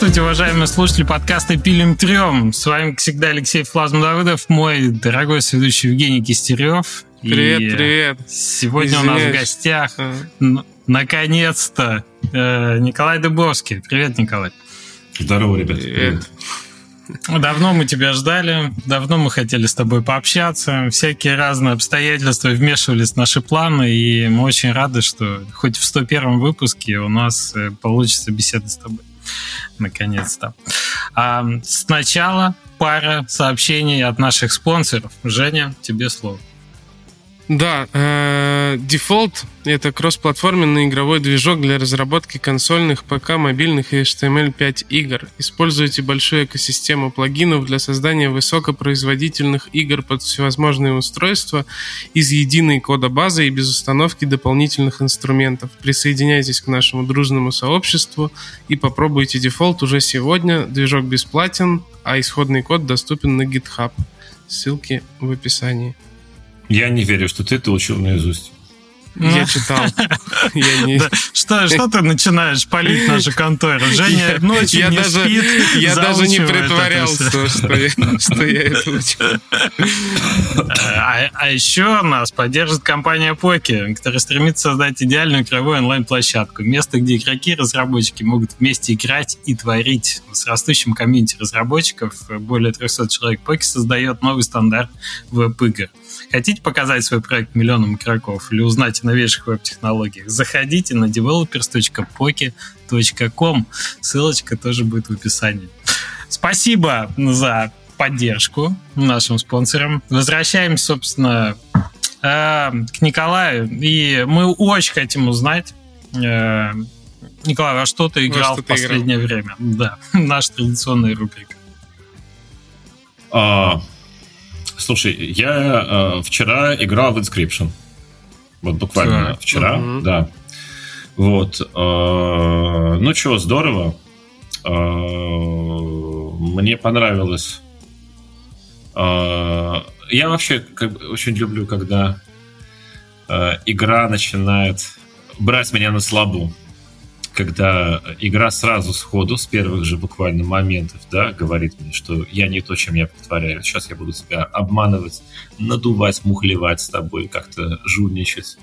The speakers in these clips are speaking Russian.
Здравствуйте, уважаемые слушатели подкаста «Пилим трем». С вами, как всегда, Алексей Флазм Давыдов, мой дорогой сведущий Евгений Кистерев. Привет, и привет. Сегодня Извиняюсь. у нас в гостях, а. наконец-то, э, Николай Дубовский. Привет, Николай. Здорово, ребят. Привет. Давно мы тебя ждали, давно мы хотели с тобой пообщаться. Всякие разные обстоятельства вмешивались в наши планы, и мы очень рады, что хоть в 101 выпуске у нас э, получится беседа с тобой. Наконец-то. А сначала пара сообщений от наших спонсоров. Женя, тебе слово. Да, э, Default — это кроссплатформенный игровой движок для разработки консольных, ПК, мобильных и HTML5 игр. Используйте большую экосистему плагинов для создания высокопроизводительных игр под всевозможные устройства из единой кодобазы и без установки дополнительных инструментов. Присоединяйтесь к нашему дружному сообществу и попробуйте Default уже сегодня. Движок бесплатен, а исходный код доступен на GitHub. Ссылки в описании. Я не верю, что ты это учил наизусть. Я читал. Я не... да. что, что ты начинаешь палить нашу контору? Женя ночью я не даже, спит, Я даже не притворялся, что я, что я это учу. А, а еще нас поддержит компания Поки, которая стремится создать идеальную игровую онлайн-площадку. Место, где игроки и разработчики могут вместе играть и творить. С растущим комьюнити разработчиков более 300 человек Поки создает новый стандарт веб-игр. Хотите показать свой проект миллионам игроков или узнать о новейших веб-технологиях? Заходите на developers.poke.com. Ссылочка тоже будет в описании. Спасибо за поддержку нашим спонсорам. Возвращаемся, собственно, э, к Николаю. И мы очень хотим узнать, э, Николай, во что ты играл что в последнее играл? время? Да, наша традиционная рубрика. А, Слушай, я э, вчера играл в Inscription. Вот буквально так. вчера, угу. да. Вот. Э, ну что, здорово. Э, мне понравилось. Э, я вообще как бы, очень люблю, когда э, игра начинает брать меня на слабу когда игра сразу сходу, с первых же буквально моментов, да, говорит мне, что я не то, чем я притворяю. Сейчас я буду тебя обманывать, надувать, мухлевать с тобой, как-то жульничать,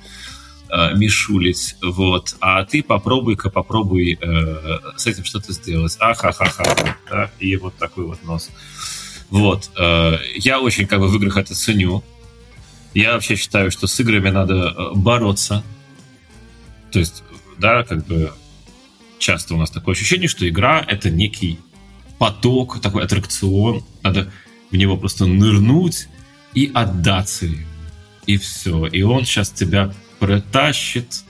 э, мишулить, вот. А ты попробуй-ка, попробуй э, с этим что-то сделать. Ахахаха, да, и вот такой вот нос. Вот. Э, я очень как бы в играх это ценю. Я вообще считаю, что с играми надо э, бороться. То есть, да, как бы часто у нас такое ощущение, что игра — это некий поток, такой аттракцион. Надо в него просто нырнуть и отдаться ему. И все. И он сейчас тебя протащит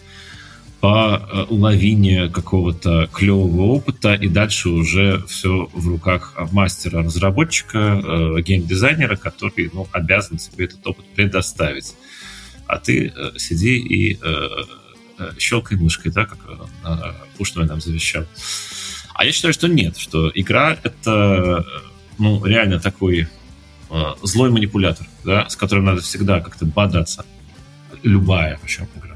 по э, лавине какого-то клевого опыта, и дальше уже все в руках мастера-разработчика, э, геймдизайнера, который ну, обязан тебе этот опыт предоставить. А ты э, сиди и э, щелкай мышкой, да, как э, Пушной нам завещал. А я считаю, что нет, что игра — это э, ну, реально такой злой манипулятор, да, с которым надо всегда как-то бодаться. Любая, причем игра.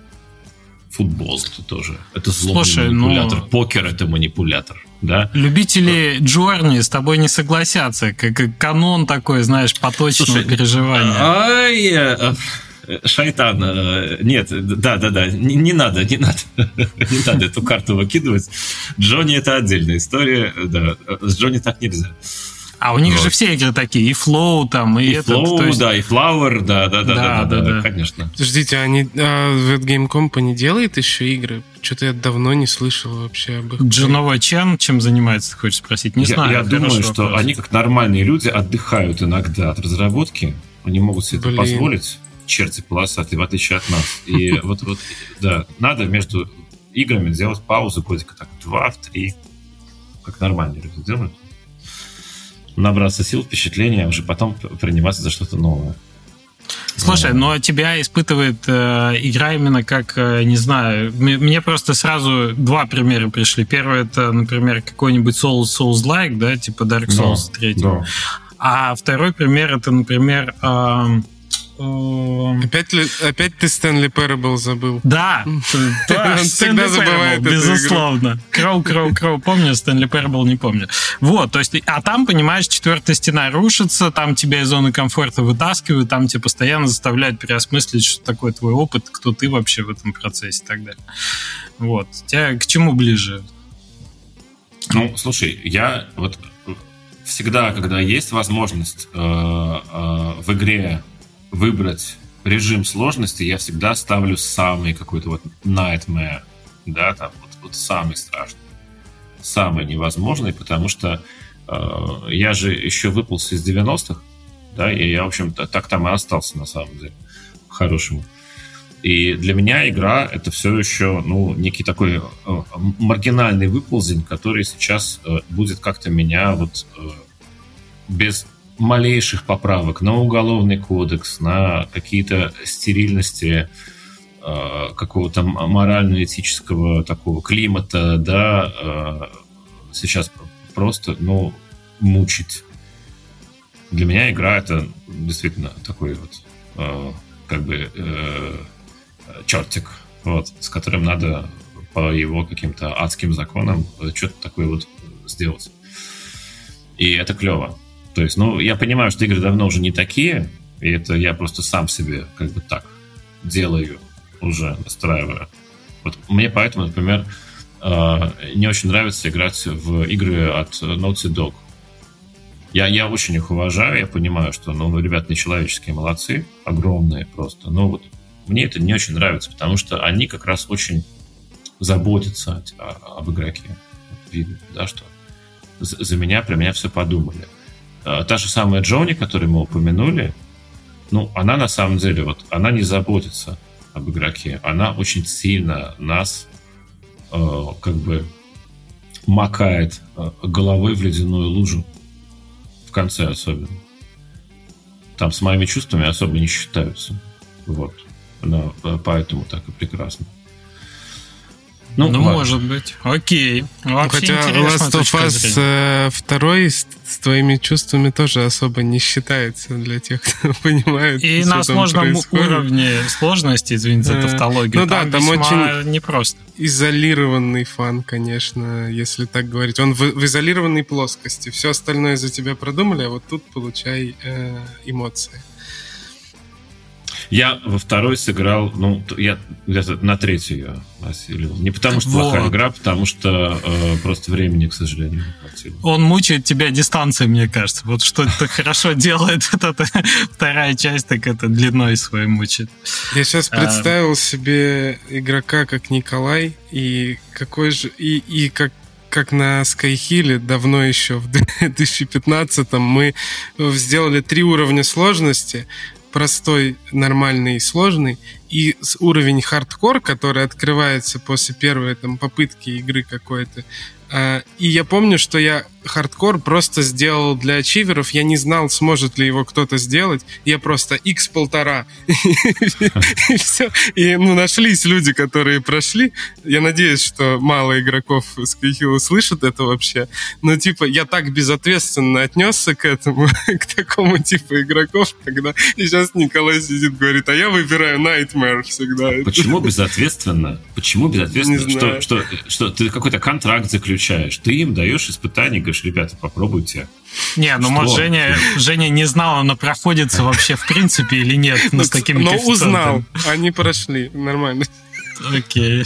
Футбол это тоже. Это злой Слушай, ну, манипулятор. Ну... Покер — это манипулятор. Да? Любители Джорни с тобой не согласятся. Как канон такой, знаешь, поточного Слушай, переживания. Ай, шайтан. Э, нет, да, да, да, не, не надо, не надо, не надо эту карту выкидывать. Джонни это отдельная история, да, с Джонни так нельзя. А у них вот. же все игры такие, и Flow там, и, и этот. Flow, есть... да, и Flower, да, да, да, да, да, да, да, да, конечно. Подождите, они, а Red Game Company делает еще игры? Что-то я давно не слышал вообще об их. Джанова Чен чем занимается, ты хочешь спросить? Не я, знаю. Я думаю, что вопрос. они, как нормальные люди, отдыхают иногда от разработки. Они могут себе Блин. это позволить черти полосатые, в отличие от нас. И вот, вот, да, надо между играми сделать паузу годика так два, три, как нормальные люди делают. Набраться сил, впечатления, а уже потом приниматься за что-то новое. Слушай, но тебя испытывает э, игра именно как, э, не знаю, мне просто сразу два примера пришли. Первый это, например, какой-нибудь Souls Souls-like, да, типа Dark Souls да, 3. Да. А второй пример это, например, э, Опять, опять ты Стэнли Парабл забыл. Да, да всегда забывает Безусловно. Кроу, кроу, кроу. Помню, Стэнли Парабл не помню. Вот, то есть, а там, понимаешь, четвертая стена рушится, там тебя из зоны комфорта вытаскивают, там тебя постоянно заставляют переосмыслить, что такое твой опыт, кто ты вообще в этом процессе и так далее. Вот. Тебя к чему ближе? Ну, слушай, я вот всегда, когда есть возможность э, э, в игре выбрать режим сложности, я всегда ставлю самый какой-то вот nightmare, да, там вот, вот самый страшный, самый невозможный, потому что э, я же еще выполз из 90-х, да, и я, в общем-то, так там и остался на самом деле, по-хорошему. И для меня игра это все еще, ну, некий такой э, маргинальный выползень, который сейчас э, будет как-то меня вот э, без малейших поправок на уголовный кодекс, на какие-то стерильности э, какого-то морально-этического такого климата, да, э, сейчас просто, ну, мучить. Для меня игра это действительно такой вот э, как бы э, чертик, вот, с которым надо по его каким-то адским законам что-то такое вот сделать. И это клево. То есть, ну, я понимаю, что игры давно уже не такие, и это я просто сам себе как бы так делаю, уже настраиваю. Вот мне поэтому, например, э, не очень нравится играть в игры от Naughty Dog. Я, я очень их уважаю, я понимаю, что, ну, ребят нечеловеческие молодцы, огромные просто. Но вот мне это не очень нравится, потому что они как раз очень заботятся о, об игроке. Видно, да, что за меня, про меня все подумали. А, та же самая Джони, которую мы упомянули, ну, она на самом деле, вот, она не заботится об игроке. Она очень сильно нас э, как бы макает э, головой в ледяную лужу. В конце особенно. Там с моими чувствами особо не считаются. Вот. Но э, поэтому так и прекрасно. Ну, ну может быть. Окей. Вообще Хотя Last of Us э, второй с, с твоими чувствами тоже особо не считается для тех, кто понимает. И на сложном уровне сложности, извините за э, тавтологию, ну, да, там очень непросто. Изолированный фан, конечно, если так говорить. Он в, в изолированной плоскости. Все остальное за тебя продумали, а вот тут получай э, эмоции. Я во второй сыграл, ну, я где-то на третью я осилил. Не потому что вот. плохая игра, потому что э, просто времени, к сожалению, не хватило. Он мучает тебя дистанцией, мне кажется. Вот что это хорошо делает, эта вторая часть, так это длиной своей мучает. Я сейчас а. представил себе игрока как Николай, и какой же, и, и как как на Skyhill давно еще, в 2015 мы сделали три уровня сложности простой, нормальный и сложный, и уровень хардкор, который открывается после первой там, попытки игры какой-то, и я помню, что я хардкор просто сделал для achiever ов. Я не знал, сможет ли его кто-то сделать. Я просто x полтора. И все. И ну, нашлись люди, которые прошли. Я надеюсь, что мало игроков Skyhill слышат это вообще. Но типа я так безответственно отнесся к этому, к такому типу игроков, когда и сейчас Николай сидит, говорит, а я выбираю Nightmare всегда. Почему безответственно? Почему безответственно? Что, что, что ты какой-то контракт заключил включаешь, ты им даешь испытание, говоришь, ребята, попробуйте. Не, ну, может, Женя, Женя не знал, оно проходится вообще в принципе или нет, но с такими Но узнал, они прошли, нормально. Окей.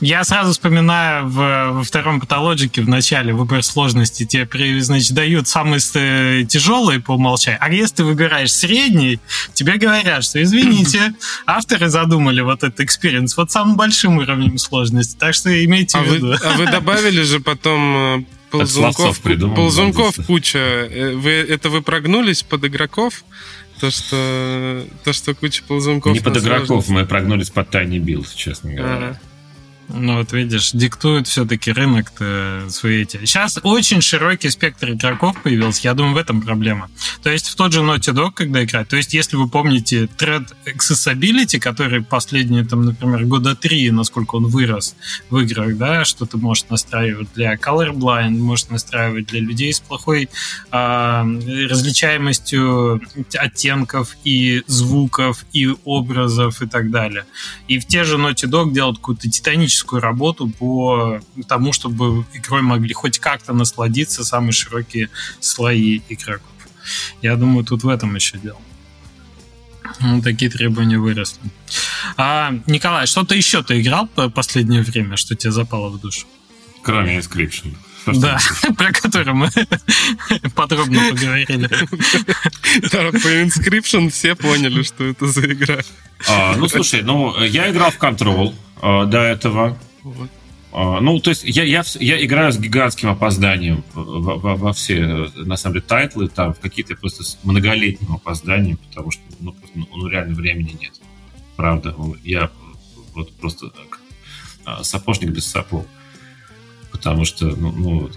Я сразу вспоминаю в, во втором Pathologic е в начале выбор сложности тебе, значит, дают самый тяжелый по умолчанию. А если ты выбираешь средний, тебе говорят, что извините, авторы задумали вот этот experience вот самым большим уровнем сложности. Так что имейте а в виду. Вы, а вы добавили же потом э, ползунков, ползунков куча. Э, вы, это вы прогнулись под игроков? То, что, то, что куча ползунков... Не под игроков, мы прогнулись под tinyBuild, честно говоря. Ага. Ну вот видишь, диктует все-таки рынок-то свои эти. Сейчас очень широкий спектр игроков появился, я думаю, в этом проблема. То есть в тот же Naughty Dog, когда играть, то есть если вы помните тренд accessibility, который последние, там, например, года три, насколько он вырос в играх, да, что ты можешь настраивать для colorblind, можешь настраивать для людей с плохой э, различаемостью оттенков и звуков, и образов и так далее. И в те же Naughty Dog делают какую-то титаническую титаническую работу по тому, чтобы игрой могли хоть как-то насладиться самые широкие слои игроков. Я думаю, тут в этом еще дело. Ну, такие требования выросли. А, Николай, что-то еще ты играл по последнее время, что тебе запало в душу? Кроме Inscription. Да, про который мы подробно поговорили. По Inscryption все поняли, что это за игра. А, ну, слушай, ну, я играл в Control а, до этого. А, ну, то есть я, я, я играю с гигантским опозданием во, во, во все, на самом деле, тайтлы, там, в какие-то просто с многолетним опозданием, потому что, ну, просто, ну, ну реально времени нет. Правда, я вот просто так, а, сапожник без сапог. Потому что, ну, ну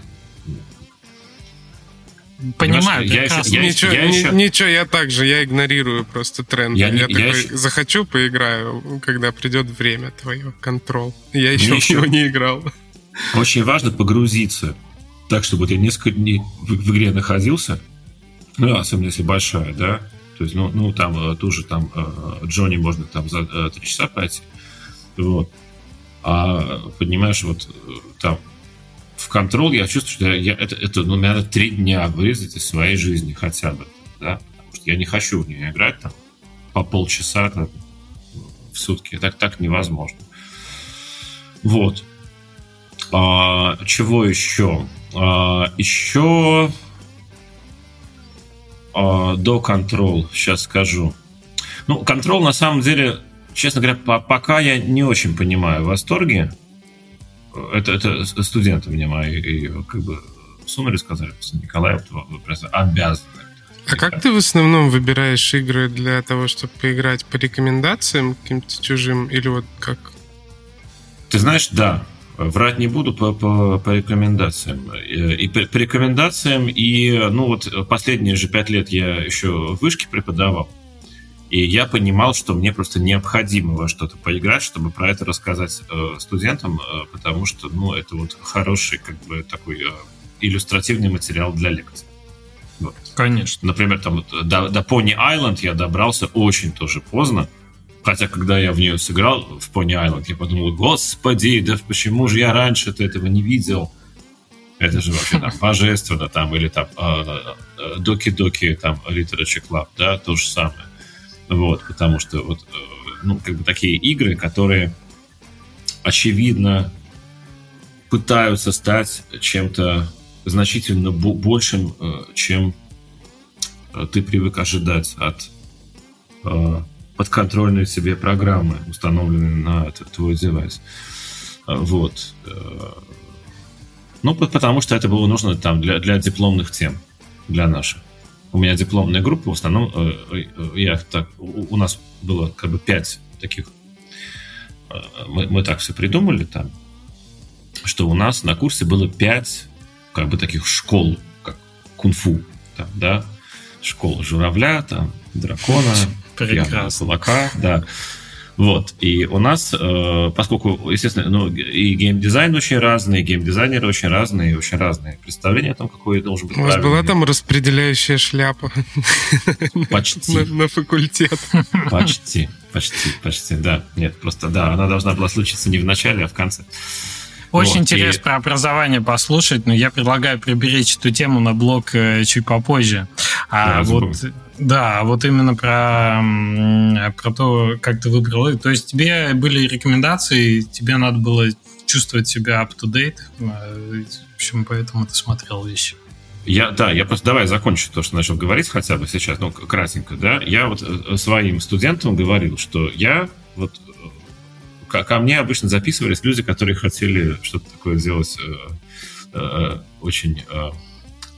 Понимаю, я, я, ничего, я еще... ничего, я так же, я игнорирую просто тренд. Я, я, я такой, еще... захочу, поиграю, когда придет время твое, контрол. Я еще Мне в него не играл. Очень важно погрузиться. Так, чтобы вот я несколько дней в, в игре находился, ну, особенно если большая, да, то есть, ну, ну там э, тоже там э, Джонни можно там за э, три часа пойти, вот. А понимаешь, вот там в контрол я чувствую, что я, это, это ну, надо три дня вырезать из своей жизни хотя бы. Да? Потому что я не хочу в нее играть там, по полчаса там, в сутки. Так, так невозможно. Вот. А, чего еще? А, еще а, до контрол, сейчас скажу. Ну, контрол на самом деле, честно говоря, по пока я не очень понимаю в восторге это, это студенты мне мои как бы сунули, сказали, что Николай, вы просто обязаны. А как ты в основном выбираешь игры для того, чтобы поиграть по рекомендациям каким-то чужим или вот как? Ты знаешь, да. Врать не буду по, по, по рекомендациям. И по, по рекомендациям, и ну вот последние же пять лет я еще в вышке преподавал. И я понимал, что мне просто необходимо во что-то поиграть, чтобы про это рассказать э, студентам, э, потому что, ну, это вот хороший, как бы, такой э, иллюстративный материал для лекций. Вот. Конечно. Например, там вот, до, до Pony Island я добрался очень тоже поздно. Хотя, когда я в нее сыграл, в Pony Island, я подумал, господи, да почему же я раньше-то этого не видел? Это же вообще там божественно, там, или там Доки-Доки, там, Literature Club, да, то же самое. Вот, потому что вот, э, ну, как бы такие игры, которые очевидно пытаются стать чем-то значительно большим, э, чем э, ты привык ожидать от подконтрольной себе программы, установленной на твой девайс. Вот. Ну, потому что это было нужно там для, для дипломных тем, для наших у меня дипломная группа, в основном э, э, я так, у нас было как бы пять таких, э, мы, мы так все придумали там, что у нас на курсе было пять как бы таких школ, как кунг-фу, там, да, школа журавля, там, дракона, кулака, да. Вот. И у нас, э, поскольку, естественно, ну, и геймдизайн очень разный, и геймдизайнеры очень разные, и очень разные представления о том, какой должен быть У вас была там распределяющая шляпа? Почти. На, на факультет. Почти, почти, почти, да. Нет, просто, да, она должна была случиться не в начале, а в конце. Очень вот, интересно и... про образование послушать, но я предлагаю приберечь эту тему на блог э, чуть попозже. А да, вот, да, вот именно про, про то, как ты выбрал. То есть тебе были рекомендации, тебе надо было чувствовать себя up-to-date, э, в общем, поэтому ты смотрел вещи. Я, да, я просто давай закончу то, что начал говорить хотя бы сейчас, ну, кратенько, да. Я вот э, своим студентам говорил, что я вот ко, ко мне обычно записывались люди, которые хотели что-то такое сделать э, э, очень э,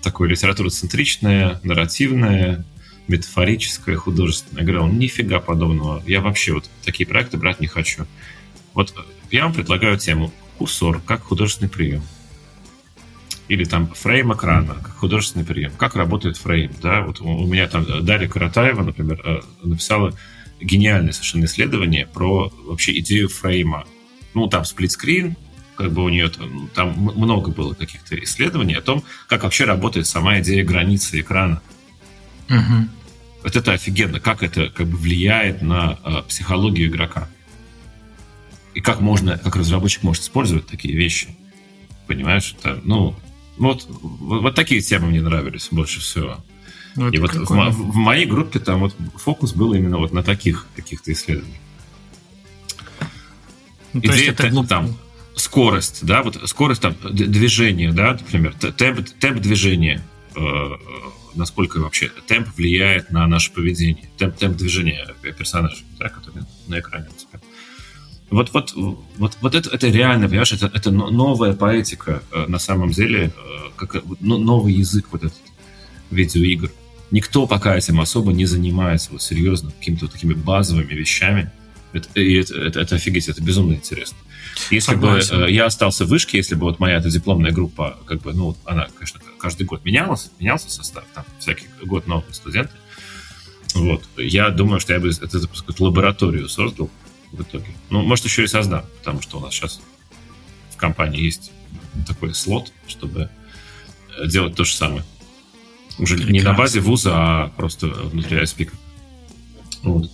такое литературоцентричное, нарративное, метафорическое, художественное. Я говорил, нифига подобного. Я вообще вот такие проекты брать не хочу. Вот я вам предлагаю тему курсор как художественный прием. Или там фрейм экрана, как художественный прием. Как работает фрейм, да? Вот у меня там Дарья Каратаева, например, э, написала гениальное совершенно исследование про вообще идею фрейма. Ну, там сплитскрин, как бы у нее там, там много было каких-то исследований о том, как вообще работает сама идея границы экрана. Угу. Вот это офигенно, как это как бы влияет на э, психологию игрока. И как можно, как разработчик может использовать такие вещи. Понимаешь? Это, ну, вот, вот, вот такие темы мне нравились больше всего. Ну, и вот в, в моей группе там вот фокус был именно вот на таких каких-то исследованиях. Ну, Идея это глуп... там скорость, да, вот скорость там движения, да, например, темп, темп движения, э, насколько вообще темп влияет на наше поведение, темп, темп движения персонажа, да, который на экране. Вот, вот, вот, вот это, это реально, понимаешь, это, это новая поэтика э, на самом деле, э, как новый язык вот этот видеоигр. Никто пока этим особо не занимается, вот серьезно, какими-то вот такими базовыми вещами. Это, и это, это, это офигеть, это безумно интересно. Если Согласен. бы э, я остался в вышке, если бы вот моя эта дипломная группа, как бы, ну, она, конечно, каждый год менялась, менялся состав, там всякий год новые студенты. Вот. Я думаю, что я бы это, это лабораторию создал, в итоге. Ну, может, еще и создам, потому что у нас сейчас в компании есть такой слот, чтобы э, делать то же самое. Уже Прекрасно. не на базе вуза, а просто внутри ISP. Вот.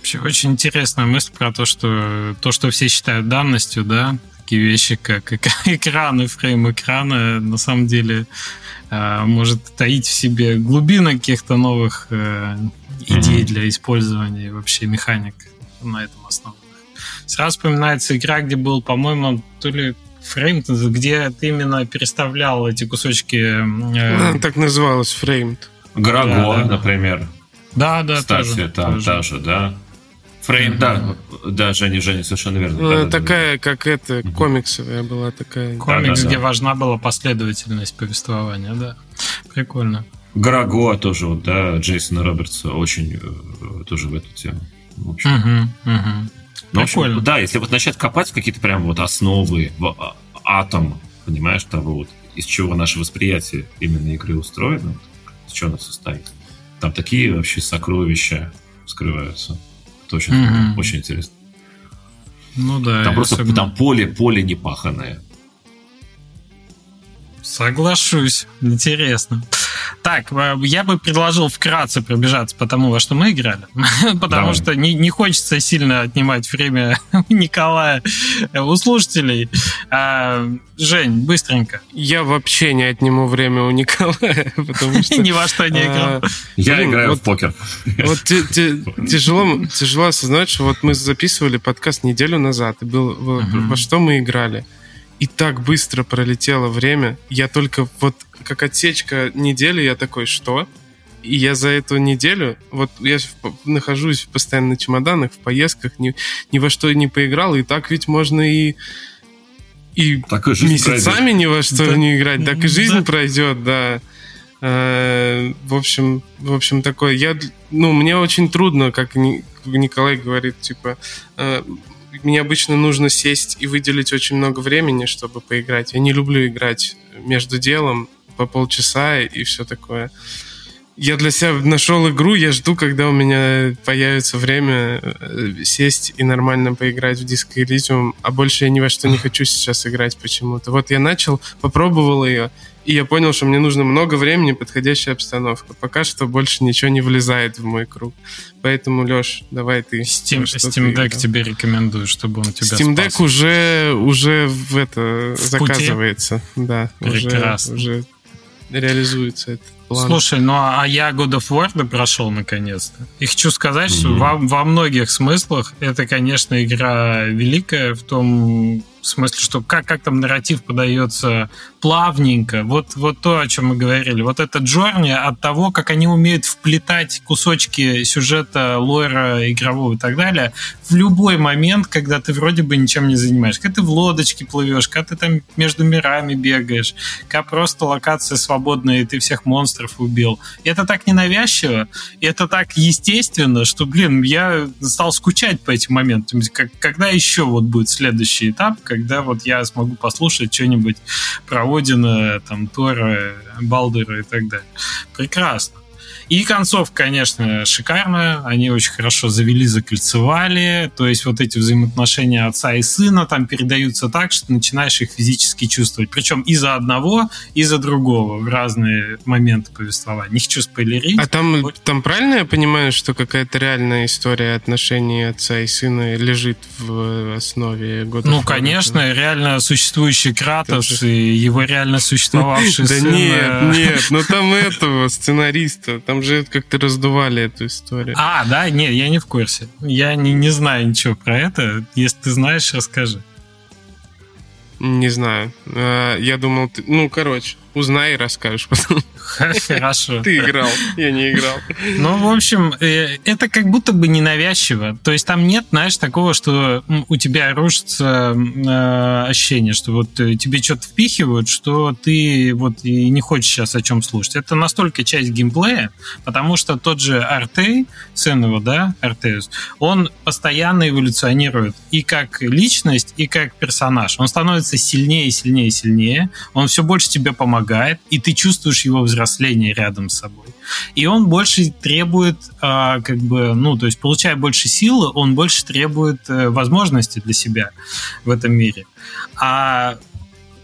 Вообще очень интересная мысль про то, что то, что все считают данностью, да, такие вещи, как экран и фрейм экрана, на самом деле э, может таить в себе глубины каких-то новых э, идей mm-hmm. для использования и вообще механик на этом основанных. Сразу вспоминается игра, где был, по-моему, то ли фрейм, где ты именно переставлял эти кусочки. Э... так называлось фреймд. Граго, да, да. например. Да, да, Кстати, тоже, там тоже. та же, да. Фрейм, да, да, Женя, Женя, совершенно верно. Ну, да, такая, да, как это, комиксовая была такая. Комикс, да, да, где да. важна была последовательность повествования, да. Прикольно. Граго тоже, вот, да, Джейсона Робертса очень э, тоже в эту тему. В общем. Угу, угу. Ну, Прикольно. общем, да, если вот начать копать какие-то прям вот основы, в атом, понимаешь, того вот, из чего наше восприятие именно игры устроено, из чего оно состоит. Там такие вообще сокровища скрываются. Это очень, mm-hmm. очень интересно. Ну да. Там просто особенно... там поле, поле непаханное. Соглашусь. Интересно. Так, э, я бы предложил вкратце пробежаться по тому, во что мы играли, потому Давай. что не, не хочется сильно отнимать время Николая э, у слушателей. А, Жень, быстренько. Я вообще не отниму время у Николая, потому что... Ни во что не играл. Я играю в покер. Вот тяжело тяжело осознать, что вот мы записывали подкаст неделю назад, и был во что мы играли и так быстро пролетело время. Я только вот как отсечка недели, я такой, что? И я за эту неделю, вот я нахожусь постоянно на чемоданах, в поездках, ни, ни во что не поиграл, и так ведь можно и и, так и месяцами пройдет. ни во что да. не играть, так и жизнь да. пройдет, да. Э, в общем, в общем, такое. Я, ну, мне очень трудно, как Николай говорит, типа, э, мне обычно нужно сесть и выделить очень много времени, чтобы поиграть. Я не люблю играть между делом по полчаса и все такое. Я для себя нашел игру, я жду, когда у меня появится время э, сесть и нормально поиграть в Disco Elysium, а больше я ни во что не хочу сейчас играть почему-то. Вот я начал, попробовал ее, и я понял, что мне нужно много времени, подходящая обстановка. Пока что больше ничего не влезает в мой круг. Поэтому, Леш, давай ты. Steam, Steam Deck тебе рекомендую, чтобы он тебя Steam Deck спас. уже, уже в это в заказывается. Пути? Да, Прекрасно. уже, уже реализуется это. План. Слушай, ну а я God of War прошел наконец-то. И хочу сказать, mm-hmm. что во, во многих смыслах это, конечно, игра великая в том смысле, что как, как там нарратив подается плавненько. Вот, вот то, о чем мы говорили. Вот это джорни от того, как они умеют вплетать кусочки сюжета, лора игрового и так далее в любой момент, когда ты вроде бы ничем не занимаешься. Когда ты в лодочке плывешь, когда ты там между мирами бегаешь, когда просто локация свободная, и ты всех монстров монстров убил. Это так ненавязчиво, это так естественно, что, блин, я стал скучать по этим моментам. Как, когда еще вот будет следующий этап, когда вот я смогу послушать что-нибудь про Одина, там, Тора, Балдера и так далее. Прекрасно. И концовка, конечно, шикарная. Они очень хорошо завели, закольцевали. То есть вот эти взаимоотношения отца и сына там передаются так, что начинаешь их физически чувствовать. Причем и за одного, и за другого в разные моменты повествования. Не хочу спойлерить. А там, там правильно я понимаю, что какая-то реальная история отношений отца и сына лежит в основе года? Ну, конечно, реально существующий Кратос и его реально существовавший сын. Да нет, нет, но там этого сценариста, там там же как-то раздували эту историю. А, да? Нет, я не в курсе. Я не, не знаю ничего про это. Если ты знаешь, расскажи. Не знаю. А, я думал, ты... ну, короче, Узнай и расскажешь потом. Хорошо. Ты играл, я не играл. Ну, в общем, э, это как будто бы ненавязчиво. То есть там нет, знаешь, такого, что у тебя рушится э, ощущение, что вот э, тебе что-то впихивают, что ты вот и не хочешь сейчас о чем слушать. Это настолько часть геймплея, потому что тот же Артей, сын его, да, Артеус, он постоянно эволюционирует и как личность, и как персонаж. Он становится сильнее, сильнее, сильнее. Он все больше тебе помогает помогает, и ты чувствуешь его взросление рядом с собой. И он больше требует, э, как бы, ну, то есть получая больше силы, он больше требует э, возможностей для себя в этом мире. А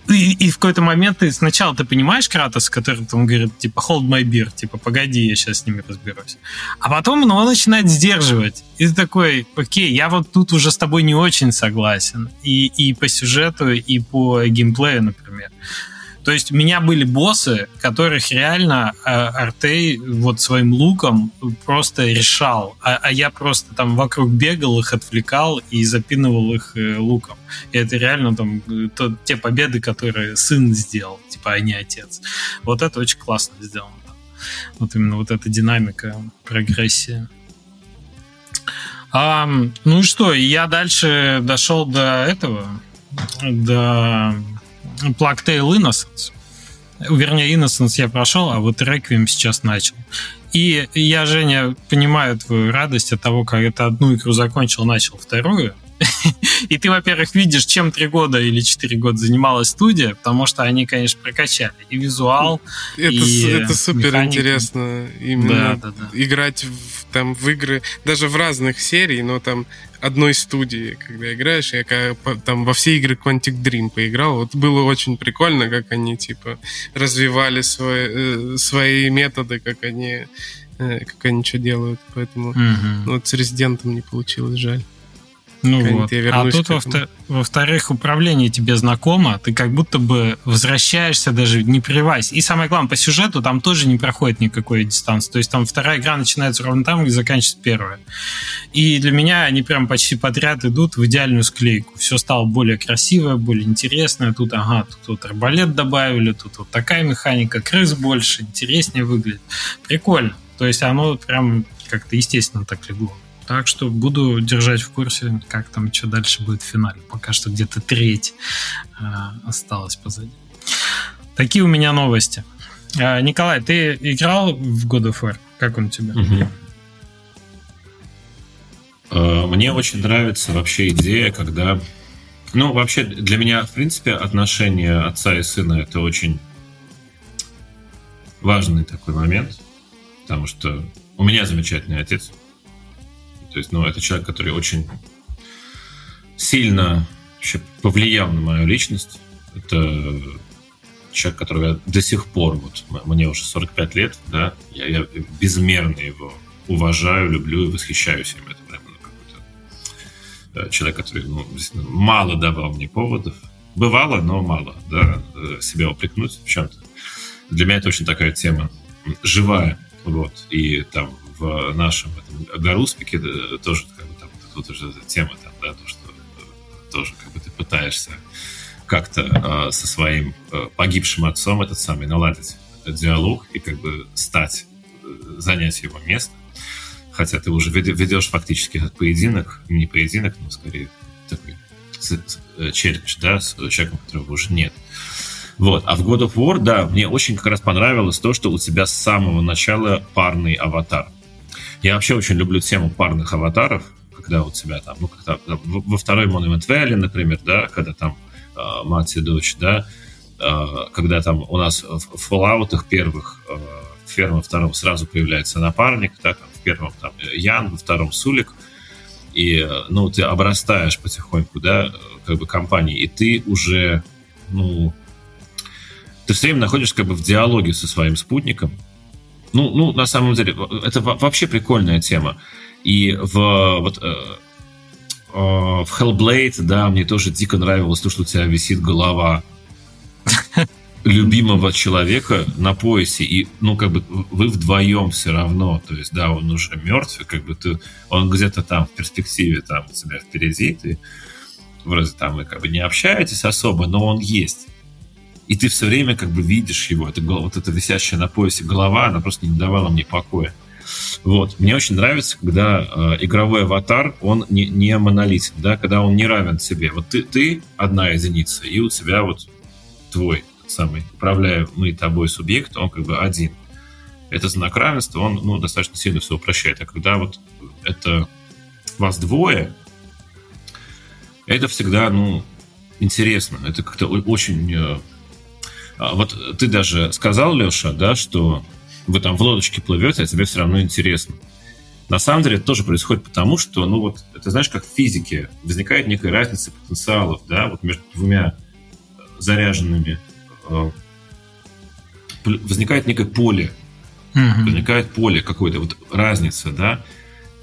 и, и в какой-то момент ты сначала ты понимаешь Кратос, который там говорит, типа, hold my beer, типа, погоди, я сейчас с ними разберусь. А потом ну, он начинает сдерживать. И ты такой, окей, я вот тут уже с тобой не очень согласен. И, и по сюжету, и по геймплею, например. То есть у меня были боссы, которых реально э, Артей вот своим луком просто решал, а, а я просто там вокруг бегал, их отвлекал и запинывал их э, луком. И это реально там то, те победы, которые сын сделал, типа, а не отец. Вот это очень классно сделано. Вот именно вот эта динамика, прогрессия. А, ну и что, я дальше дошел до этого, до Plague Innocence. Вернее, Innocence я прошел, а вот Requiem сейчас начал. И я, Женя, понимаю твою радость от того, как это одну игру закончил, начал вторую. И ты, во-первых, видишь, чем три года или четыре года занималась студия, потому что они, конечно, прокачали и визуал, это, и Это супер механику. интересно. Именно да, да, да. играть в, там, в игры, даже в разных серий, но там одной студии, когда играешь. Я там во все игры Quantic Dream поиграл. Вот было очень прикольно, как они, типа, развивали свои, э, свои методы, как они, э, как они что делают. Поэтому угу. вот с Резидентом не получилось, жаль. Ну вот. А тут, во-вторых, во-вторых, управление тебе знакомо, ты как будто бы возвращаешься даже не прерываясь. И самое главное, по сюжету там тоже не проходит никакой дистанции. То есть там вторая игра начинается ровно там, где заканчивается первая. И для меня они прям почти подряд идут в идеальную склейку. Все стало более красивое, более интересное. Тут, ага, тут вот арбалет добавили, тут вот такая механика, крыс больше, интереснее выглядит. Прикольно. То есть оно прям как-то естественно так легло. Так что буду держать в курсе, как там что дальше будет в финале. Пока что где-то треть э, осталось позади. Такие у меня новости. Э, Николай, ты играл в God of War? Как он тебе? Угу. Мне очень нравится вообще идея, когда... Ну, вообще, для меня, в принципе, отношения отца и сына — это очень важный такой момент, потому что у меня замечательный отец — то есть, ну, это человек, который очень сильно вообще повлиял на мою личность. Это человек, которого я до сих пор, вот мне уже 45 лет, да, я, я безмерно его уважаю, люблю и восхищаюсь им. Это прямо ну, какой-то э, человек, который ну, мало давал мне поводов. Бывало, но мало, да, э, себя упрекнуть в чем-то. Для меня это очень такая тема живая, вот, и там в нашем этом Гаруспике тоже как бы там тут уже тема там, да, то, что э, тоже как бы ты пытаешься как-то э, со своим э, погибшим отцом этот самый наладить диалог и как бы стать, э, занять его место. Хотя ты уже ведешь фактически этот поединок, не поединок, но скорее такой челлендж, да, с человеком, которого уже нет. Вот. А в God of War, да, мне очень как раз понравилось то, что у тебя с самого начала парный аватар. Я вообще очень люблю тему парных аватаров, когда у тебя там, ну, когда, во второй Monument Valley, например, да, когда там э, мать и дочь, да, э, когда там у нас в Fallout первых э, в первом, втором сразу появляется напарник, да, там, в первом там Ян, во втором Сулик, и, ну, ты обрастаешь потихоньку, да, как бы компанией, и ты уже, ну, ты все время находишься как бы в диалоге со своим спутником. Ну, ну на самом деле, это вообще прикольная тема. И в, вот, э, э, в Hellblade, да, мне тоже дико нравилось то, что у тебя висит голова любимого человека на поясе, и, ну, как бы, вы вдвоем все равно, то есть, да, он уже мертв, как бы ты, он где-то там в перспективе, там, у тебя впереди, ты вроде там вы как бы не общаетесь особо, но он есть. И ты все время как бы видишь его. Это, вот эта висящая на поясе голова, она просто не давала мне покоя. Вот. Мне очень нравится, когда э, игровой аватар, он не, не монолитен, да, когда он не равен себе. Вот ты, ты одна единица, и у тебя вот твой самый управляемый тобой субъект, он как бы один. Это знак равенства, он ну, достаточно сильно все упрощает. А когда вот это вас двое, это всегда, ну, интересно. Это как-то очень э, вот ты даже сказал, Леша, да, что вы там в лодочке плывете, а тебе все равно интересно. На самом деле это тоже происходит потому, что, ну вот, это знаешь, как в физике, возникает некая разница потенциалов, да, вот между двумя заряженными, э, возникает некое поле, mm-hmm. возникает поле какое-то, вот разница, да,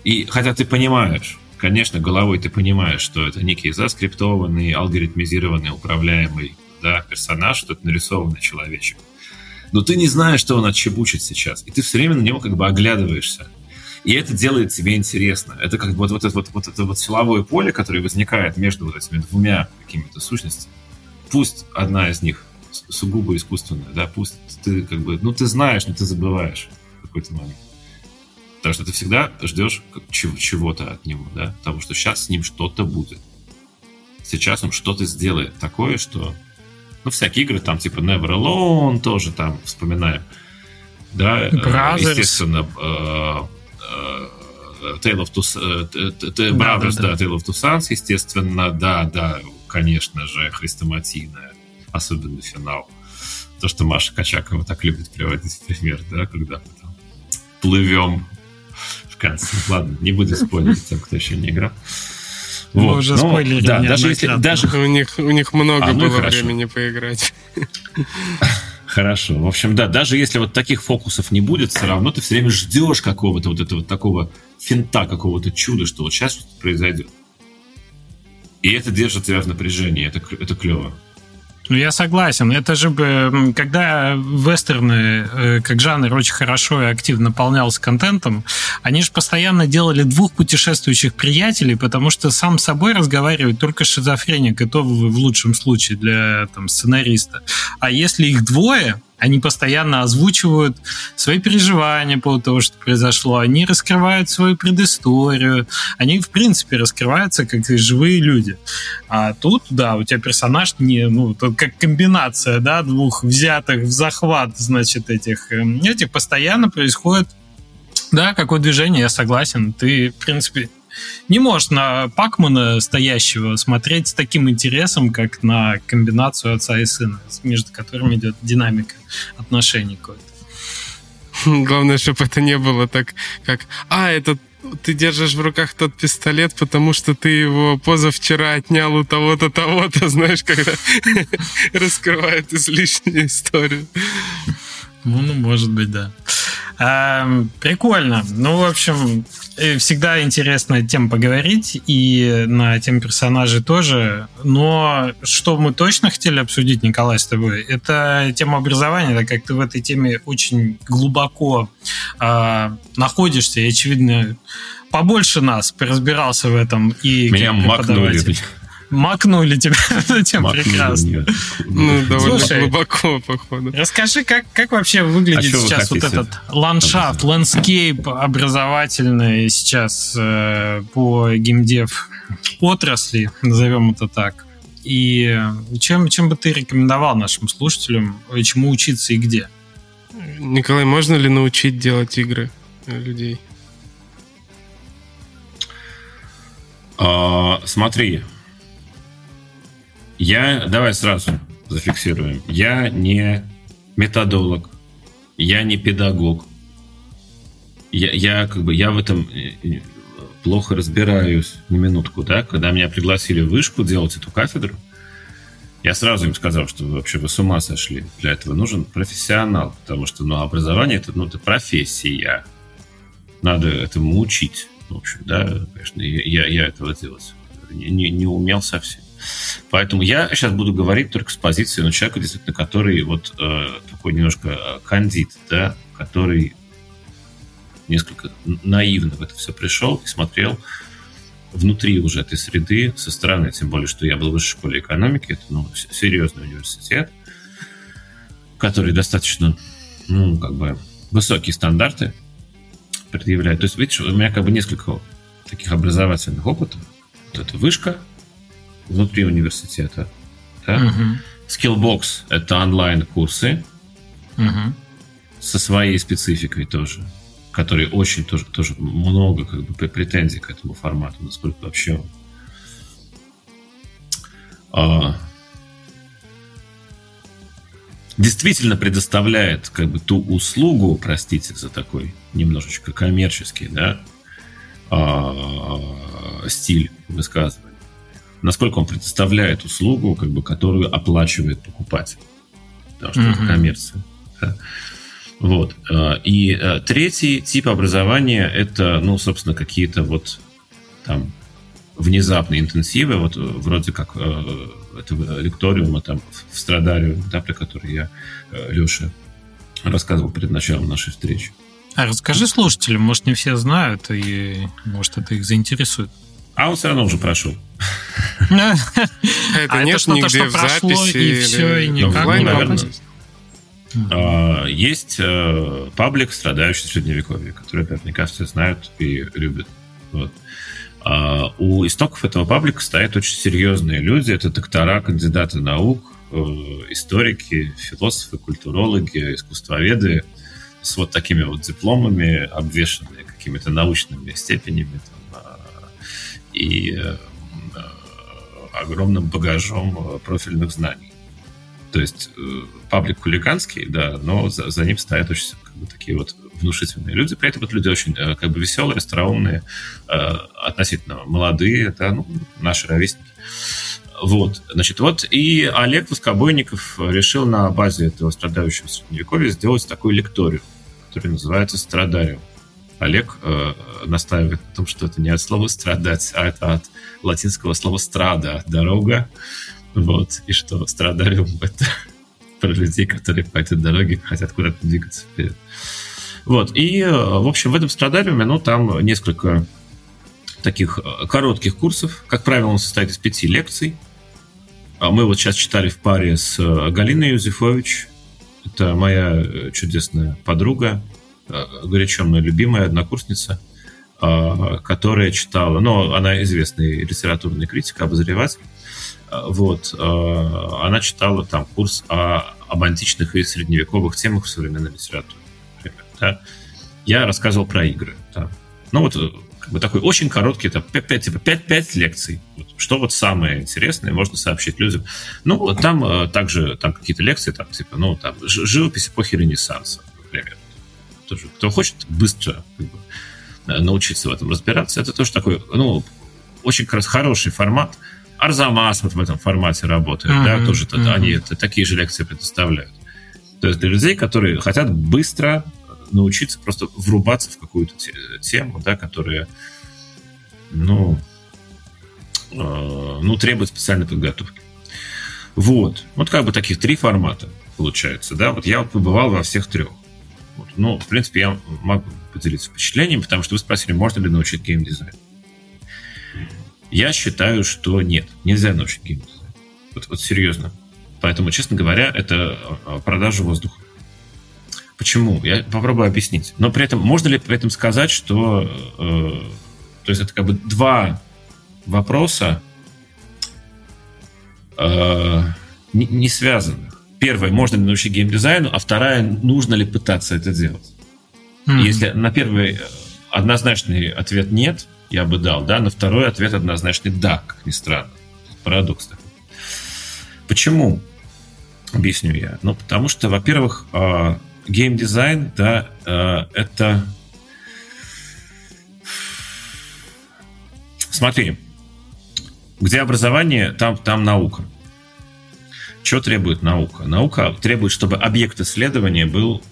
и хотя ты понимаешь, конечно, головой ты понимаешь, что это некий заскриптованный, алгоритмизированный, управляемый да, персонаж, что это нарисованный человечек. Но ты не знаешь, что он отчебучит сейчас. И ты все время на него как бы оглядываешься. И это делает тебе интересно. Это как бы вот, вот, это, вот, вот это вот силовое поле, которое возникает между вот этими двумя какими-то сущностями. Пусть одна из них сугубо искусственная, да, пусть ты как бы, ну ты знаешь, но ты забываешь в какой-то момент. Потому что ты всегда ждешь чего-то от него, да, потому что сейчас с ним что-то будет. Сейчас он что-то сделает такое, что ну, всякие игры, там, типа Never Alone тоже там вспоминаем. Да, Brothers. естественно, э, э, Tale of Two, э, Brothers, да, Tale of Two Sons, естественно, да, да, конечно же, хрестоматийная, особенно финал. То, что Маша Качакова так любит приводить в пример, да, когда мы там плывем в конце. Ладно, не буду спойлерить тем, кто еще не играл. Мы вот. уже ну, спойлерили да, даже если даже у них у них много а, ну было времени поиграть. Хорошо. В общем, да, даже если вот таких фокусов не будет, все равно ты все время ждешь какого-то вот этого такого финта, какого-то чуда, что вот сейчас что-то произойдет. И это держит тебя в напряжении, это, это клево. Ну, я согласен. Это же когда вестерны э, как жанр очень хорошо и активно наполнялся контентом, они же постоянно делали двух путешествующих приятелей, потому что сам с собой разговаривает только шизофреник, и в лучшем случае для там, сценариста. А если их двое, они постоянно озвучивают свои переживания по поводу того, что произошло. Они раскрывают свою предысторию. Они, в принципе, раскрываются как живые люди. А тут, да, у тебя персонаж не, ну, как комбинация, да, двух взятых в захват, значит, этих. Эм, этих постоянно происходит да, какое движение, я согласен. Ты, в принципе, не можешь на Пакмана стоящего смотреть с таким интересом, как на комбинацию отца и сына, между которыми идет динамика отношений какой-то. Главное, чтобы это не было так, как «А, это ты держишь в руках тот пистолет, потому что ты его позавчера отнял у того-то, того-то, знаешь, когда раскрывает излишнюю историю. Ну, ну, может быть, да. А, прикольно. Ну, в общем, э, всегда интересная тема поговорить, и на тему персонажей тоже. Но что мы точно хотели обсудить, Николай, с тобой, это тема образования, так как ты в этой теме очень глубоко а, находишься, и, очевидно, побольше нас разбирался в этом. И Меня макнули макнули тебя этим прекрасно. Ну, довольно Слушай, глубоко, походу. Расскажи, как, как вообще выглядит а сейчас вот этот ландшафт, landscape образовательный сейчас э, по геймдев отрасли, назовем это так. И чем, чем бы ты рекомендовал нашим слушателям, чему учиться и где? Николай, можно ли научить делать игры людей? А, смотри, я, давай сразу зафиксируем, я не методолог, я не педагог, я, я как бы, я в этом э, плохо разбираюсь на минутку, да, когда меня пригласили в вышку делать эту кафедру, я сразу им сказал, что вообще вы с ума сошли. Для этого нужен профессионал, потому что ну, образование это, ну, это профессия. Надо этому учить. В общем, да, конечно, я, я этого делать не, не умел совсем. Поэтому я сейчас буду говорить только с позиции ну, человека, действительно, который вот э, такой немножко э, кандид, да, который несколько наивно в это все пришел и смотрел внутри уже этой среды со стороны, тем более, что я был в высшей школе экономики, это ну, серьезный университет, который достаточно, ну, как бы, высокие стандарты предъявляет. То есть, видишь, у меня как бы несколько таких образовательных опытов. Вот это вышка внутри университета. Да? Угу. Skillbox — это онлайн-курсы угу. со своей спецификой тоже который очень тоже, тоже много как бы претензий к этому формату, насколько вообще а, действительно предоставляет как бы ту услугу, простите за такой немножечко коммерческий, да, а, стиль высказывания, насколько он предоставляет услугу, как бы, которую оплачивает покупатель, потому что mm-hmm. это коммерция. Да? Вот. Э, и э, третий тип образования – это, ну, собственно, какие-то вот там внезапные интенсивы, вот вроде как э, этого лекториума там в Страдариуме, да, про который я Леше рассказывал перед началом нашей встречи. А расскажи слушателям, может, не все знают, и может, это их заинтересует. А он все равно уже прошел. Это нет нигде в записи. И все, и никак не. Mm-hmm. Есть э, паблик «Страдающий средневековье», который наверняка все знают и любят. Вот. А у истоков этого паблика стоят очень серьезные люди. Это доктора, кандидаты наук, э, историки, философы, культурологи, искусствоведы с вот такими вот дипломами, обвешанные какими-то научными степенями там, а, и э, огромным багажом профильных знаний. То есть э, паблик хулиганский, да, но за, за ним стоят очень как бы, такие вот внушительные люди. При этом это люди очень э, как бы веселые, остроумные, э, относительно молодые, да, ну, наши ровесники. Вот, значит, вот и Олег Воскобойников решил на базе этого страдающего средневековья сделать такую лекторию, которая называется «Страдариум». Олег э, настаивает на том, что это не от слова «страдать», а это от латинского слова «страда» – «дорога», вот, и что страдариум — это про людей, которые по этой дороге хотят куда-то двигаться вперед. Вот, и, э, в общем, в этом страдариуме, ну, там несколько таких э, коротких курсов. Как правило, он состоит из пяти лекций. А мы вот сейчас читали в паре с э, Галиной Юзефович. Это моя чудесная подруга, горячо мной любимая однокурсница, которая читала, ну, она известный литературный критик, обозреватель, вот, э, она читала там курс о, об античных и средневековых темах в современной литературе. Например, да. Я рассказывал про игры. Да. Ну вот э, как бы такой очень короткий, это 5, типа 5, 5 лекций. Что вот самое интересное можно сообщить людям. Ну, там э, также там какие-то лекции, там, типа, ну, там, живопись эпохи Ренессанса. Тоже, кто хочет быстро как бы, научиться в этом разбираться, это тоже такой, ну, очень как раз хороший формат, Арзамас вот в этом формате работает, mm-hmm. да, тоже mm-hmm. они это, такие же лекции предоставляют. То есть для людей, которые хотят быстро научиться просто врубаться в какую-то тему, да, которая, ну, э, ну, требует специальной подготовки. Вот. Вот как бы таких три формата получается, да. Вот я вот побывал во всех трех. Вот. Ну, в принципе, я могу поделиться впечатлениями, потому что вы спросили, можно ли научить геймдизайн. Я считаю, что нет, нельзя научить геймдизайн. Вот, вот серьезно. Поэтому, честно говоря, это а, продажа воздуха. Почему? Я попробую объяснить. Но при этом, можно ли при этом сказать, что... Э, то есть это как бы два вопроса, э, не, не связанных. Первая, можно ли научить геймдизайну, а вторая, нужно ли пытаться это делать. Mm-hmm. Если на первый однозначный ответ нет, я бы дал, да, на второй ответ однозначный да, как ни странно. Парадокс такой. Почему? Объясню я. Ну, потому что, во-первых, э, геймдизайн, да, э, это... Смотри, где образование, там, там наука. Что требует наука? Наука требует, чтобы объект исследования был,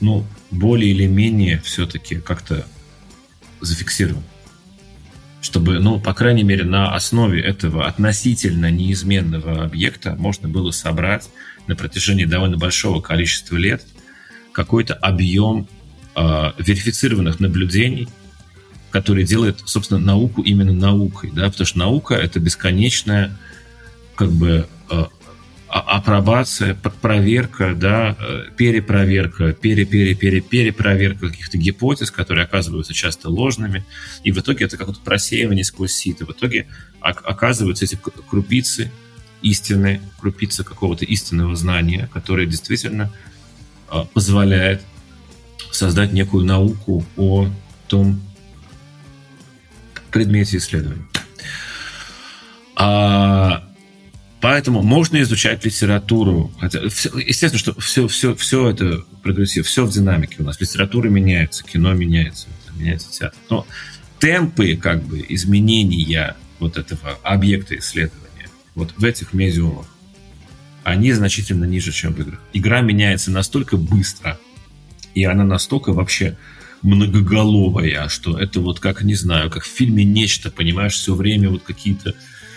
ну, более или менее все-таки как-то зафиксирован. Чтобы, ну, по крайней мере, на основе этого относительно неизменного объекта можно было собрать на протяжении довольно большого количества лет какой-то объем э, верифицированных наблюдений, который делает, собственно, науку именно наукой, да, потому что наука это бесконечная, как бы э, апробация, проверка, да, э, перепроверка, пере-пере-пере-перепроверка каких-то гипотез, которые оказываются часто ложными, и в итоге это какое-то просеивание сквозь сито. В итоге оказываются эти крупицы истины, крупицы какого-то истинного знания, которое действительно а, позволяет создать некую науку о том предмете исследования. А, поэтому можно изучать литературу. Хотя, естественно, что все, все, все это progressive, все в динамике у нас. Литература меняется, кино меняется, меняется театр. Но темпы как бы изменения вот этого объекта исследования вот в этих медиумах, они значительно ниже, чем в играх. Игра меняется настолько быстро, и она настолько вообще многоголовая, что это вот как, не знаю, как в фильме «Нечто», понимаешь, все время вот какие-то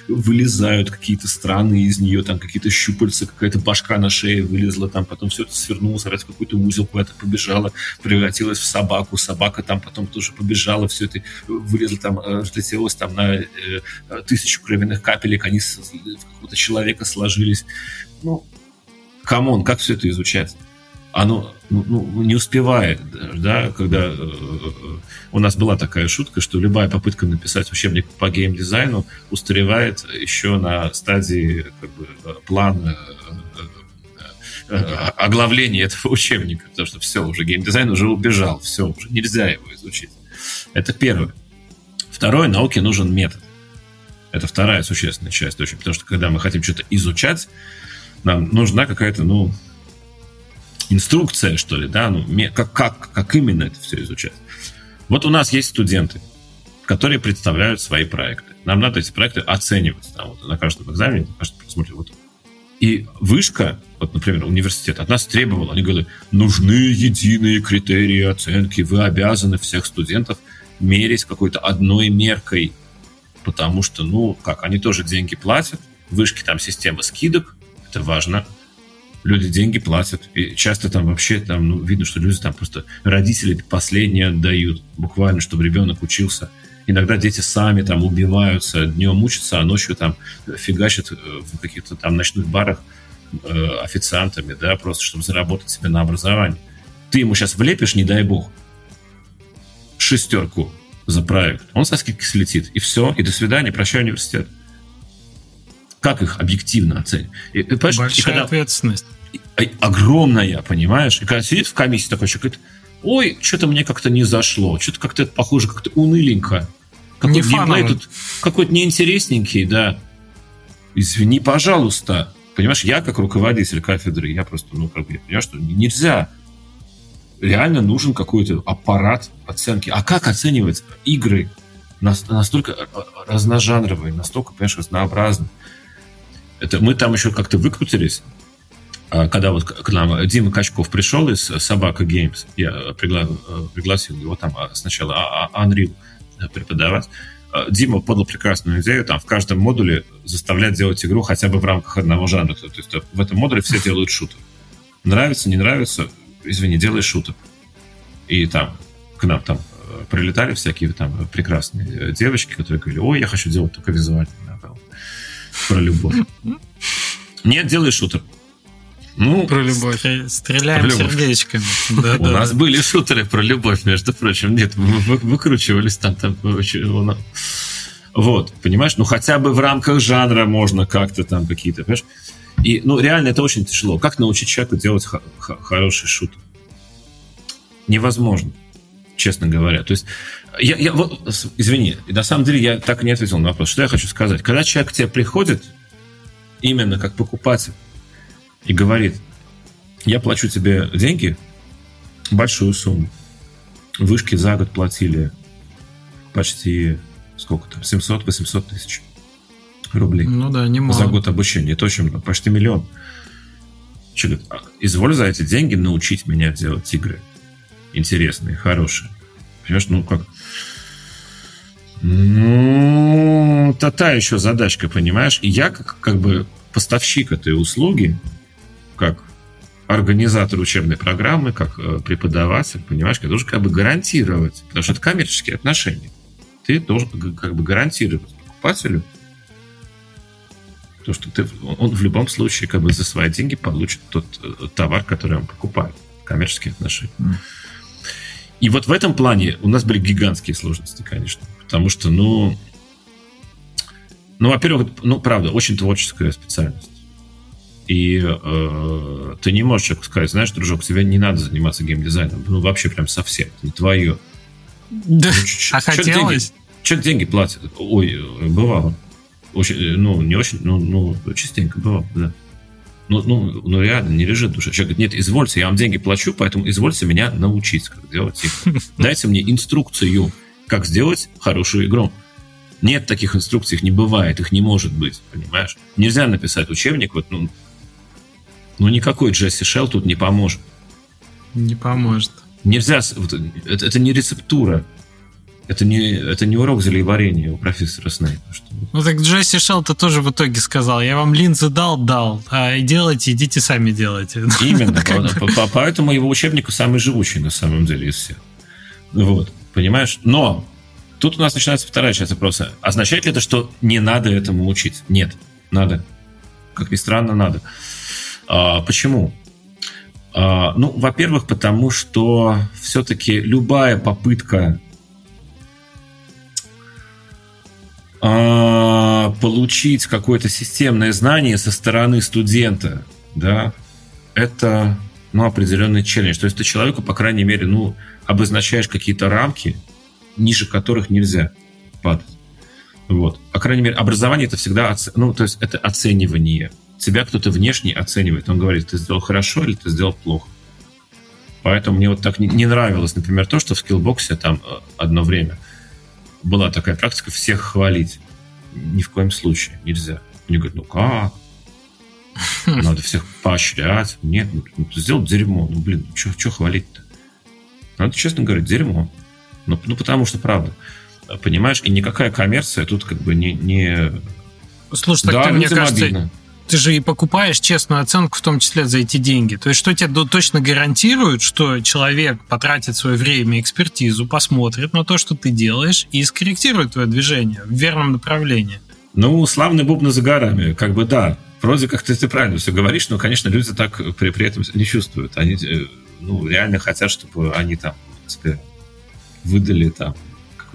вылезают какие-то страны из нее, там какие-то щупальца, какая-то башка на шее вылезла, там потом все это свернулось, опять какой-то узел куда-то побежала, превратилась в собаку, собака там потом тоже побежала, все это вылезло там, э, разлетелось там на э, тысячу кровяных капелек, они в какого-то человека сложились. Ну, come on, как все это изучать? Оно ну, ну, не успевает, да, когда э, у нас была такая шутка, что любая попытка написать учебник по геймдизайну устаревает еще на стадии как бы, плана э, э, оглавления этого учебника, потому что все, уже геймдизайн уже убежал, все, уже нельзя его изучить. Это первое. Второе, науке нужен метод. Это вторая существенная часть потому что когда мы хотим что-то изучать, нам нужна какая-то, ну, инструкция, что ли, да, ну, как, как, как именно это все изучать. Вот у нас есть студенты, которые представляют свои проекты. Нам надо эти проекты оценивать там, вот, на каждом экзамене, на каждом просмотре. Вот. И вышка, вот, например, университет от нас требовал, они говорили, нужны единые критерии оценки, вы обязаны всех студентов мерить какой-то одной меркой, потому что, ну, как, они тоже деньги платят, вышки там система скидок, это важно, люди деньги платят. И часто там вообще там, ну, видно, что люди там просто родители последние отдают, буквально, чтобы ребенок учился. Иногда дети сами там убиваются, днем учатся, а ночью там фигачат э, в каких-то там ночных барах э, официантами, да, просто чтобы заработать себе на образование. Ты ему сейчас влепишь, не дай бог, шестерку за проект, он со скидки слетит, и все, и до свидания, прощай университет. Как их объективно оценить? И, и, Большая и когда... ответственность огромная, понимаешь? И когда сидит в комиссии такой человек, говорит, ой, что-то мне как-то не зашло, что-то как-то это похоже, как-то уныленько. Какой-то геймплей тут какой-то неинтересненький, да. Извини, пожалуйста. Понимаешь, я как руководитель кафедры, я просто, ну, как бы, понимаю, что нельзя. Реально нужен какой-то аппарат оценки. А как оценивать игры настолько разножанровые, настолько, понимаешь, разнообразные? Это мы там еще как-то выкрутились а, когда вот к нам Дима Качков пришел из Собака Games, я пригла пригласил его там а, сначала Unreal преподавать, а, Дима подал прекрасную идею, там в каждом модуле заставлять делать игру хотя бы в рамках одного жанра. То есть в этом модуле все делают шутер. Нравится, не нравится, извини, делай шутер. И там к нам там э, прилетали всякие там прекрасные девочки, которые говорили, ой, я хочу делать только визуальный новелл про любовь. Нет, делай шутер. Ну, про любовь. Стреляем про любовь. сердечками. Да, У да, нас да. были шутеры про любовь, между прочим. Нет, мы выкручивались там. там Вот, понимаешь? Ну, хотя бы в рамках жанра можно как-то там какие-то, понимаешь? И, ну, реально это очень тяжело. Как научить человека делать хороший шут? Невозможно, честно говоря. То есть, я, я, вот, извини, на самом деле я так и не ответил на вопрос. Что я хочу сказать? Когда человек к тебе приходит, именно как покупатель, и говорит, я плачу тебе деньги, большую сумму. Вышки за год платили почти, сколько там, 700-800 тысяч рублей. Ну да, немало. За год обучения. Это очень много, почти миллион. Че, говорит, «А, изволь за эти деньги научить меня делать игры. Интересные, хорошие. Понимаешь, ну как... Ну, это та еще задачка, понимаешь? И я как, как бы поставщик этой услуги, как организатор учебной программы, как э, преподаватель, понимаешь, я должен как бы гарантировать, потому что это коммерческие отношения. Ты должен как бы гарантировать покупателю то, что ты, он в любом случае как бы за свои деньги получит тот э, товар, который он покупает. Коммерческие отношения. И вот в этом плане у нас были гигантские сложности, конечно. Потому что, ну, ну, во-первых, ну, правда, очень творческая специальность. И э, ты не можешь человеку сказать, знаешь, дружок, тебе не надо заниматься геймдизайном. Ну, вообще прям совсем. Не твое. Да, ну, а хотелось? Человек деньги платит. Ой, бывало. Очень, ну, не очень, ну, ну частенько бывало, да. Ну, ну, ну, реально, не лежит душа. Человек говорит, нет, извольте, я вам деньги плачу, поэтому извольте меня научить, как делать игру. Дайте мне инструкцию, как сделать хорошую игру. Нет таких инструкций, их не бывает, их не может быть, понимаешь? Нельзя написать учебник, вот, ну, ну никакой Джесси Шелл тут не поможет. Не поможет. Нельзя, вот, это, это не рецептура. Это не, это не урок зельеварения у профессора Снейпа. Что... Ну так Джесси Шелл-то тоже в итоге сказал, я вам линзы дал, дал, а делайте, идите сами делайте. Именно, поэтому его учебник самый живучий на самом деле из всех. Вот, понимаешь? Но тут у нас начинается вторая часть вопроса. Означает ли это, что не надо этому учить? Нет, надо. Как ни странно, надо. А, почему? А, ну, во-первых, потому что все-таки любая попытка а, получить какое-то системное знание со стороны студента, да, это ну, определенный челлендж. То есть ты человеку, по крайней мере, ну, обозначаешь какие-то рамки, ниже которых нельзя падать. Вот. По крайней мере, образование это всегда, оце... ну, то есть это оценивание. Тебя кто-то внешне оценивает. Он говорит, ты сделал хорошо или ты сделал плохо. Поэтому мне вот так не, не нравилось, например, то, что в скиллбоксе там э, одно время – была такая практика всех хвалить. Ни в коем случае нельзя. Мне говорят, ну как? Надо всех поощрять. Нет, ну, ну сделал дерьмо. Ну, блин, ну что хвалить-то? Надо честно говорить, дерьмо. Ну, ну, потому что правда. Понимаешь, и никакая коммерция тут как бы не... не... Слушай, так да, ты, мне кажется, обидно ты же и покупаешь честную оценку, в том числе за эти деньги. То есть, что тебе точно гарантирует, что человек потратит свое время, экспертизу, посмотрит на то, что ты делаешь, и скорректирует твое движение в верном направлении. Ну, славный бубны за горами, как бы да. Вроде как ты, ты правильно все говоришь, но, конечно, люди так при, при этом не чувствуют. Они э, ну, реально хотят, чтобы они там выдали там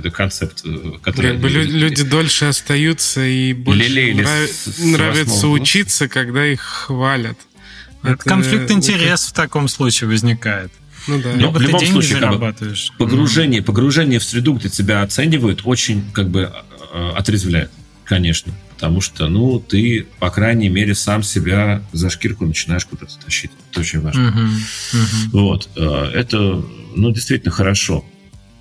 какой-то концепт, э, который... Как бы люди, люди дольше остаются и больше нрав... нравится учиться, когда их хвалят. Это, Это конфликт интересов в таком случае возникает. Ну да. Но в любом случае, как бы, погружение, погружение в среду, где тебя оценивают, очень как бы э, отрезвляет, конечно. Потому что, ну, ты, по крайней мере, сам себя за шкирку начинаешь куда-то тащить. Это очень важно. Uh-huh, uh-huh. Вот. Э, это, ну, действительно хорошо.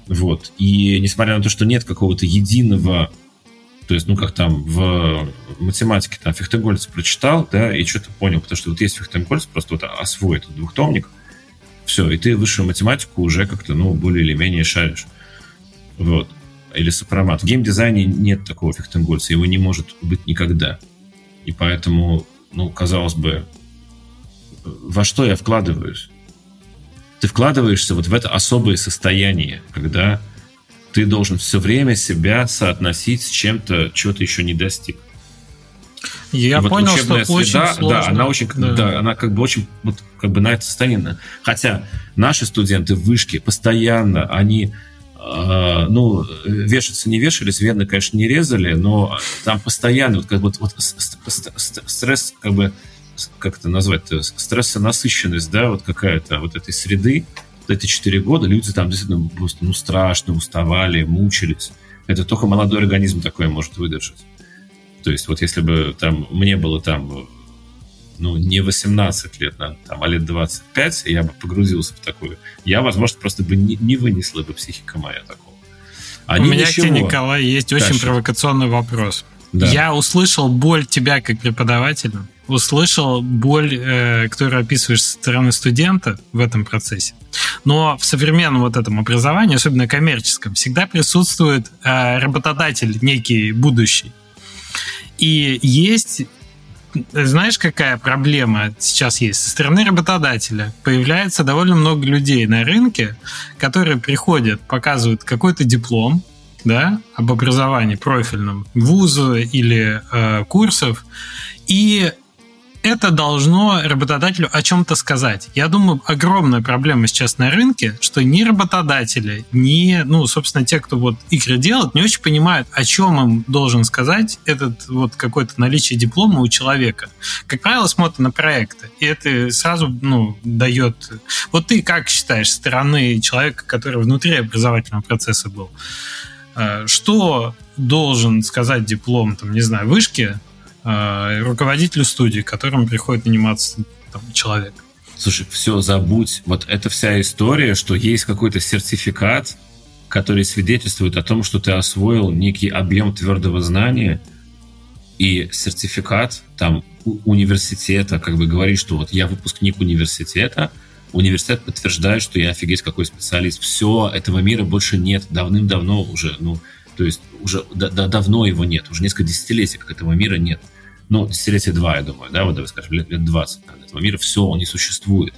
Вот. И несмотря на то, что нет какого-то единого то есть, ну, как там в математике там Фихтенгольц прочитал, да, и что-то понял, потому что вот есть Фихтенгольц, просто вот освой этот двухтомник, все, и ты высшую математику уже как-то, ну, более или менее шаришь. Вот. Или сопромат. В геймдизайне нет такого Фихтенгольца, его не может быть никогда. И поэтому, ну, казалось бы, во что я вкладываюсь? Ты вкладываешься вот в это особое состояние, когда ты должен все время себя соотносить с чем-то, чего ты еще не достиг. Я вот понял, что среда, очень сложно. Да, она очень, да. да, она как бы очень, вот, как бы на это состояние. Хотя наши студенты в вышке постоянно, они а, ну, вешаться не вешались, вены, конечно, не резали, но там постоянно вот, как бы, вот стресс, как бы, как это назвать, стрессонасыщенность, да, вот какая-то вот этой среды, вот эти четыре года люди там действительно просто, ну, страшно уставали, мучились. Это только молодой организм такое может выдержать. То есть вот если бы там мне было там ну, не 18 лет, там, а лет 25, я бы погрузился в такую. Я, возможно, просто бы не, не вынесла бы психика моя такого. Они У меня ничего. к тебе, Николай, есть Дальше. очень провокационный вопрос. Да. Я услышал боль тебя как преподавателя, услышал боль, э, которую описываешь со стороны студента в этом процессе. Но в современном вот этом образовании, особенно коммерческом, всегда присутствует э, работодатель некий будущий. И есть знаешь, какая проблема сейчас есть? Со стороны работодателя появляется довольно много людей на рынке, которые приходят, показывают какой-то диплом, да, об образовании профильном вуза или э, курсов, и это должно работодателю о чем-то сказать. Я думаю, огромная проблема сейчас на рынке, что ни работодатели, ни, ну, собственно, те, кто вот игры делают, не очень понимают, о чем им должен сказать этот вот какое-то наличие диплома у человека. Как правило, смотрят на проекты, и это сразу, ну, дает... Вот ты как считаешь, стороны человека, который внутри образовательного процесса был, э, что должен сказать диплом, там, не знаю, вышки э, руководителю студии, которому приходит наниматься там, человек. Слушай, все, забудь. Вот эта вся история, что есть какой-то сертификат, который свидетельствует о том, что ты освоил некий объем твердого знания, и сертификат там университета как бы говорит, что вот я выпускник университета, университет подтверждает, что я офигеть какой специалист. Все, этого мира больше нет. Давным-давно уже, ну, то есть уже да, да, давно его нет, уже несколько десятилетий, как этого мира нет. Ну, десятилетия два, я думаю, да, вот давай скажем, лет, лет 20 этого мира, все, он не существует.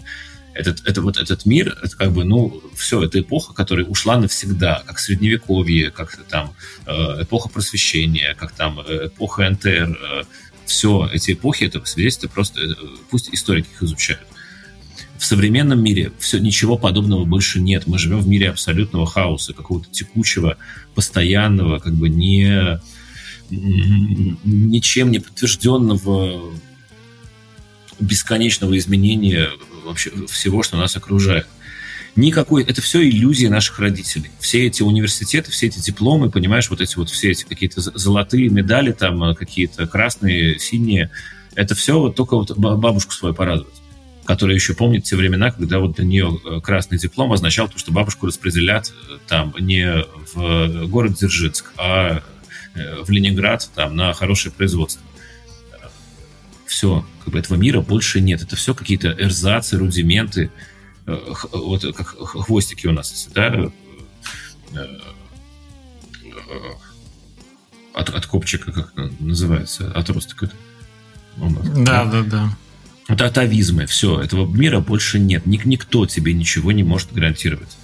Этот, это, вот этот мир, это как бы, ну, все, это эпоха, которая ушла навсегда, как средневековье, как там э, эпоха просвещения, как там э, эпоха НТР, э, все эти эпохи, это свидетельство просто, пусть историки их изучают. В современном мире все, ничего подобного больше нет. Мы живем в мире абсолютного хаоса, какого-то текучего, постоянного, как бы не, ничем не подтвержденного бесконечного изменения вообще всего, что нас окружает. Никакой, это все иллюзии наших родителей. Все эти университеты, все эти дипломы, понимаешь, вот эти вот все эти какие-то золотые медали, там какие-то красные, синие, это все вот только вот бабушку свою порадовать которая еще помнит те времена, когда вот для нее э, красный диплом означал то, что бабушку распределят э, там не в город Дзержинск, а э, в Ленинград там на хорошее производство. Все, как бы этого мира больше нет. Это все какие-то эрзацы, рудименты, вот как хвостики у нас, да, от, от копчика, как называется, отросток это. Да, да, да это атовизмы, все, этого мира больше нет. Ник никто тебе ничего не может гарантировать.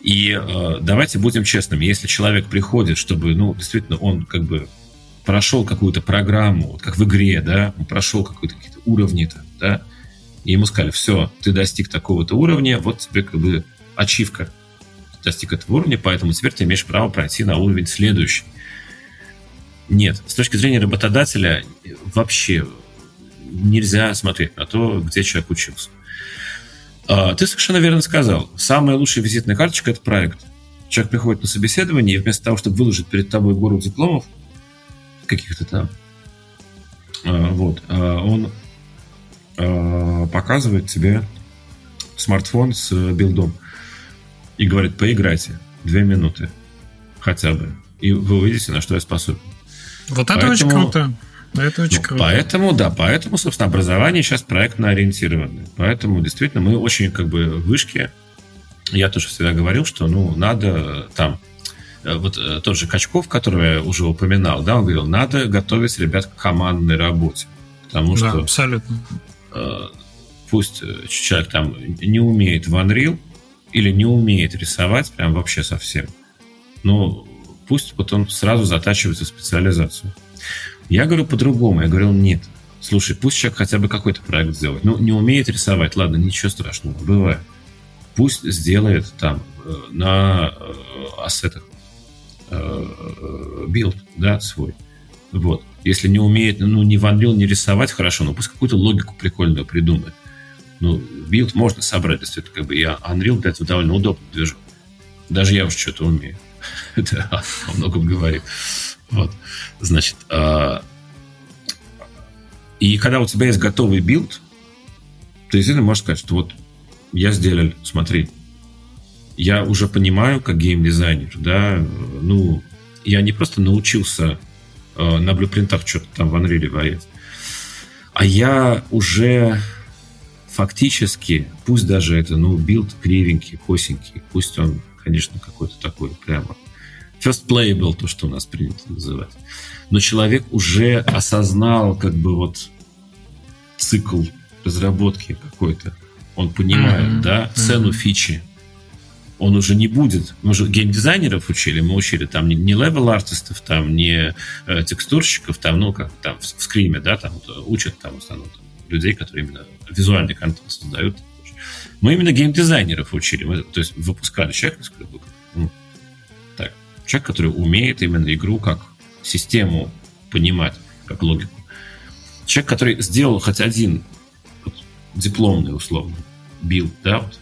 И э, давайте будем честными, если человек приходит, чтобы, ну, действительно, он как бы прошел какую-то программу, вот как в игре, да, он прошел какие-то какие уровни там, да, и ему сказали, все, ты достиг такого-то уровня, вот тебе как бы ачивка. Достиг этого уровня, поэтому теперь ты имеешь право пройти на уровень следующий. Нет, с точки зрения работодателя вообще нельзя смотреть на то, где человек учился. А, ты совершенно верно сказал. Самая лучшая визитная карточка – это проект. Человек приходит на собеседование, и вместо того, чтобы выложить перед тобой гору дипломов, каких-то там, а, вот, а, он показывает тебе смартфон с билдом и говорит, поиграйте две минуты хотя бы, и вы увидите, на что я способен. Вот это Поэтому... очень круто. Это очень ну, круто. Поэтому, да, поэтому, собственно, образование сейчас проектно ориентированное. Поэтому, действительно, мы очень как бы вышки. Я тоже всегда говорил, что, ну, надо там э, вот э, тот же Качков, которого я уже упоминал, да, он говорил, надо готовить ребят к командной работе. Потому да, что абсолютно. Э, пусть человек там не умеет в Unreal или не умеет рисовать прям вообще совсем, но пусть вот он сразу затачивается в специализацию. Я говорю по-другому. Я говорю, нет. Слушай, пусть человек хотя бы какой-то проект сделает. Ну, не умеет рисовать, ладно, ничего страшного, бывает. Пусть сделает там на ассетах билд, да, свой. Вот. Если не умеет, ну, не в не рисовать хорошо, но пусть какую-то логику прикольную придумает. Ну, билд можно собрать, если это как бы я Unreal для этого довольно удобный движок. Даже я уж что-то умею. Это о многом говорит. Вот. Значит, и когда у тебя есть готовый билд, ты действительно можешь сказать, что вот я сделал, смотри, я уже понимаю, как геймдизайнер, да, ну, я не просто научился э, на блюпринтах что-то там в Unreal варить, а я уже фактически, пусть даже это, ну, билд кривенький, косенький, пусть он, конечно, какой-то такой прямо first playable, то, что у нас принято называть, но человек уже осознал как бы вот цикл разработки какой-то. Он понимает, mm-hmm. да, цену mm-hmm. фичи. Он уже не будет. Мы же геймдизайнеров учили, мы учили там не, не левел-артистов, там не э, текстурщиков, там, ну, как там в, в скриме, да, там вот, учат там в основном там, людей, которые именно визуальный контент создают. Мы именно геймдизайнеров учили. Мы, то есть выпускали человека, человек, который умеет именно игру как систему понимать, как логику. Человек, который сделал хоть один вот, дипломный, условно, билд, да, вот,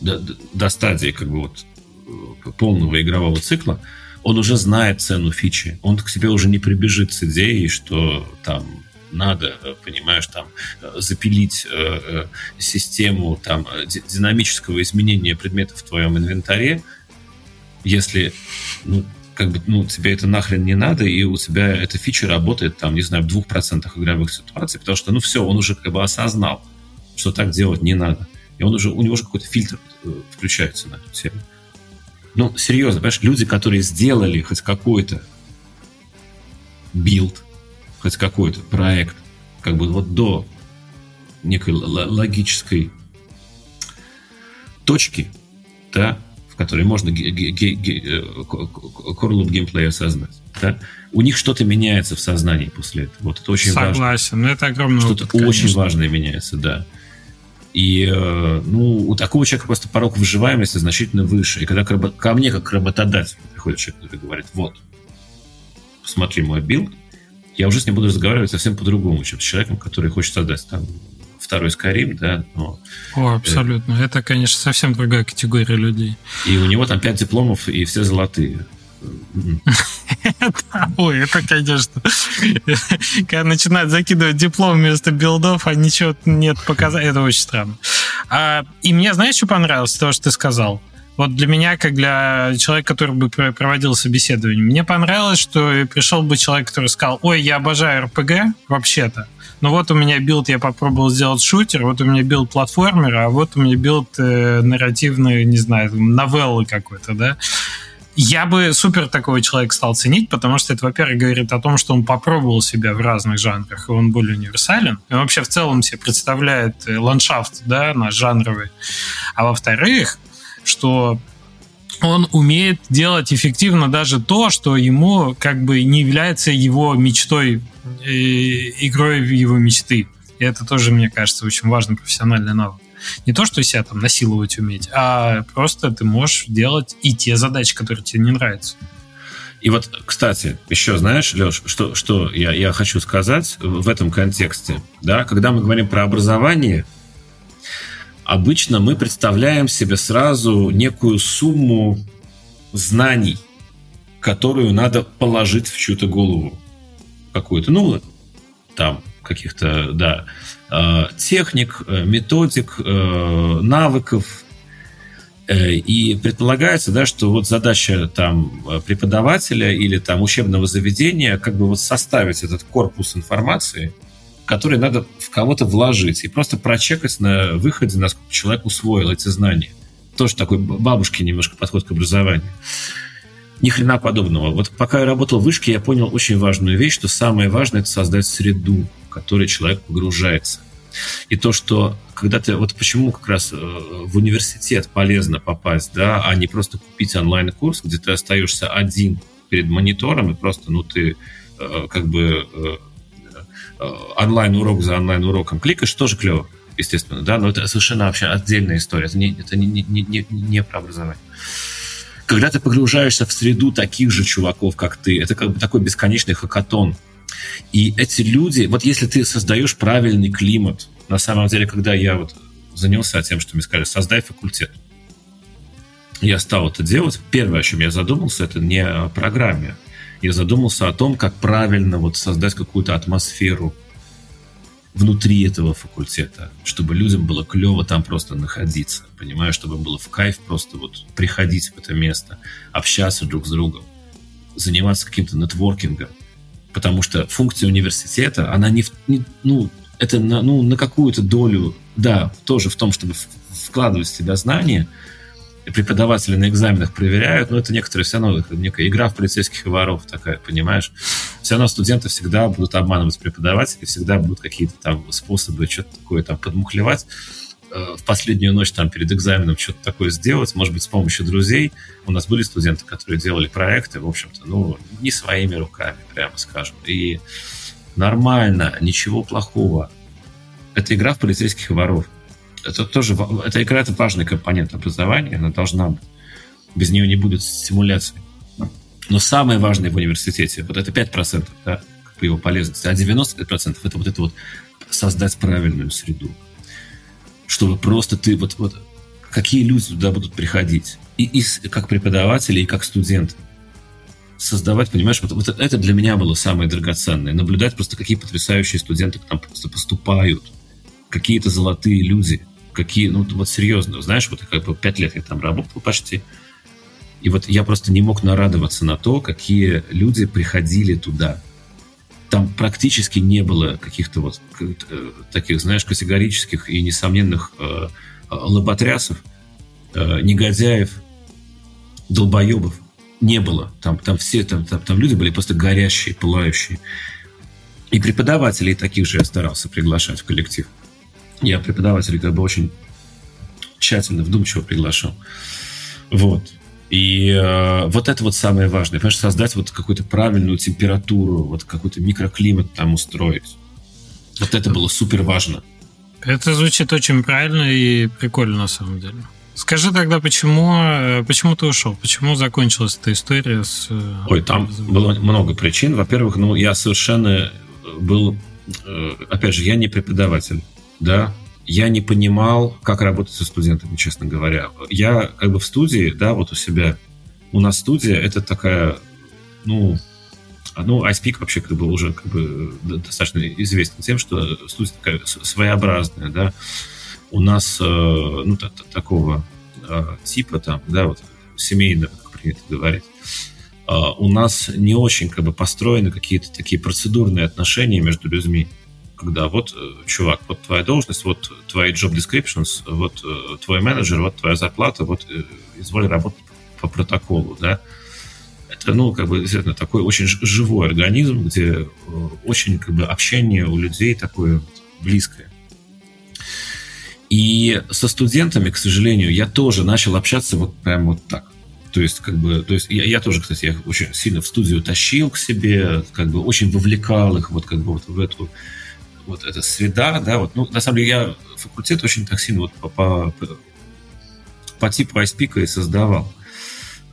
до, до, стадии как бы вот э, полного игрового цикла, он уже знает цену фичи. Он к себе уже не прибежит с идеей, что там надо, э, понимаешь, там э, запилить э, систему там динамического изменения предметов в твоем инвентаре, если ну, как бы, ну, тебе это нахрен не надо, и у тебя эта фича работает, там, не знаю, в двух процентах игровых ситуаций, потому что, ну, все, он уже как бы осознал, что так делать не надо. И он уже, у него уже какой-то фильтр э, включается на эту тему. Ну, серьезно, понимаешь, люди, которые сделали хоть какой-то билд, хоть какой-то проект, как бы вот до некой логической точки, да, которые можно core loop геймплей осознать. Да? У них что-то меняется в сознании после этого. Вот это очень Согласен, важно. Согласен, это огромный Что-то опыт, очень важное меняется, да. И э, ну, у такого человека просто порог выживаемости значительно выше. И когда ко мне, как к работодателю, приходит человек, который говорит, вот, посмотри мой билд, я уже с ним буду разговаривать совсем по-другому, чем с человеком, который хочет создать там второй Skyrim, да. Но, О, абсолютно. Это, это, конечно, совсем другая категория людей. И у него там пять дипломов, и все золотые. Ой, это, конечно, когда начинают закидывать диплом вместо билдов, а ничего нет показать, это очень странно. А, и мне, знаешь, что понравилось, то, что ты сказал? Вот для меня, как для человека, который бы проводил собеседование, мне понравилось, что пришел бы человек, который сказал, ой, я обожаю РПГ, вообще-то, ну вот у меня билд, я попробовал сделать шутер, вот у меня билд платформер, а вот у меня билд э, нарративный, не знаю, новеллы какой-то, да. Я бы супер такого человека стал ценить, потому что это, во-первых, говорит о том, что он попробовал себя в разных жанрах, и он более универсален. И вообще в целом себе представляет э, ландшафт, да, наш жанровый. А во-вторых, что он умеет делать эффективно даже то, что ему как бы не является его мечтой, э, игрой его мечты. И это тоже, мне кажется, очень важный профессиональный навык. Не то, что себя там насиловать уметь, а просто ты можешь делать и те задачи, которые тебе не нравятся. И вот, кстати, еще знаешь, Леш, что, что я, я хочу сказать в этом контексте. Да? Когда мы говорим про образование, обычно мы представляем себе сразу некую сумму знаний, которую надо положить в чью-то голову. Какую-то, ну, там, каких-то, да, э, техник, э, методик, э, навыков. И предполагается, да, что вот задача там преподавателя или там учебного заведения как бы вот составить этот корпус информации – который надо в кого-то вложить и просто прочекать на выходе, насколько человек усвоил эти знания. Тоже такой бабушки немножко подход к образованию. Ни хрена подобного. Вот пока я работал в вышке, я понял очень важную вещь, что самое важное – это создать среду, в которой человек погружается. И то, что когда ты... Вот почему как раз э, в университет полезно попасть, да, а не просто купить онлайн-курс, где ты остаешься один перед монитором и просто, ну, ты э, как бы Э, онлайн-урок за онлайн-уроком кликаешь, тоже клево. естественно, да, но это совершенно вообще отдельная история, это не, это не, не, не, не про образование. Когда ты погружаешься в среду таких же чуваков, как ты, это как бы такой бесконечный хакатон. И эти люди, вот если ты создаешь правильный климат, на самом деле, когда я вот занялся тем, что мне сказали, создай факультет, я стал это делать. Первое, о чем я задумался, это не о программе. Я задумался о том, как правильно вот создать какую-то атмосферу внутри этого факультета, чтобы людям было клево там просто находиться, понимаешь, чтобы было в кайф просто вот приходить в это место, общаться друг с другом, заниматься каким-то нетворкингом, потому что функция университета, она не, не ну, это на, ну, на какую-то долю, да, тоже в том, чтобы вкладывать в себя знания, преподаватели на экзаменах проверяют, но это некоторые все равно некая игра в полицейских и воров такая, понимаешь? Все равно студенты всегда будут обманывать преподавателей, всегда будут какие-то там способы что-то такое там подмухлевать э, в последнюю ночь там перед экзаменом что-то такое сделать, может быть, с помощью друзей. У нас были студенты, которые делали проекты, в общем-то, ну, не своими руками, прямо скажем. И нормально, ничего плохого. Это игра в полицейских воров это тоже, эта игра это важный компонент образования, она должна. Без нее не будет стимуляции. Но самое важное в университете, вот это 5%, да, по его полезности, а 95% это вот это вот создать правильную среду. Чтобы просто ты, вот, вот какие люди туда будут приходить. И, и как преподаватели, и как студенты. Создавать, понимаешь, вот, вот это для меня было самое драгоценное. Наблюдать просто, какие потрясающие студенты там просто поступают. Какие-то золотые люди какие, ну, вот серьезно, знаешь, вот как бы пять лет я там работал почти, и вот я просто не мог нарадоваться на то, какие люди приходили туда. Там практически не было каких-то вот э, таких, знаешь, категорических и несомненных э, э, лоботрясов, э, негодяев, долбоебов. Не было. Там, там все, там, там, там люди были просто горящие, пылающие. И преподавателей таких же я старался приглашать в коллектив. Я преподавателей как бы очень тщательно, вдумчиво приглашал. Вот. И э, вот это вот самое важное. Понимаешь, создать вот какую-то правильную температуру, вот какой-то микроклимат там устроить. Вот это было супер важно. Это звучит очень правильно и прикольно на самом деле. Скажи тогда, почему, э, почему ты ушел? Почему закончилась эта история с... Э, Ой, там было много причин. Во-первых, ну, я совершенно был... Э, опять же, я не преподаватель да, я не понимал, как работать со студентами, честно говоря. Я как бы в студии, да, вот у себя, у нас студия, это такая, ну, ну, iSpeak вообще как бы уже как бы достаточно известен тем, что студия такая своеобразная, да. У нас, э, ну, такого э, типа там, да, вот семейного, как принято говорить, э, у нас не очень как бы построены какие-то такие процедурные отношения между людьми когда вот, э, чувак, вот твоя должность, вот твои job descriptions, вот э, твой менеджер, вот твоя зарплата, вот э, изволь работать по протоколу, да. Это, ну, как бы, действительно, такой очень живой организм, где очень, как бы, общение у людей такое близкое. И со студентами, к сожалению, я тоже начал общаться вот прям вот так. То есть, как бы, то есть я, я тоже, кстати, я очень сильно в студию тащил к себе, как бы очень вовлекал их вот как бы вот в эту вот эта среда, да, вот, ну, на самом деле я факультет очень так сильно вот по, по, по типу iSpeak и создавал.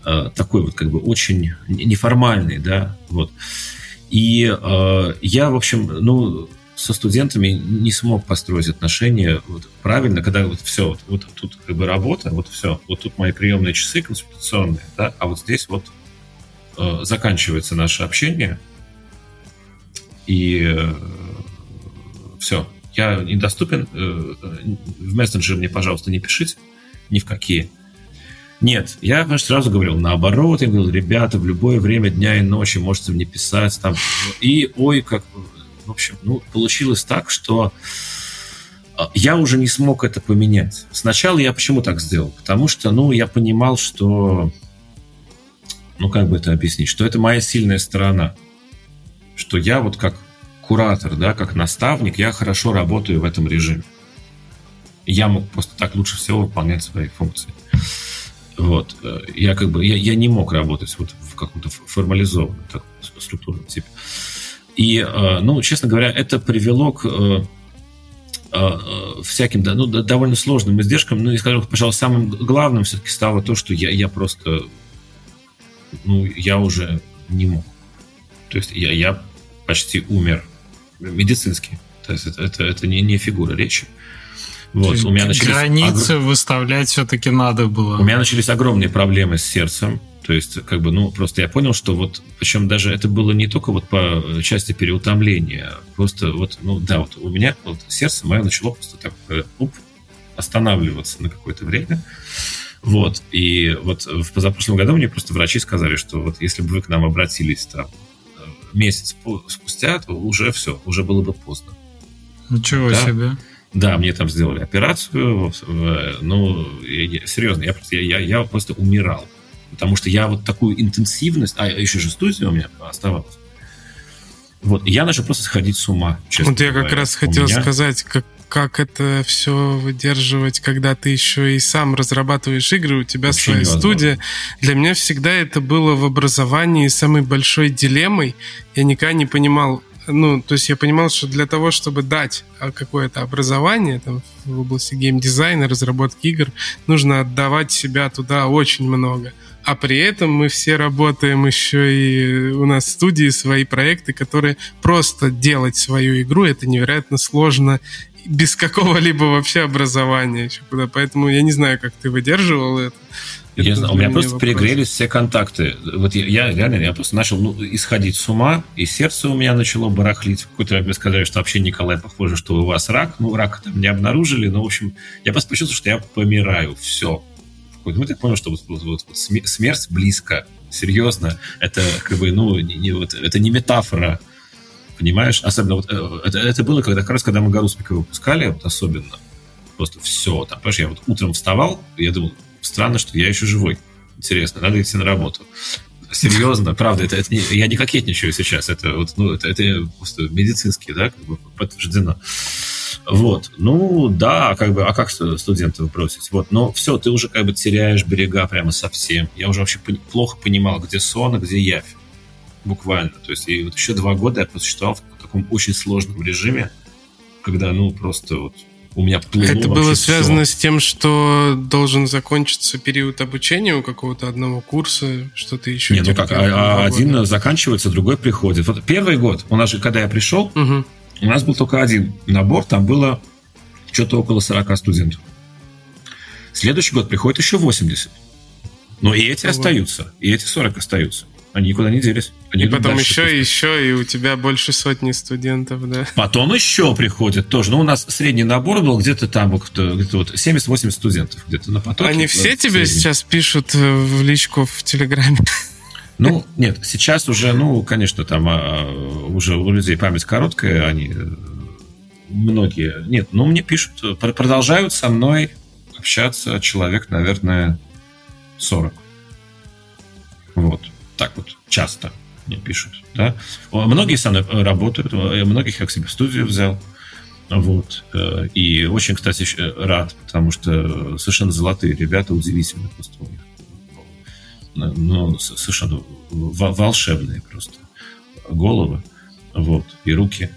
Э, такой вот как бы очень неформальный, да, вот. И э, я, в общем, ну, со студентами не смог построить отношения вот, правильно, когда вот все, вот, вот тут как бы работа, вот все, вот тут мои приемные часы консультационные, да, а вот здесь вот э, заканчивается наше общение, и э, все, я недоступен, э, в мессенджер мне, пожалуйста, не пишите, ни в какие. Нет, я конечно, сразу говорил наоборот, я говорил, ребята, в любое время дня и ночи можете мне писать там. И, ой, как, в общем, ну, получилось так, что а, я уже не смог это поменять. Сначала я почему так сделал? Потому что, ну, я понимал, что, ну, как бы это объяснить, что это моя сильная сторона. Что я вот как куратор, да, как наставник, я хорошо работаю в этом режиме. Я мог просто так лучше всего выполнять свои функции. Вот. Я как бы, я, я не мог работать вот в каком-то формализованном так, структурном типе. И, э, ну, честно говоря, это привело к, э, э, всяким ну, довольно сложным издержкам. Ну, и, скажем, пожалуй, самым главным все-таки стало то, что я, я просто, ну, я уже не мог. То есть я, я почти умер медицински. То есть это, это, это не, не фигура речи. Вот, у меня начались границы огр... выставлять все-таки надо было. У меня начались огромные проблемы с сердцем. То есть, как бы, ну, просто я понял, что вот, причем даже это было не только вот по части переутомления, просто вот, ну, да, вот у меня вот сердце мое начало просто так, э, уп, останавливаться на какое-то время. Вот, и вот в позапрошлом году мне просто врачи сказали, что вот если бы вы к нам обратились там месяц спустя, то уже все, уже было бы поздно. Ничего да? себе. Да, мне там сделали операцию, ну, я, серьезно, я просто, я, я просто умирал. Потому что я вот такую интенсивность, а еще же студия у меня оставалась. Вот, я начал просто сходить с ума, честно Вот я как раз хотел меня... сказать, как, как это все выдерживать, когда ты еще и сам разрабатываешь игры, у тебя Вообще своя студия. Для меня всегда это было в образовании самой большой дилеммой. Я никогда не понимал, ну, то есть я понимал, что для того, чтобы дать а, какое-то образование там, в области геймдизайна, разработки игр, нужно отдавать себя туда очень много а при этом мы все работаем еще и у нас в студии свои проекты, которые просто делать свою игру, это невероятно сложно без какого-либо вообще образования. Поэтому я не знаю, как ты выдерживал это. Я знаю, у меня просто вопрос. перегрелись все контакты. Вот я, я реально, я просто начал ну, исходить с ума, и сердце у меня начало барахлить. В какой-то момент сказали, что вообще, Николай, похоже, что у вас рак. Ну, рак там не обнаружили, но, в общем, я просто почувствовал, что я помираю. Все какой-то момент я понял, что вот, вот, вот, вот смерть близко, серьезно. Это как бы, ну, не, не, вот, это не метафора, понимаешь? Особенно вот э, это, это было когда, как раз, когда мы Гаруспика выпускали, вот особенно. Просто все, там, понимаешь, я вот утром вставал, и я думал, странно, что я еще живой. Интересно, надо идти на работу. Серьезно, правда, это, это не, я не кокетничаю сейчас, это вот, ну, это, это просто медицински, да, как бы подтверждено. Вот. Ну, да, как бы, а как студентов бросить? Вот, но все, ты уже как бы теряешь берега прямо совсем. Я уже вообще плохо понимал, где сон, а где явь. Буквально. То есть, и вот еще два года я посуществовал в таком очень сложном режиме, когда, ну, просто вот у меня Это было связано все. с тем, что должен закончиться период обучения у какого-то одного курса, что-то еще. Не, ну как, а, а один заканчивается, другой приходит. Вот первый год, у нас же, когда я пришел, угу. У нас был только один набор, там было что-то около 40 студентов. Следующий год приходит еще 80. Но и эти Ого. остаются, и эти 40 остаются. Они никуда не делись. Они и потом еще, и еще, и у тебя больше сотни студентов, да? Потом еще приходят тоже. Ну, у нас средний набор был где-то там, где-то вот 70-80 студентов где-то на потоке. Они все тебе сейчас пишут э, в личку в Телеграме? Ну, нет, сейчас уже, ну, конечно, там а, уже у людей память короткая, они э, многие... Нет, ну, мне пишут, продолжают со мной общаться человек, наверное, 40. Вот, так вот, часто мне пишут, да. Многие со мной работают, многих я к себе в студию взял, вот. Э, и очень, кстати, рад, потому что совершенно золотые ребята, удивительно просто у них ну, совершенно волшебные просто головы, вот, и руки.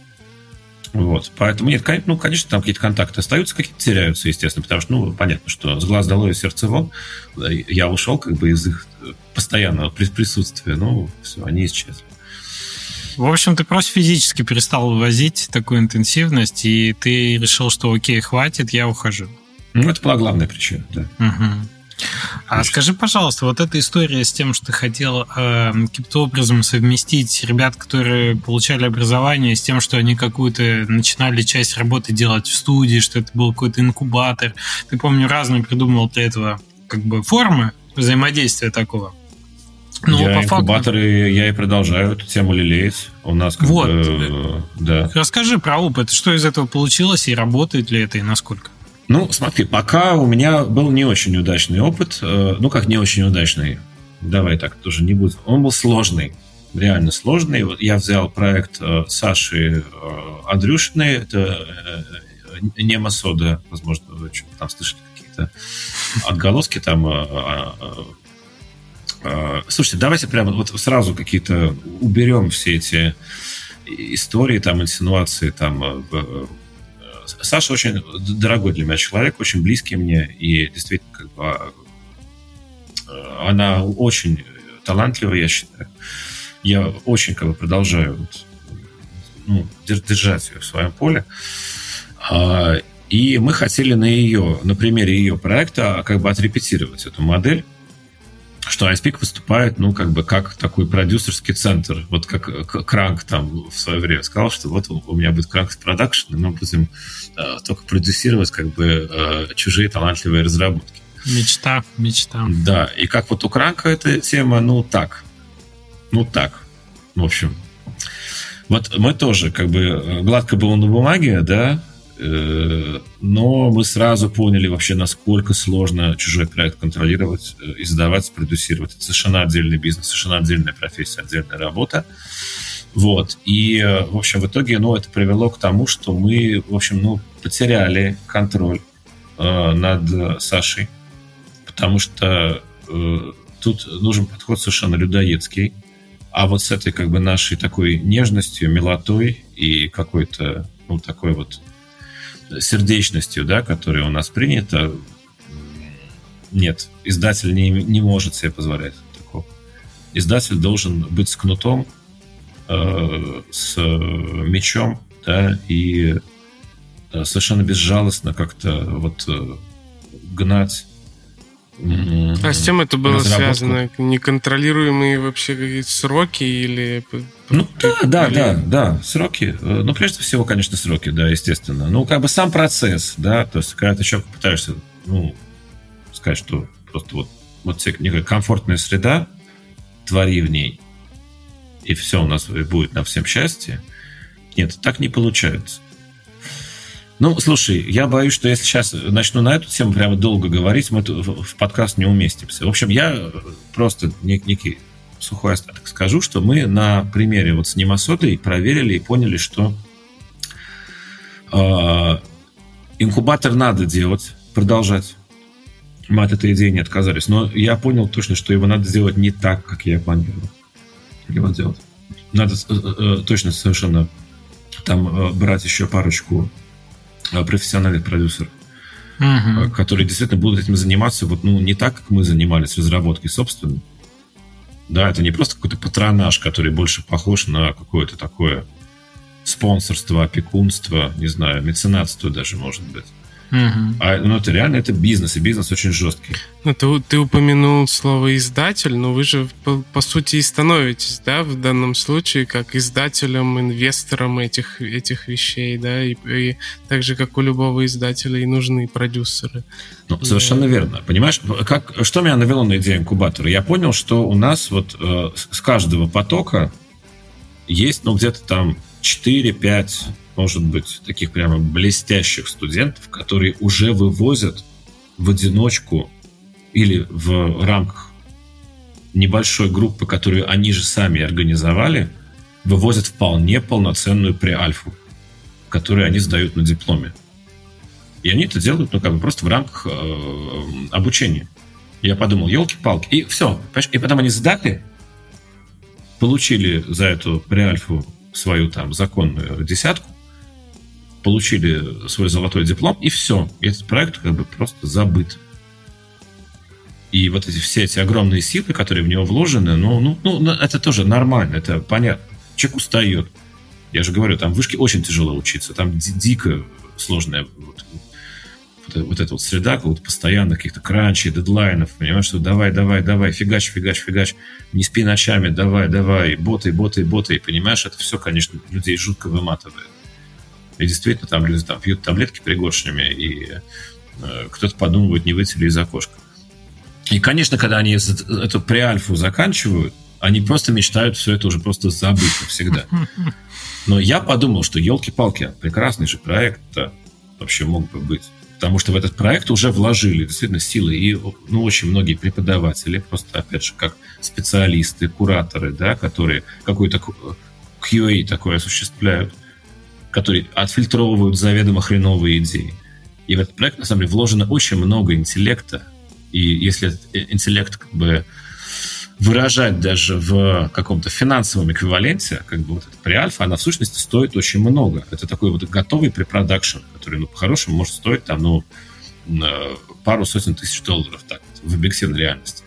Вот. Поэтому нет, ну, конечно, там какие-то контакты остаются, какие-то теряются, естественно, потому что, ну, понятно, что с глаз долой, сердце вон. Я ушел как бы из их постоянного присутствия, ну, все, они исчезли. В общем, ты просто физически перестал вывозить такую интенсивность, и ты решил, что окей, хватит, я ухожу. Ну, это была главная причина, да. Угу. А скажи, пожалуйста, вот эта история с тем, что ты хотел э, каким-то образом совместить ребят, которые получали образование, с тем, что они какую-то начинали часть работы делать в студии, что это был какой-то инкубатор. Ты, помню, разные придумывал для этого как бы формы взаимодействия такого. Но я по инкубатор, факту... я и продолжаю эту тему лелеять. У нас как вот. бы, да. Расскажи про опыт, что из этого получилось, и работает ли это, и насколько? Ну, смотри, пока у меня был не очень удачный опыт. Э, ну, как не очень удачный. Давай так тоже не будет. Он был сложный. Реально сложный. Вот я взял проект э, Саши э, Андрюшиной. Это Нема Сода. Возможно, вы что-то там слышали какие-то отголоски там. Слушайте, давайте прямо вот сразу какие-то уберем все эти истории, там, инсинуации, там, Саша очень дорогой для меня человек, очень близкий мне, и действительно, как бы, а, она очень талантливая, я считаю. Я очень как бы продолжаю вот, ну, держать ее в своем поле. А, и мы хотели на ее, на примере ее проекта как бы отрепетировать эту модель, что iSpeak выступает, ну, как бы, как такой продюсерский центр. Вот как Кранк там в свое время сказал, что вот у меня будет Кранк продакшн, и мы будем э, только продюсировать, как бы, э, чужие талантливые разработки. Мечта, мечта. Да, и как вот у Кранка эта тема, ну, так. Ну, так. В общем, вот мы тоже, как бы, э, гладко было на бумаге, да, но мы сразу поняли вообще, насколько сложно чужой проект контролировать, э, издавать, продюсировать. Это совершенно отдельный бизнес, совершенно отдельная профессия, отдельная работа. Вот. И, э, в общем, в итоге, ну, это привело к тому, что мы, в общем, ну, потеряли контроль э, над Сашей, потому что э, тут нужен подход совершенно людоедский. А вот с этой, как бы, нашей такой нежностью, милотой и какой-то, ну, такой вот сердечностью, да, которая у нас принята, нет, издатель не, не может себе позволять такого. Издатель должен быть с кнутом, э, с мечом, да, и э, совершенно безжалостно как-то вот э, гнать а с чем это было связано? Неконтролируемые вообще какие-то сроки или... Ну, да, да, да, да, сроки. Э, ну, прежде всего, конечно, сроки, да, естественно. Ну, как бы сам процесс, да, то есть, когда ты человеку пытаешься, ну, сказать, что просто вот, вот некая комфортная среда, твори в ней, и все у нас будет на всем счастье. Нет, так не получается. Ну, слушай, я боюсь, что если сейчас начну на эту тему прямо долго говорить, мы в подкаст не уместимся. В общем, я просто некий сухой остаток скажу, что мы на примере вот с Немасотой проверили и поняли, что э, инкубатор надо делать, продолжать. Мы от этой идеи не отказались. Но я понял точно, что его надо сделать не так, как я планировал его делать. Надо э, э, точно совершенно там э, брать еще парочку Э, профессиональных продюсеров, угу. которые действительно будут этим заниматься вот, ну, не так, как мы занимались разработкой собственной. Да, это не просто какой-то патронаж, который больше похож на какое-то такое спонсорство, опекунство, не знаю, меценатство даже, может быть. Угу. А, ну, это реально это бизнес, и бизнес очень жесткий. Ну, ты, ты упомянул слово издатель, но вы же, по, по сути, и становитесь, да, в данном случае, как издателем, инвестором этих, этих вещей, да, и, и так же, как у любого издателя, и нужны продюсеры. Ну, совершенно да. верно. Понимаешь, как, что меня навело на идею инкубатора? Я понял, что у нас вот э, с каждого потока есть, ну, где-то там 4-5 может быть, таких прямо блестящих студентов, которые уже вывозят в одиночку или в рамках небольшой группы, которую они же сами организовали, вывозят вполне полноценную преальфу, которую они сдают на дипломе. И они это делают, ну, как бы просто в рамках э, обучения. Я подумал, елки-палки. И все. И потом они сдали, получили за эту преальфу свою там законную десятку, получили свой золотой диплом, и все. Этот проект как бы просто забыт. И вот эти все эти огромные силы, которые в него вложены, ну, ну, ну это тоже нормально, это понятно. Человек устает. Я же говорю, там в вышке очень тяжело учиться, там дико сложная вот, вот, вот эта вот среда, вот постоянно каких-то кранчей, дедлайнов, понимаешь, что давай, давай, давай, фигач, фигач, фигач, не спи ночами, давай, давай, боты, боты, боты, и понимаешь, это все, конечно, людей жутко выматывает. И действительно, там люди там, пьют таблетки пригоршнями, и э, кто-то подумывает, не выйти ли из окошка. И, конечно, когда они эту преальфу заканчивают, они просто мечтают все это уже просто забыть навсегда. Но я подумал, что елки-палки, прекрасный же проект вообще мог бы быть. Потому что в этот проект уже вложили действительно силы и ну, очень многие преподаватели, просто, опять же, как специалисты, кураторы, да, которые какой-то QA такой осуществляют которые отфильтровывают заведомо хреновые идеи. И в этот проект, на самом деле, вложено очень много интеллекта. И если этот интеллект как бы выражать даже в каком-то финансовом эквиваленте, как бы вот эта преальфа, она в сущности стоит очень много. Это такой вот готовый препродакшн, который, ну, по-хорошему может стоить там, ну, пару сотен тысяч долларов так, в объективной реальности.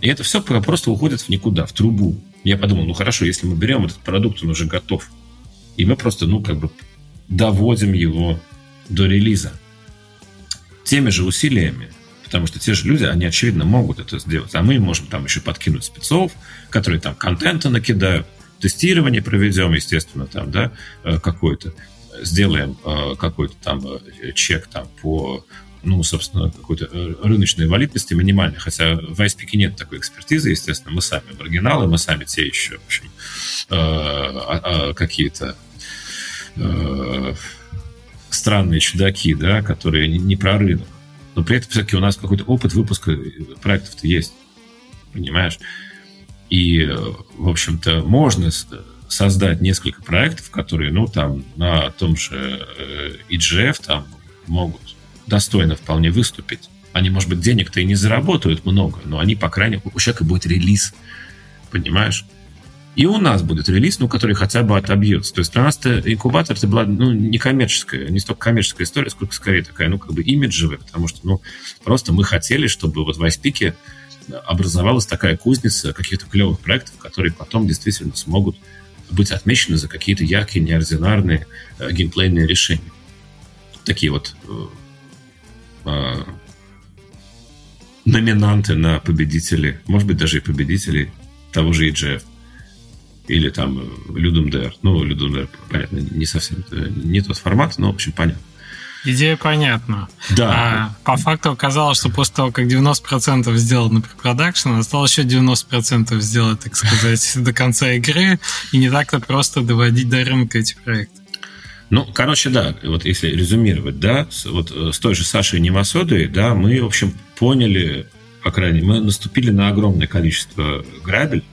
И это все просто уходит в никуда, в трубу. Я подумал, ну хорошо, если мы берем этот продукт, он уже готов, и мы просто, ну, как бы доводим его до релиза. Теми же усилиями, потому что те же люди, они, очевидно, могут это сделать, а мы можем там еще подкинуть спецов, которые там контента накидают, тестирование проведем, естественно, там, да, э, какой-то, сделаем э, какой-то там э, чек там по ну, собственно, какой-то рыночной валидности минимальной, хотя в ISPIC нет такой экспертизы, естественно, мы сами оригиналы, мы сами те еще, в общем, а, какие-то странные чудаки, да, которые не, не про рынок но при этом все-таки у нас какой-то опыт выпуска проектов-то есть. Понимаешь? И, в общем-то, можно создать несколько проектов, которые, ну, там, на том же EGF э, там могут достойно вполне выступить. Они, может быть, денег-то и не заработают много, но они, по крайней мере, у человека будет релиз. Понимаешь? И у нас будет релиз, ну, который хотя бы отобьется. То есть для нас -то инкубатор это была ну, не коммерческая, не столько коммерческая история, сколько скорее такая, ну, как бы имиджевая, потому что, ну, просто мы хотели, чтобы вот в Айспике образовалась такая кузница каких-то клевых проектов, которые потом действительно смогут быть отмечены за какие-то яркие, неординарные э, геймплейные решения. Такие вот э, э, номинанты на победителей, может быть, даже и победителей того же EGF или там Людum Dare. Ну, Dare, понятно, не совсем не тот формат, но, в общем, понятно. Идея понятна. Да. А по факту оказалось, что после того, как 90% сделано при продакшн, осталось еще 90% сделать, так сказать, до конца игры, и не так-то просто доводить до рынка эти проекты. Ну, короче, да, вот если резюмировать, да, вот э, с той же Сашей Немасодой, да, мы, в общем, поняли, по крайней мере, мы наступили на огромное количество грабель,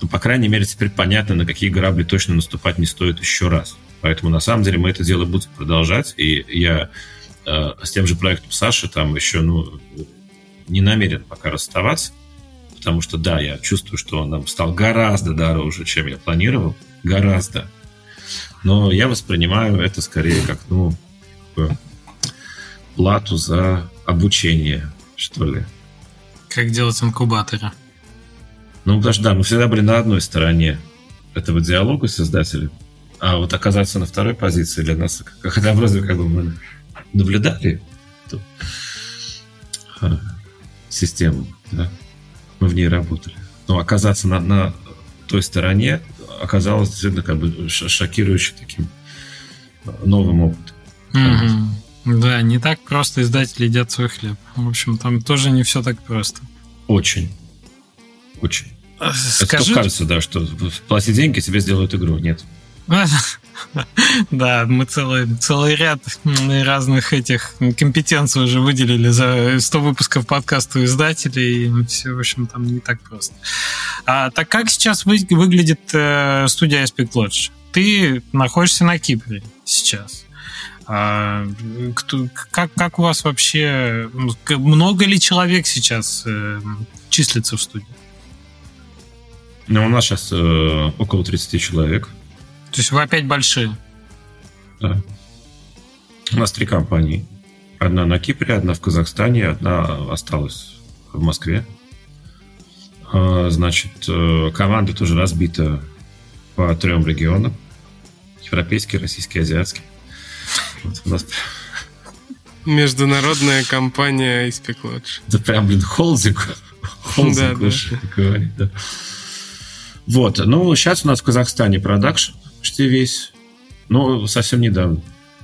ну, по крайней мере, теперь понятно, на какие грабли точно наступать не стоит еще раз. Поэтому, на самом деле, мы это дело будем продолжать. И я э, с тем же проектом Саши там еще, ну, не намерен пока расставаться. Потому что, да, я чувствую, что он нам стал гораздо дороже, чем я планировал. Гораздо. Но я воспринимаю это скорее как, ну, плату за обучение, что ли. Как делать инкубаторы. Ну, потому что, да, мы всегда были на одной стороне этого диалога с издателем, а вот оказаться на второй позиции для нас, хотя вроде как бы мы наблюдали эту а, систему, да, мы в ней работали. Но оказаться на, на той стороне оказалось действительно как бы шокирующим таким новым опытом. Mm-hmm. Да, не так просто издатели едят свой хлеб. В общем, там тоже не все так просто. Очень. Очень. Скажи... Это кажется, да, что плати деньги, тебе сделают игру. Нет. Да, мы целый, целый ряд разных этих компетенций уже выделили за 100 выпусков подкаста у издателей, и все, в общем, там не так просто. А, так как сейчас вы, выглядит э, студия Aspect Lodge? Ты находишься на Кипре сейчас. А, кто, как, как у вас вообще... Много ли человек сейчас э, числится в студии? Ну, у нас сейчас э, около 30 человек. То есть вы опять большие? Да. У нас три компании. Одна на Кипре, одна в Казахстане, одна осталась в Москве. А, значит, э, команда тоже разбита по трем регионам. Европейский, российский, азиатский. Вот у нас... Международная компания Ispec Lodge. Это прям, блин, холдинг. Холдинг да, да. говорит, да. Вот. Ну, сейчас у нас в Казахстане продакшн почти весь. Ну, совсем недавно.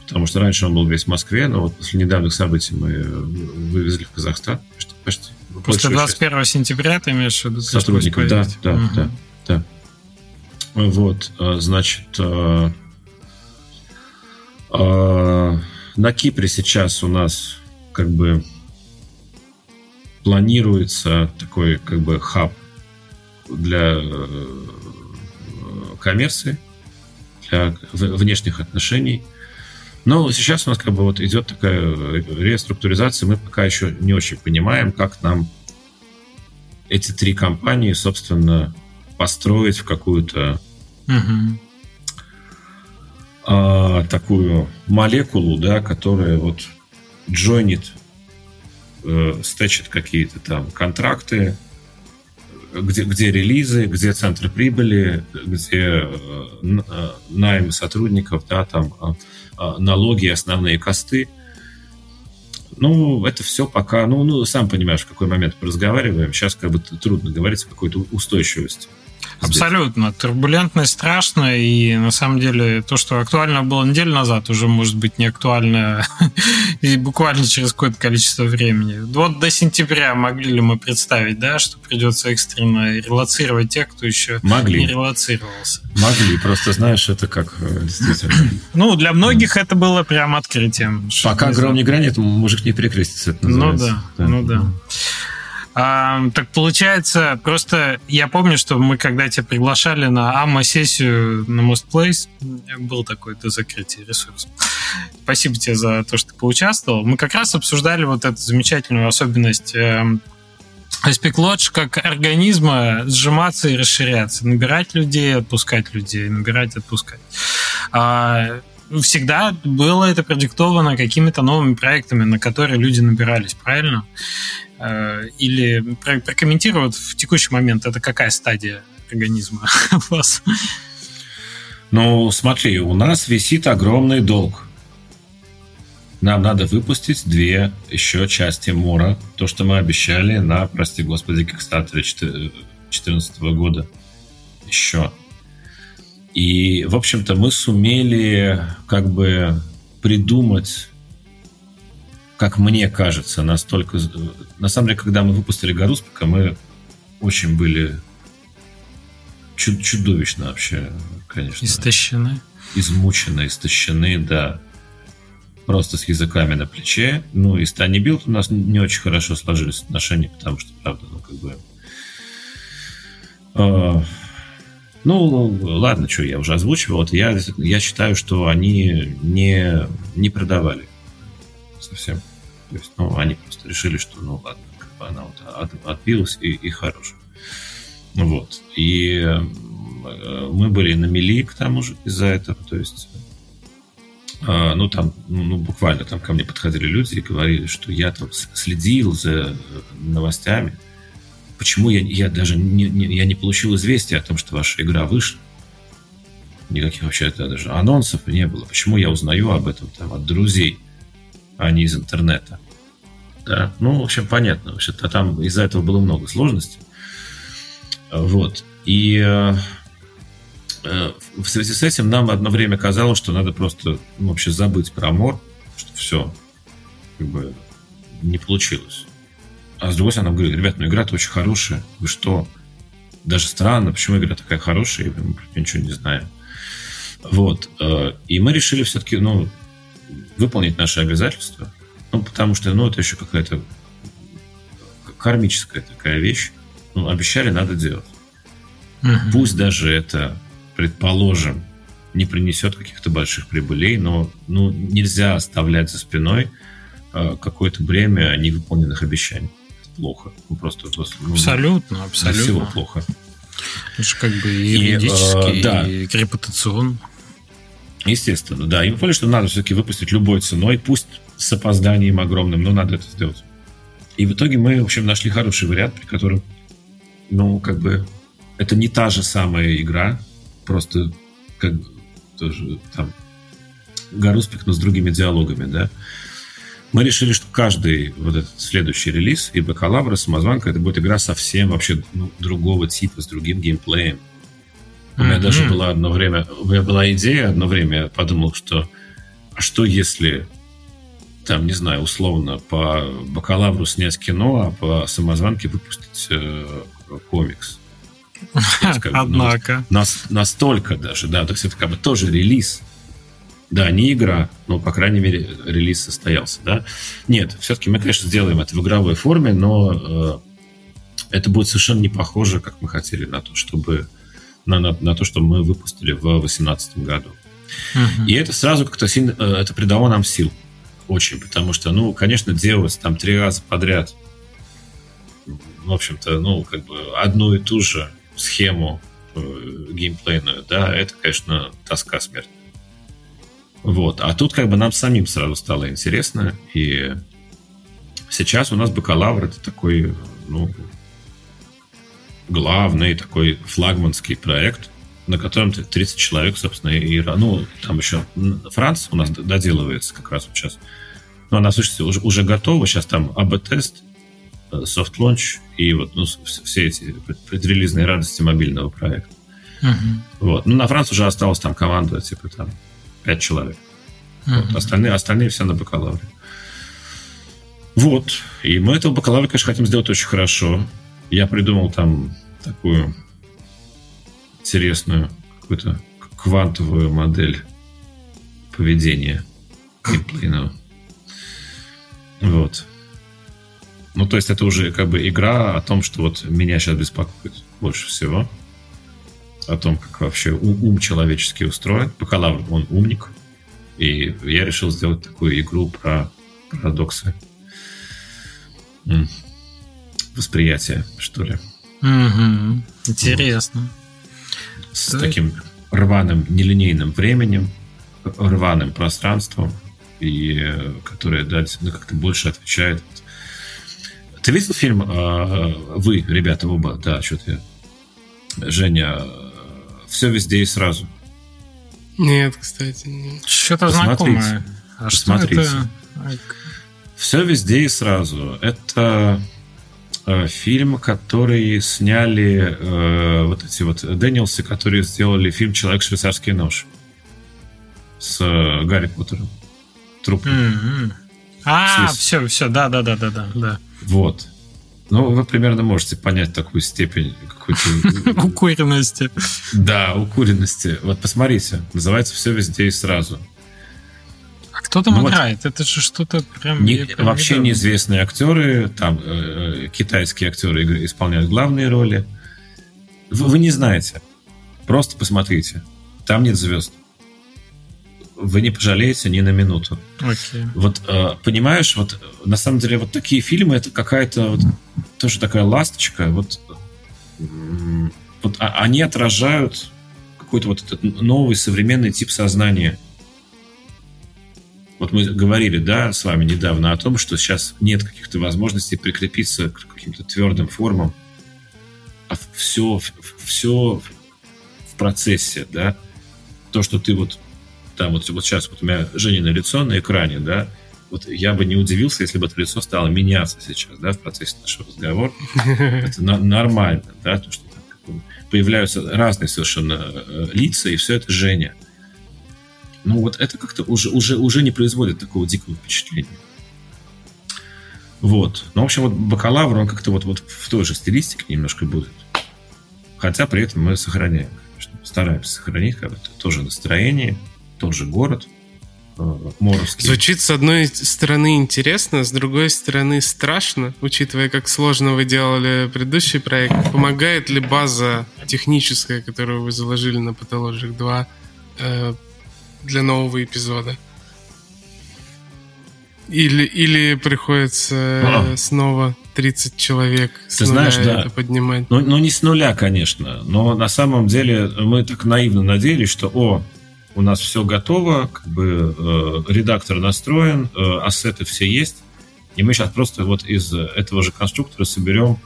Потому что раньше он был весь в Москве, но вот после недавних событий мы вывезли в Казахстан. Почти. почти после 21 часть. сентября ты имеешь в виду? Сотрудников, да, да, угу. да, да. Вот, а, значит, а, а, на Кипре сейчас у нас как бы планируется такой как бы хаб для э, коммерции, для внешних отношений. Но сейчас у нас как бы вот идет такая реструктуризация, мы пока еще не очень понимаем, как нам эти три компании, собственно, построить в какую-то угу. а, такую молекулу, да, которая вот джойнит, э, стечит какие-то там контракты, где, где релизы, где центры прибыли, где э, э найм сотрудников, да, там э, налоги, основные косты. Ну, это все пока, ну, ну, сам понимаешь, в какой момент мы разговариваем. Сейчас как бы трудно говорить о какой-то устойчивости. Абсолютно. Турбулентность страшно, и на самом деле то, что актуально было неделю назад, уже может быть не актуально и буквально через какое-то количество времени. Вот до сентября могли ли мы представить, да, что придется экстренно релацировать тех, кто еще могли. не релацировался? Могли, просто знаешь, это как э, действительно. Ну, для многих это было прям открытием. Пока гром не гранит, мужик не перекрестится, это Ну да, ну да. Так получается, просто я помню, что мы когда тебя приглашали на АМА-сессию на Most Place, был такой до закрытия ресурс. Спасибо тебе за то, что ты поучаствовал. Мы как раз обсуждали вот эту замечательную особенность э, Aspect Lodge как организма сжиматься и расширяться, набирать людей, отпускать людей, набирать, отпускать. А, всегда было это продиктовано какими-то новыми проектами, на которые люди набирались, правильно? Э, или прокомментировать в текущий момент, это какая стадия организма у вас? Ну, смотри, у нас висит огромный долг. Нам надо выпустить две еще части Мора. То, что мы обещали на, прости господи, Кикстартере 2014 года. Еще. И, в общем-то, мы сумели как бы придумать, как мне кажется, настолько... На самом деле, когда мы выпустили Гаруспика, мы очень были чудовищно вообще, конечно. Истощены. Измучены, истощены, да. Просто с языками на плече. Ну, и с Тани Билд у нас не очень хорошо сложились отношения, потому что, правда, ну, как бы... Э, ну, ладно, что я уже озвучивал. Вот я, я считаю, что они не, не продавали совсем. То есть, ну, они просто решили, что, ну, ладно, как бы она вот от, отбилась и, и хорош. Вот. И э, мы были на мели к тому же из-за этого. То есть, э, ну, там, ну, ну, буквально там ко мне подходили люди и говорили, что я там следил за новостями, Почему я, я даже не, не, я не получил известия о том, что ваша игра вышла? Никаких вообще это даже анонсов не было. Почему я узнаю об этом там, от друзей, а не из интернета? Да? Ну, в общем, понятно. Вообще-то там из-за этого было много сложностей. Вот. И э, э, в связи с этим нам одно время казалось, что надо просто ну, вообще забыть про Мор, что все как бы не получилось. А с другой стороны, она говорит, ребят, ну игра-то очень хорошая. Вы что? Даже странно, почему игра такая хорошая, и мы про ничего не знаем. Вот. Э, и мы решили все-таки, ну, выполнить наши обязательства. Ну, потому что, ну, это еще какая-то кармическая такая вещь. Ну, обещали, надо делать. Uh-huh. Пусть даже это, предположим, не принесет каких-то больших прибылей, но ну, нельзя оставлять за спиной э, какое-то бремя невыполненных обещаний плохо. Ну, просто, ну, абсолютно, абсолютно. всего плохо. Это же как бы и юридически, и, э, да. и репутационно. Естественно, да. И мы поняли, что надо все-таки выпустить любой ценой, пусть с опозданием огромным, но надо это сделать. И в итоге мы, в общем, нашли хороший вариант, при котором, ну, как бы, это не та же самая игра, просто как тоже там Гаруспик, но с другими диалогами, да мы решили, что каждый вот этот следующий релиз, и Бакалавра, Самозванка, это будет игра совсем вообще ну, другого типа, с другим геймплеем. У меня mm-hmm. даже была одно время, у меня была идея, одно время я подумал, что а что если там, не знаю, условно, по бакалавру снять кино, а по самозванке выпустить э, комикс. Есть, как бы, Однако. Ну, нас, настолько даже, да, то есть это как бы тоже релиз. Да, не игра, но, по крайней мере, релиз состоялся, да. Нет, все-таки мы, конечно, сделаем это в игровой форме, но э, это будет совершенно не похоже, как мы хотели, на то, чтобы на, на, на то, что мы выпустили в 2018 году. Uh-huh. И это сразу как-то сильно, э, это придало нам сил очень, потому что, ну, конечно, делать там три раза подряд в общем-то, ну, как бы одну и ту же схему э, геймплейную, да, это, конечно, тоска смерть. Вот. А тут как бы нам самим сразу стало интересно, и сейчас у нас бакалавр это такой, ну, главный такой флагманский проект, на котором 30 человек, собственно, и... Ну, там еще Франц у нас доделывается как раз вот сейчас. Но она, слушайте, уже, уже готова. Сейчас там A/B-тест, soft launch и вот ну, все эти предрелизные радости мобильного проекта. Uh-huh. Вот. Ну, на Франц уже осталось там команда, типа там 5 человек. Uh-huh. Вот. Остальные, остальные все на бакалавре. Вот. И мы этого бакалавра, конечно, хотим сделать очень хорошо. Я придумал там такую интересную какую-то квантовую модель поведения геймплейного. Вот. Ну, то есть это уже как бы игра о том, что вот меня сейчас беспокоит больше всего. О том, как вообще ум человеческий устроен. Бакалавр, он умник. И я решил сделать такую игру про парадоксы восприятия, что ли. Угу. Интересно. Вот. С да. таким рваным нелинейным временем, рваным пространством, и которое да, как-то больше отвечает. Ты видел фильм э, Вы, ребята, оба, да, что-то я. Женя, все везде и сразу. Нет, кстати, нет. Что-то знакомое. А Посмотрите. что это? Все везде и сразу. Это э, фильм, который сняли э, вот эти вот Дэниелсы, которые сделали фильм «Человек швейцарский нож» с э, Гарри Поттером. Труп. Mm-hmm. А, все, все, да, да, да, да, да, да. Вот. Ну, вы примерно можете понять такую степень какой-то... Укуренности. Да, укуренности. Вот посмотрите, называется «Все везде и сразу». А кто там ну, играет? Вот, Это же что-то прям... Не, прям вообще неизвестные актеры, там э, э китайские актеры исполняют главные роли. Вы, вы не знаете. Просто посмотрите. Там нет звезд. Вы не пожалеете ни на минуту. Okay. Вот э, понимаешь, вот на самом деле вот такие фильмы это какая-то вот, тоже такая ласточка. Вот, вот а, они отражают какой-то вот этот новый современный тип сознания вот мы говорили, да, с вами недавно о том, что сейчас нет каких-то возможностей прикрепиться к каким-то твердым формам, а все, все в процессе, да. То, что ты вот там вот, вот сейчас вот у меня Женина лицо на экране, да, вот я бы не удивился, если бы это лицо стало меняться сейчас, да, в процессе нашего разговора. Это нормально, да, то, что появляются разные совершенно э, лица, и все это Женя – ну вот это как-то уже, уже, уже не производит такого дикого впечатления. Вот. Ну, в общем, вот бакалавр, он как-то вот, вот в той же стилистике немножко будет. Хотя при этом мы сохраняем, конечно, стараемся сохранить как бы тоже настроение, тот же город, Моровский. Звучит с одной стороны интересно, с другой стороны страшно, учитывая, как сложно вы делали предыдущий проект. Помогает ли база техническая, которую вы заложили на Pathologic 2, для нового эпизода? Или, или приходится а. снова 30 человек с Ты нуля знаешь, да. это поднимать? Ну, ну, не с нуля, конечно. Но на самом деле мы так наивно надеялись, что о, у нас все готово, как бы э, редактор настроен, э, ассеты все есть, и мы сейчас просто вот из этого же конструктора соберем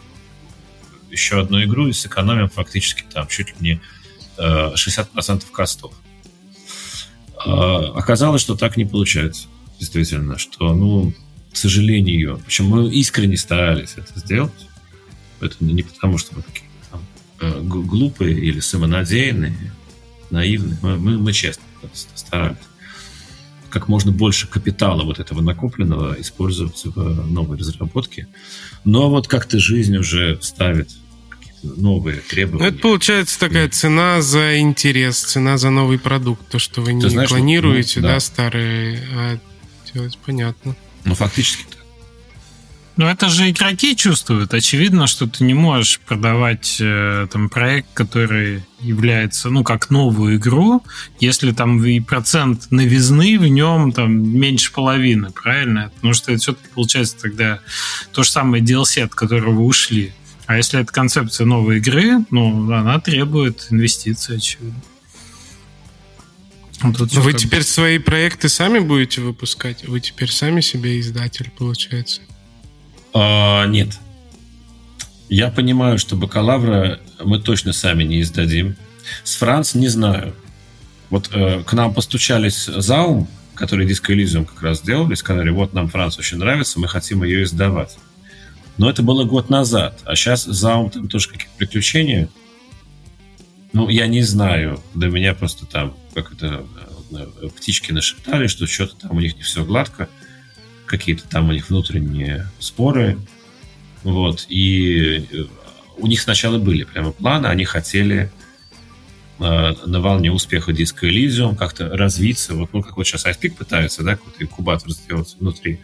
еще одну игру и сэкономим фактически там чуть ли не э, 60% кастов. А, оказалось, что так не получается. Действительно, что, ну, к сожалению, причем мы искренне старались это сделать. Это не потому, что мы какие-то там э, глупые или самонадеянные, наивные. Мы, мы, мы честно старались как можно больше капитала вот этого накопленного использовать в новой разработке. Но вот как-то жизнь уже ставит новые требования. Ну, это получается такая цена за интерес, цена за новый продукт. То, что вы не знаешь, клонируете, ну, да. да, старые, а делать понятно. Ну, фактически. Ну, это же игроки чувствуют. Очевидно, что ты не можешь продавать э, там проект, который является, ну, как новую игру, если там и процент новизны в нем там меньше половины, правильно? Потому что это все-таки получается тогда то же самое DLC, от которого ушли А если это концепция новой игры, ну, она требует инвестиций, очевидно. Тут Вы теперь бы... свои проекты сами будете выпускать? Вы теперь сами себе издатель, получается? А, нет. Я понимаю, что бакалавра мы точно сами не издадим. С Франц не знаю. Вот э, к нам постучались Заум, которые Disco Elysium как раз сделали, сказали, вот нам Франц очень нравится, мы хотим ее издавать. Но это было год назад, а сейчас Заум там тоже какие-то приключения. Ну, я не знаю. До меня просто там как это э, птички нашептали, что что-то там у них не все гладко. Какие-то там у них внутренние споры. Вот. И э, у них сначала были прямо планы, они хотели э, на волне успеха Disco Elysium как-то развиться, вот, ну, как вот сейчас iSpeak пытается, да, какой-то инкубатор сделать внутри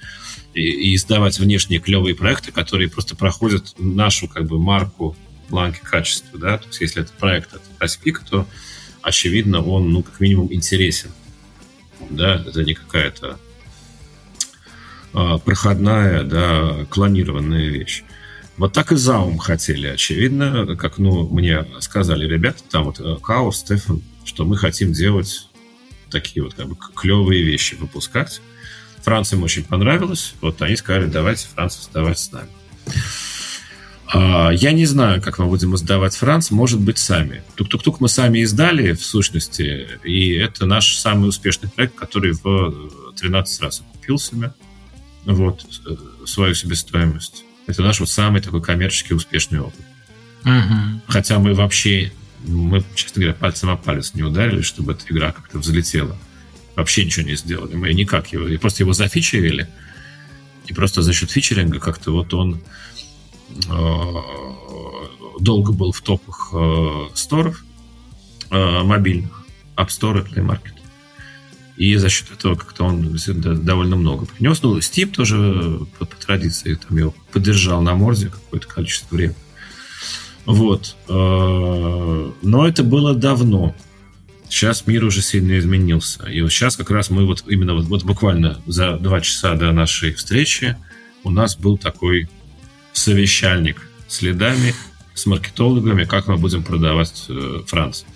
и, и издавать внешние клевые проекты, которые просто проходят нашу, как бы, марку планки качества, да, то есть если это проект от iSpeak, то очевидно он, ну, как минимум интересен, да, это не какая-то проходная, да, клонированная вещь. Вот так и Заум хотели, очевидно, как, ну, мне сказали ребята, там вот э, Као, Стефан, что мы хотим делать такие вот как бы клевые вещи выпускать. Франция им очень понравилось, вот они сказали, давайте Францию сдавать с нами. А, я не знаю, как мы будем издавать Франц, может быть, сами. Тук-тук-тук мы сами издали, в сущности, и это наш самый успешный проект, который в 13 раз окупил себя, вот, свою себестоимость. Это наш вот самый такой коммерчески успешный опыт. Угу. Хотя мы вообще, мы, честно говоря, пальцем о палец не ударили, чтобы эта игра как-то взлетела. Вообще ничего не сделали. Мы никак его, и просто его зафичерили, и просто за счет фичеринга как-то вот он Э, долго был в топах э, сторов э, мобильных, App Store и Play Market. И за счет этого как-то он довольно много принес. Ну, Steam тоже по, по традиции там его поддержал на морзе какое-то количество времени. Вот. Но это было давно. Сейчас мир уже сильно изменился. И вот сейчас как раз мы вот именно вот, вот буквально за два часа до нашей встречи у нас был такой совещальник следами с маркетологами, как мы будем продавать э, Францию.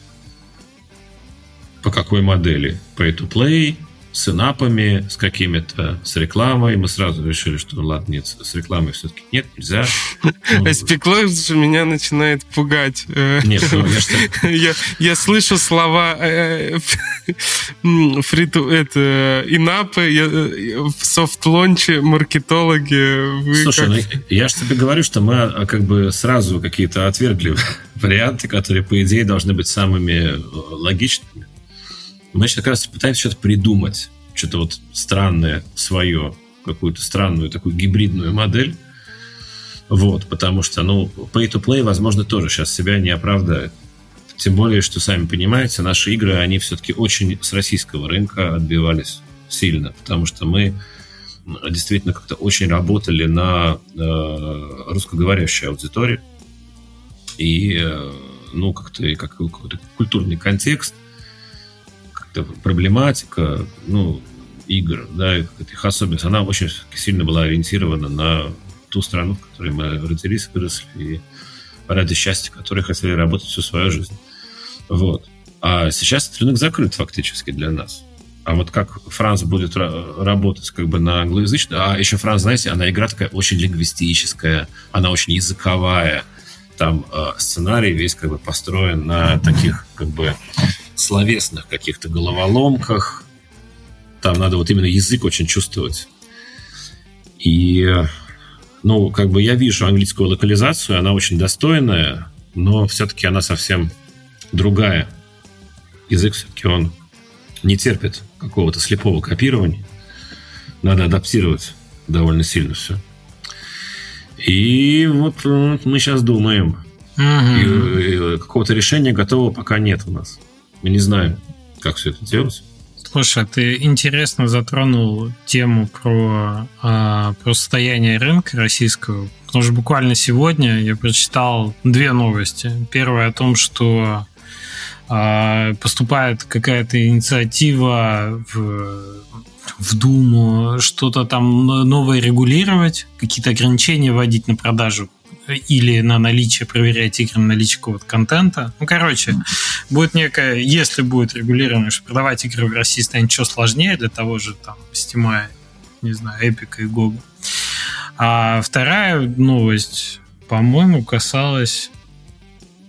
По какой модели? Pay-to-play, с инапами, с какими-то, с рекламой. Мы сразу решили, что ладно, нет, с рекламой все-таки нет, нельзя. А спеклой же меня начинает пугать. Нет, ну, я, я слышу слова э, фриту, это, инапы, э, в софт-лонче маркетологи. Слушай, ну, я же тебе говорю, что мы а, как бы сразу какие-то отвергли варианты, которые, по идее, должны быть самыми э, логичными. Мы сейчас как раз пытаемся что-то придумать, что-то вот странное свое, какую-то странную такую гибридную модель. Вот, потому что, ну, pay-to-play, возможно, тоже сейчас себя не оправдает. Тем более, что, сами понимаете, наши игры, они все-таки очень с российского рынка отбивались сильно, потому что мы действительно как-то очень работали на э, русскоговорящей аудитории. И, э, ну, как-то как какой-то культурный контекст – проблематика, ну, игр, да, их особенность, она очень сильно была ориентирована на ту страну, в которой мы родились, выросли, и ради счастья, которой хотели работать всю свою жизнь. Вот. А сейчас этот рынок закрыт фактически для нас. А вот как Франц будет работать как бы на англоязычном... А еще Франц, знаете, она игра такая очень лингвистическая, она очень языковая. Там э, сценарий весь как бы построен на таких как бы словесных каких-то головоломках. Там надо вот именно язык очень чувствовать. И, ну, как бы я вижу английскую локализацию, она очень достойная, но все-таки она совсем другая. Язык все-таки он не терпит какого-то слепого копирования. Надо адаптировать довольно сильно все. И вот мы сейчас думаем. Угу. И, и какого-то решения готового пока нет у нас. Мы не знаем, как все это делать. Слушай, ты интересно затронул тему про, а, про состояние рынка российского. Потому что буквально сегодня я прочитал две новости. Первая о том, что а, поступает какая-то инициатива в, в Думу, что-то там новое регулировать, какие-то ограничения вводить на продажу или на наличие проверять игры на наличие какого-то контента. Ну, короче, будет некое, если будет регулировано, что продавать игры в России станет еще сложнее для того же там Steam, не знаю, Epic и Google. А вторая новость, по-моему, касалась...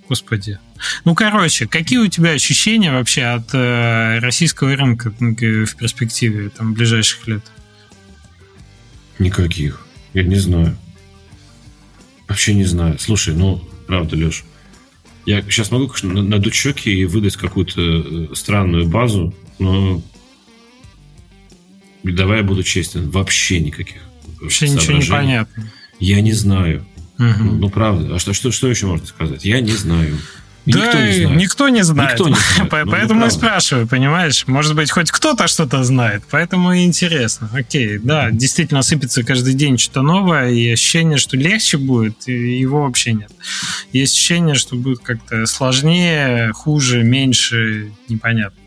Господи. Ну, короче, какие у тебя ощущения вообще от э, российского рынка в перспективе там, ближайших лет? Никаких. Я не знаю. Вообще не знаю. Слушай, ну, правда, Леш, я сейчас могу, конечно, надуть щеки и выдать какую-то э, странную базу, но давай я буду честен, вообще никаких. Вообще ничего не понятно. Я не знаю. Угу. Ну, ну, правда. А что, что, что еще можно сказать? Я не знаю. Да, никто не знает. Никто не знает. Никто не знает. Ну, поэтому ну, и спрашиваю, понимаешь? Может быть, хоть кто-то что-то знает. Поэтому и интересно. Окей, да, действительно сыпется каждый день что-то новое, и ощущение, что легче будет, его вообще нет. Есть ощущение, что будет как-то сложнее, хуже, меньше, непонятно.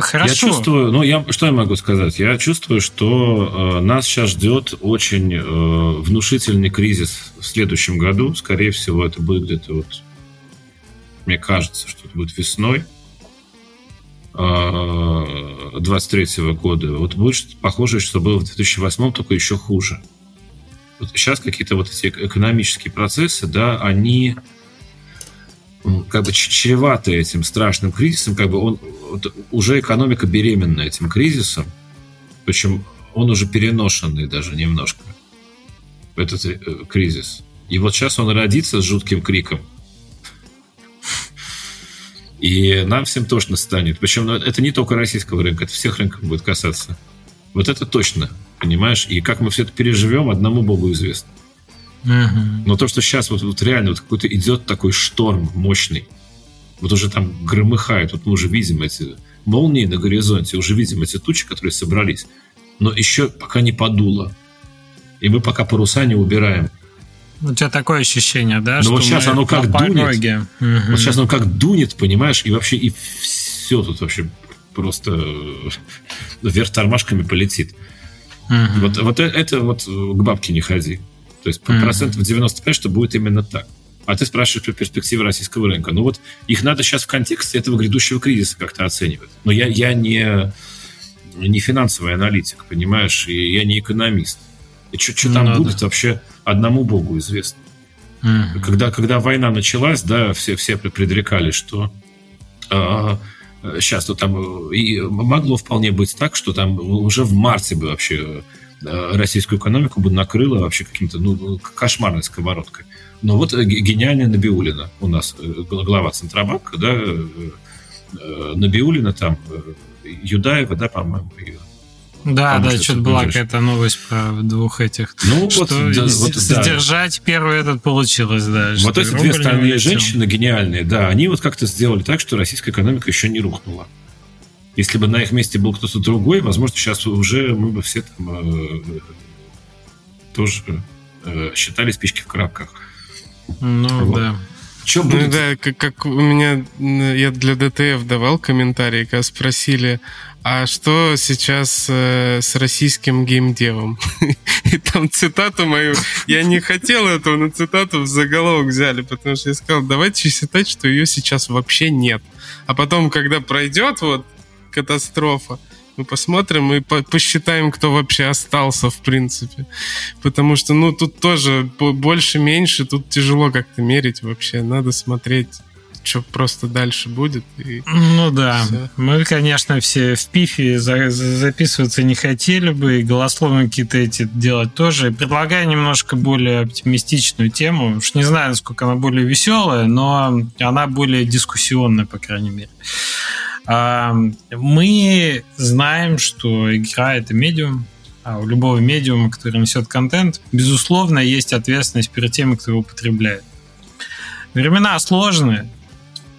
Хорошо. Я чувствую, ну, я, что я могу сказать? Я чувствую, что э, нас сейчас ждет очень э, внушительный кризис в следующем году. Скорее всего, это будет где-то вот, мне кажется, что это будет весной э, 23 -го года. Вот будет похоже, что было в 2008, только еще хуже. Вот сейчас какие-то вот эти экономические процессы, да, они как бы чреваты этим страшным кризисом, как бы он вот, уже экономика беременна этим кризисом, причем он уже переношенный даже немножко, этот э, кризис. И вот сейчас он родится с жутким криком. И нам всем точно станет. Причем ну, это не только российского рынка, это всех рынков будет касаться. Вот это точно, понимаешь? И как мы все это переживем, одному Богу известно. Но то, что сейчас вот, вот реально вот какой-то идет такой шторм мощный, вот уже там громыхает, вот мы уже видим эти молнии на горизонте, уже видим эти тучи, которые собрались, но еще пока не подуло. И мы пока паруса не убираем. У тебя такое ощущение, да? Но вот сейчас оно как дунет. Угу. Вот сейчас оно как дунет, понимаешь, и вообще и все тут вообще просто вверх тормашками полетит. Угу. Вот, вот это вот к бабке не ходи. То есть mm-hmm. процентов 95, что будет именно так. А ты спрашиваешь про перспективы российского рынка. Ну вот их надо сейчас в контексте этого грядущего кризиса как-то оценивать. Но я, я не, не финансовый аналитик, понимаешь, и я не экономист. И что, что там Надо. будет, вообще одному богу известно. Mm-hmm. Когда, когда война началась, да, все, все предрекали, что а, сейчас то там и могло вполне быть так, что там уже в марте бы вообще Э, российскую экономику бы накрыло вообще каким-то ну, кошмарной сковородкой. Но вот э, гениальная Набиулина у нас, э, глава Центробанка, да, Набиулина там, Юдаева, да, по-моему, ее да, да, что-то была какая-то новость про двух этих. Ну, что вот, да, вот, да. первый этот получилось, да. Вот эти две остальные женщины гениальные, да, они вот как-то сделали так, что российская экономика еще не рухнула. Если бы на их месте был кто-то другой, возможно, сейчас уже мы бы все там э, тоже э, считали спички в коробках. Ну вот. да. Что будет? Ну, да, как, как у меня я для ДТФ давал комментарий, когда спросили, а что сейчас э, с российским геймдевом? И там цитату мою, я не хотел этого, но цитату в заголовок взяли, потому что я сказал, давайте считать, что ее сейчас вообще нет. А потом, когда пройдет вот катастрофа. Мы посмотрим и по посчитаем, кто вообще остался, в принципе. Потому что, ну, тут тоже больше-меньше, тут тяжело как-то мерить вообще. Надо смотреть что просто дальше будет. И ну да, все. мы, конечно, все в пифе за записываться не хотели бы, и голословные какие-то эти делать тоже. Предлагаю немножко более оптимистичную тему. Уж не знаю, насколько она более веселая, но она более дискуссионная, по крайней мере. Мы знаем, что игра — это медиум, а у любого медиума, который несет контент, безусловно, есть ответственность перед теми, кто его употребляет. Времена сложные,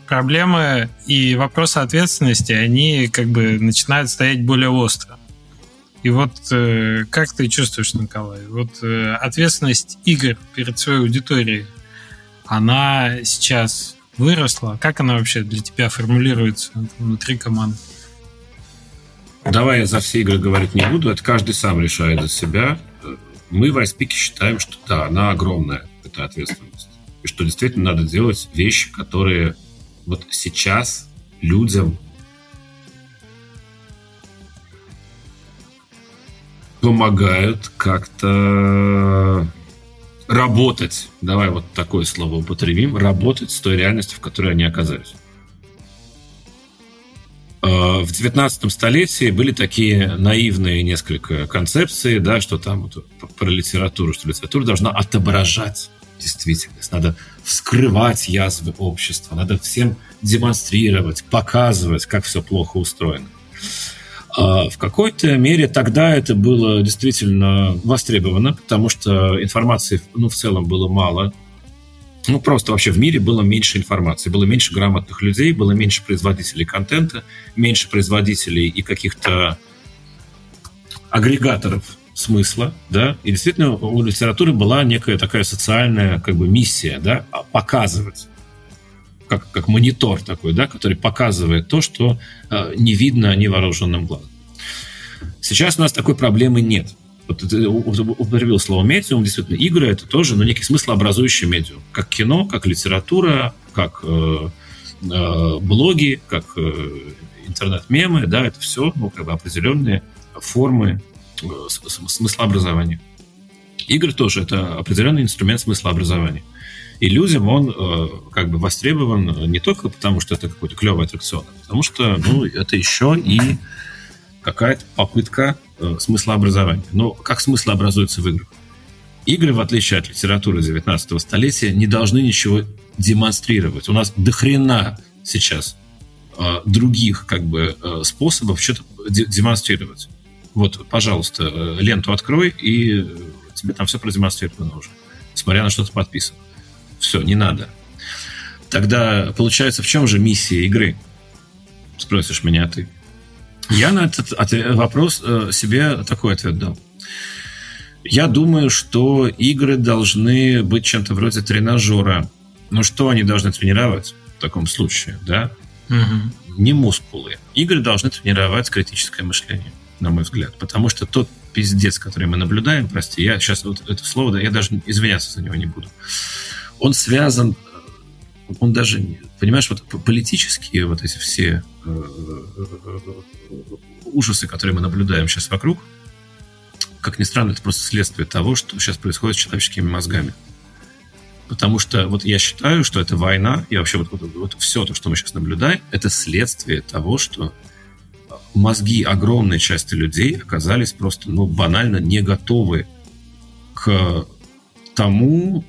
проблемы и вопросы ответственности, они как бы начинают стоять более остро. И вот э, как ты чувствуешь, Николай, вот э, ответственность игр перед своей аудиторией, она сейчас выросла? Как она вообще для тебя формулируется внутри команды? Давай я за все игры говорить не буду. Это каждый сам решает за себя. мы в Айспике считаем, что да, она огромная, эта ответственность. И что действительно надо делать вещи, которые вот сейчас людям помогают как-то работать, давай вот такое слово употребим, работать с той реальностью, в которой они оказались. А, в 19 столетии были такие наивные несколько концепции, да, что там вот, про литературу, что литература должна отображать действительность, надо вскрывать язвы общества, надо всем демонстрировать, показывать, как все плохо устроено. А в какой-то мере тогда это было действительно востребовано, потому что информации ну, в целом было мало. Ну, просто вообще в мире было меньше информации, было меньше грамотных людей, было меньше производителей контента, меньше производителей и каких-то агрегаторов смысла, да, и действительно у литературы была некая такая социальная как бы миссия, да, показывать как, как монитор такой, да, который показывает то, что э, не видно невооруженным глазом. Сейчас у нас такой проблемы нет. Вот ты употребил слово медиум, действительно, игры это тоже, но некий смыслообразующий медиум. Как кино, как литература, как э, э, блоги, как э, интернет-мемы, да, это все ну, как бы определенные формы э, смыслообразования. Игры тоже это определенный инструмент смыслообразования. И людям он э, как бы востребован не только потому, что это какой-то клевый аттракцион, а потому что ну, это еще и какая-то попытка э, смыслообразования. Но как смысл образуется в играх? Игры, в отличие от литературы 19 столетия, не должны ничего демонстрировать. У нас дохрена сейчас э, других как бы э, способов что-то демонстрировать. Вот, пожалуйста, э, ленту открой, и тебе там все продемонстрировано уже, смотря на что ты подписан. Все, не надо. Тогда получается, в чем же миссия игры? Спросишь меня ты. Я на этот вопрос э, себе такой ответ дал. Я думаю, что игры должны быть чем-то вроде тренажера. Ну что они должны тренировать в таком случае, да? Угу. Не мускулы. Игры должны тренировать критическое мышление, на мой взгляд. Потому что тот пиздец, который мы наблюдаем, прости, я сейчас вот это слово, да, я даже извиняться за него не буду он связан, он даже, понимаешь, вот политические вот эти все э, ужасы, которые мы наблюдаем сейчас вокруг, как ни странно, это просто следствие того, что сейчас происходит с человеческими мозгами. Потому что вот я считаю, что эта война и вообще вот, вот, вот все то, что мы сейчас наблюдаем, это следствие того, что мозги огромной части людей оказались просто ну, банально не готовы к тому,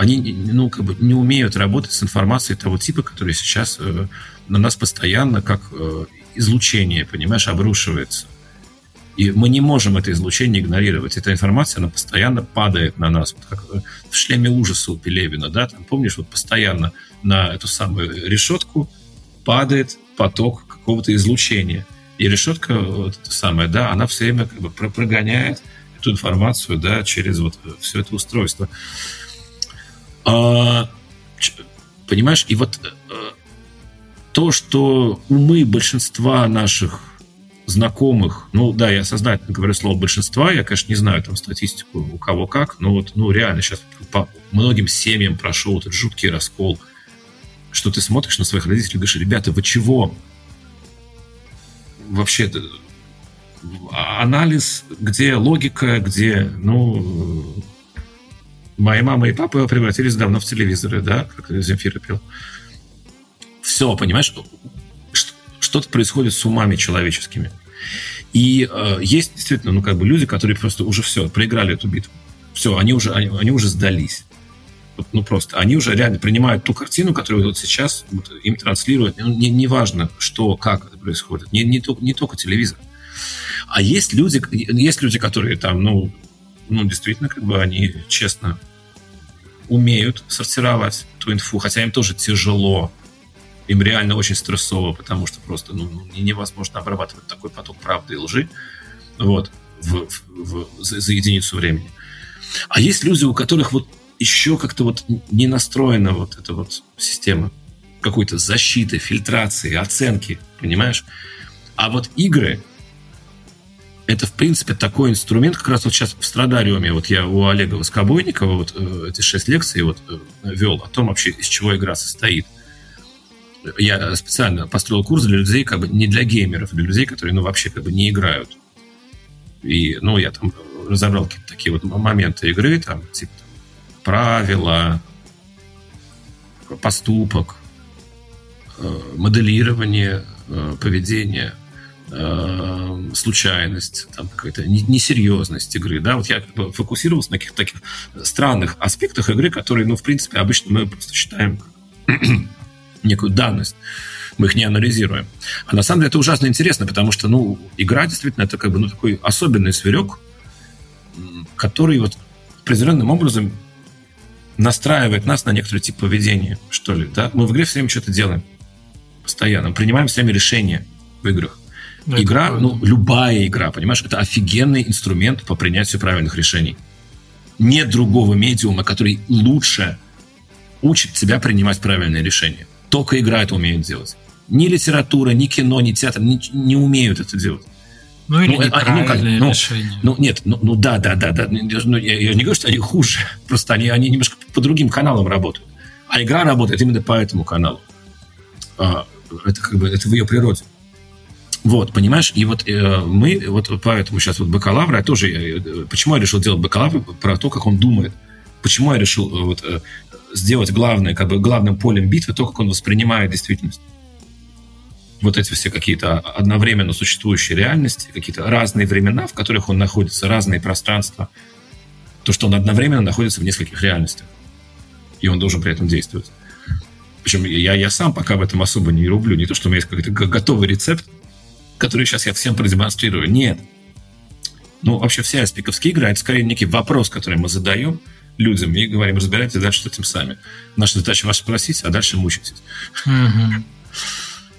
они ну, как бы не умеют работать с информацией того типа, который сейчас э, на нас постоянно как э, излучение, понимаешь, обрушивается. И мы не можем это излучение игнорировать. Эта информация, она постоянно падает на нас. Вот как э, в шлеме ужаса у Пелевина, да, там, помнишь, вот постоянно на эту самую решетку падает поток какого-то излучения. И решетка, вот эта самая, да, она все время как бы прогоняет эту информацию, да, через вот все это устройство. А, понимаешь, и вот э, то, что умы большинства наших знакомых, ну да, я сознательно говорю слово большинства, я, конечно, не знаю там статистику у кого как, но вот, ну реально сейчас по многим семьям прошел этот жуткий раскол, что ты смотришь на своих родителей и говоришь, ребята, вы чего? Вообще, а, анализ, где логика, где, ну, Моя мама и папа превратились давно в телевизоры, да, как Земфира пел. Все, понимаешь, что-то происходит с умами человеческими. И э, есть действительно, ну, как бы люди, которые просто уже все, проиграли эту битву. Все, они уже, они, они уже сдались. Вот, ну, просто. Они уже реально принимают ту картину, которую вот сейчас вот, им транслируют. Ну, не, не важно, что, как это происходит. Не, не, не только телевизор. А есть люди, есть люди, которые там, ну, ну, действительно, как бы они честно умеют сортировать эту инфу, хотя им тоже тяжело. Им реально очень стрессово, потому что просто ну, ну невозможно обрабатывать такой поток правды и лжи вот, в, в, в, за, за единицу времени. А есть люди, у которых вот еще как-то вот не настроена вот эта вот система какой-то защиты, фильтрации, оценки, понимаешь? А вот игры это, в принципе, такой инструмент, как раз вот сейчас в Страдариуме, вот я у Олега Воскобойникова вот э, эти шесть лекций вот э, вел о том вообще, из чего игра состоит. Я специально построил курс для людей, как бы не для геймеров, для людей, которые, ну, вообще как бы не играют. И, ну, я там разобрал какие-то такие вот моменты игры, там, типа, правила, поступок, э, моделирование поведения – э, случайность, там какая-то несерьезность игры, да, вот я как бы фокусировался на каких-то таких странных аспектах игры, которые, ну, в принципе, обычно мы просто считаем некую данность, мы их не анализируем. А на самом деле это ужасно интересно, потому что, ну, игра действительно это как бы, ну, такой особенный зверек, который вот определенным образом настраивает нас на некоторый тип поведения, что ли, да. Мы в игре все время что-то делаем постоянно, принимаем все время решения в играх. Ну, игра, ну, любая игра, понимаешь, это офигенный инструмент по принятию правильных решений. Нет другого медиума, который лучше учит тебя принимать правильные решения. Только игра это умеет делать. Ни литература, ни кино, ни театр не, не умеют это делать. Ну, или ну, неправильные ну, решения. Ну, нет, ну, ну да, да, да, да. Ну, я, я не говорю, что они хуже. Просто они, они немножко по другим каналам работают. А игра работает именно по этому каналу. А, это как бы это в ее природе. Вот, понимаешь, и вот э, мы, вот поэтому сейчас вот бакалавра, я тоже, э, почему я решил делать бакалавр про то, как он думает, почему я решил э, вот, э, сделать главное, как бы главным полем битвы то, как он воспринимает действительность. Вот эти все какие-то одновременно существующие реальности, какие-то разные времена, в которых он находится, разные пространства, то, что он одновременно находится в нескольких реальностях, и он должен при этом действовать. Причем я, я сам пока в этом особо не рублю. Не то, что у меня есть какой-то готовый рецепт, который сейчас я всем продемонстрирую. Нет. Ну, вообще вся спиковские игры, это скорее некий вопрос, который мы задаем людям и говорим, разбирайтесь дальше с этим сами. Наша задача вас спросить, а дальше мучитесь.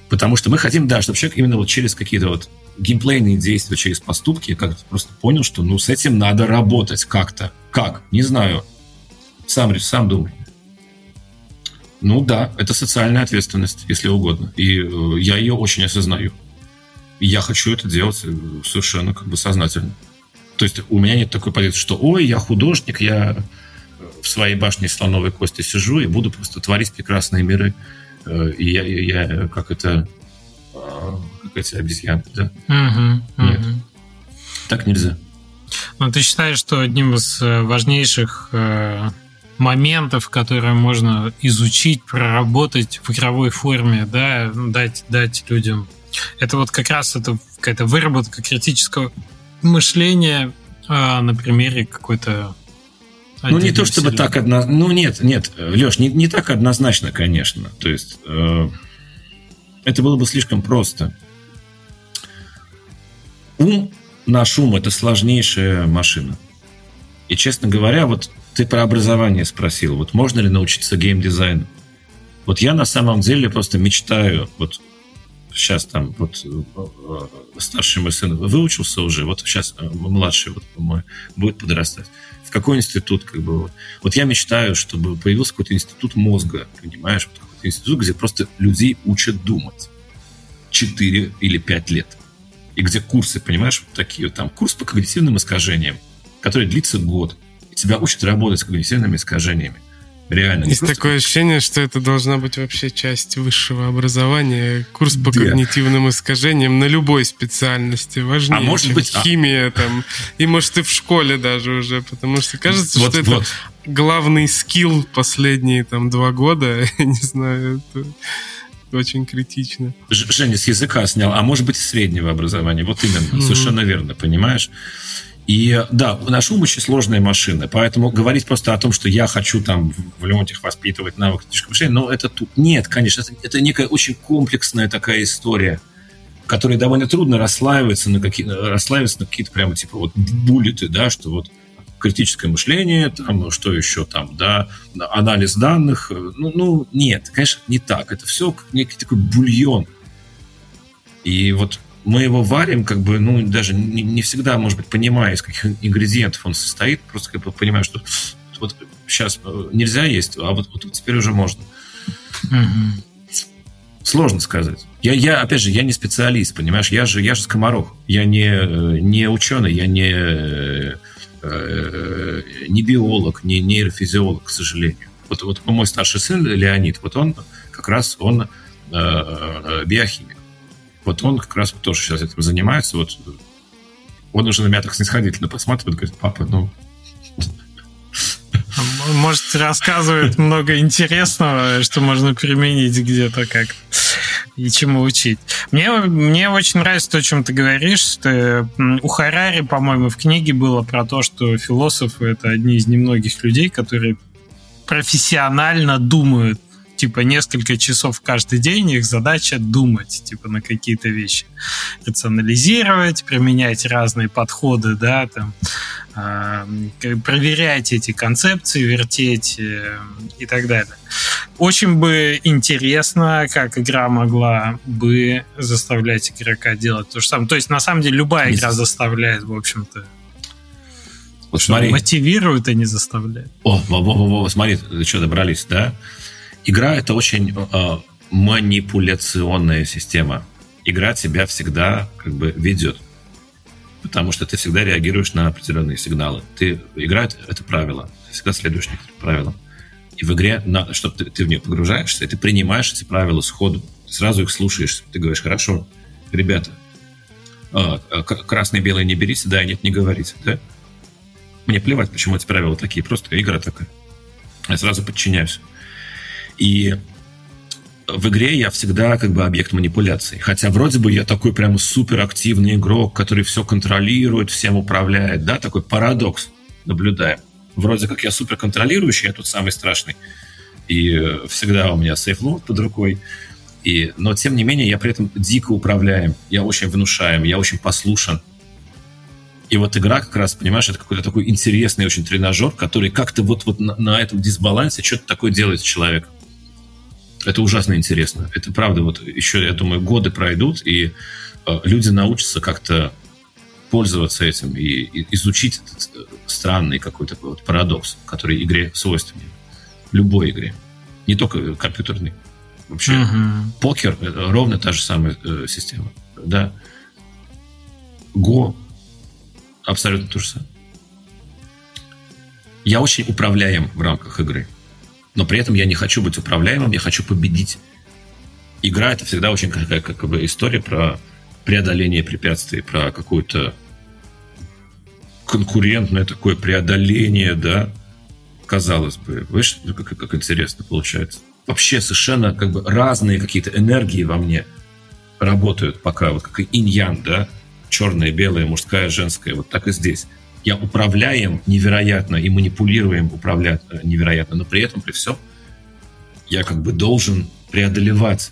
Потому что мы хотим, да, чтобы человек именно вот через какие-то вот геймплейные действия, через поступки как-то просто понял, что ну с этим надо работать как-то. Как? Не знаю. Сам, сам думай. Ну да, это социальная ответственность, если угодно. И э, я ее очень осознаю. Я хочу это делать э, совершенно как бы сознательно. То есть у меня нет такой позиции, что ой, я художник, я э, в своей башне слоновой кости сижу и буду просто творить прекрасные миры. Э, и я, я как это как эти обезьяны, да? Угу, Нет. Так нельзя. Но ты считаешь, что одним из важнейших моментов, которые можно изучить, проработать в игровой форме, да, дать, дать людям это вот как раз это какая-то выработка критического мышления а, на примере какой-то ну, не то чтобы так однозначно. Ну, нет, нет, Леш, не, не так однозначно, конечно. То есть, э, это было бы слишком просто. Ум, наш ум, это сложнейшая машина. И, честно говоря, вот ты про образование спросил. Вот можно ли научиться геймдизайну? Вот я на самом деле просто мечтаю вот сейчас там вот старший мой сын выучился уже, вот сейчас младший вот мой будет подрастать. В какой институт, как бы, вот. вот я мечтаю, чтобы появился какой-то институт мозга, понимаешь, вот какой-то институт, где просто людей учат думать. 4 или 5 лет. И где курсы, понимаешь, вот такие вот там, курс по когнитивным искажениям, который длится год, и тебя учат работать с когнитивными искажениями. Реально. Есть просто... такое ощущение, что это должна быть вообще часть высшего образования, курс по Где? когнитивным искажениям на любой специальности. Важнее, а может быть, а химия а... там, и может и в школе даже уже, потому что кажется, вот, что вот. это главный скилл последние там два года, я не знаю, это очень критично. Женя с языка снял, а может быть среднего образования, вот именно, mm-hmm. совершенно верно, понимаешь? И да, наш ум очень сложная машина, поэтому говорить просто о том, что я хочу там в Леонтьях воспитывать навык критического мышления, ну это тут... Нет, конечно, это, это некая очень комплексная такая история, которая довольно трудно расслаивается на какие расслаивается на какие-то прямо типа вот буллеты, да, что вот критическое мышление, там, что еще там, да, анализ данных. Ну, ну, нет, конечно, не так. Это все некий такой бульон. И вот мы его варим, как бы, ну, даже не, не всегда, может быть, понимая, из каких ингредиентов он состоит, просто как бы понимаю, что вот сейчас э, нельзя есть, а вот, вот теперь уже можно. Сложно сказать. Я, я, опять же, я не специалист, понимаешь? Я же, я же скоморох. Я не, не ученый, я не, э, не биолог, не нейрофизиолог, к сожалению. Вот, вот мой старший сын Леонид, вот он как раз он э, биохимик. Вот он как раз тоже сейчас этим занимается. Вот он уже на меня так снисходительно посматривает, говорит, папа, ну, может, рассказывает много интересного, что можно применить где-то как и чему учить. Мне, мне очень нравится то, о чем ты говоришь. Что у Харари, по-моему, в книге было про то, что философы — это одни из немногих людей, которые профессионально думают типа несколько часов каждый день их задача думать типа на какие-то вещи рационализировать применять разные подходы да там э, проверять эти концепции вертеть э, и так далее очень бы интересно как игра могла бы заставлять игрока делать то же самое то есть на самом деле любая игра заставляет в общем-то вот смотри. Мотивирует, а не заставляет. О, во, во, во, смотри, что, добрались, да? Игра это очень э, манипуляционная система. Игра тебя всегда как бы ведет. Потому что ты всегда реагируешь на определенные сигналы. Ты игра это правило. Всегда следуешь некоторым правилам. И в игре, на, чтобы ты, ты в нее погружаешься, и ты принимаешь эти правила сходу. Ты сразу их слушаешь. Ты говоришь, хорошо, ребята, э, красный белый не берите, да, нет, не говорите, да? Мне плевать, почему эти правила такие, просто игра такая. Я сразу подчиняюсь. И в игре я всегда как бы объект манипуляции. Хотя вроде бы я такой прям суперактивный игрок, который все контролирует, всем управляет, да, такой парадокс наблюдаем. Вроде как я супер контролирующий, я тут самый страшный. И всегда у меня сейф-лот под рукой. И, но, тем не менее, я при этом дико управляем. Я очень внушаем, я очень послушен. И вот игра как раз, понимаешь, это какой-то такой интересный очень тренажер, который как-то вот, вот на, на этом дисбалансе что-то такое делает с человеком. Это ужасно интересно. Это правда, вот еще, я думаю, годы пройдут, и э, люди научатся как-то пользоваться этим и, и изучить этот э, странный какой-то вот парадокс, который игре свойственен. Любой игре. Не только компьютерной. Вообще, угу. покер — ровно та же самая э, система. Да. Го — абсолютно то же самое. Я очень управляем в рамках игры но при этом я не хочу быть управляемым, я хочу победить. Игра это всегда очень какая как бы история про преодоление препятствий, про какое-то конкурентное такое преодоление, да, казалось бы. Видишь, как, как интересно получается. Вообще совершенно как бы разные какие-то энергии во мне работают пока, вот как и инь-ян, да, черное, белое, мужская, женская, вот так и здесь я управляем невероятно и манипулируем управлять э, невероятно, но при этом, при всем, я как бы должен преодолевать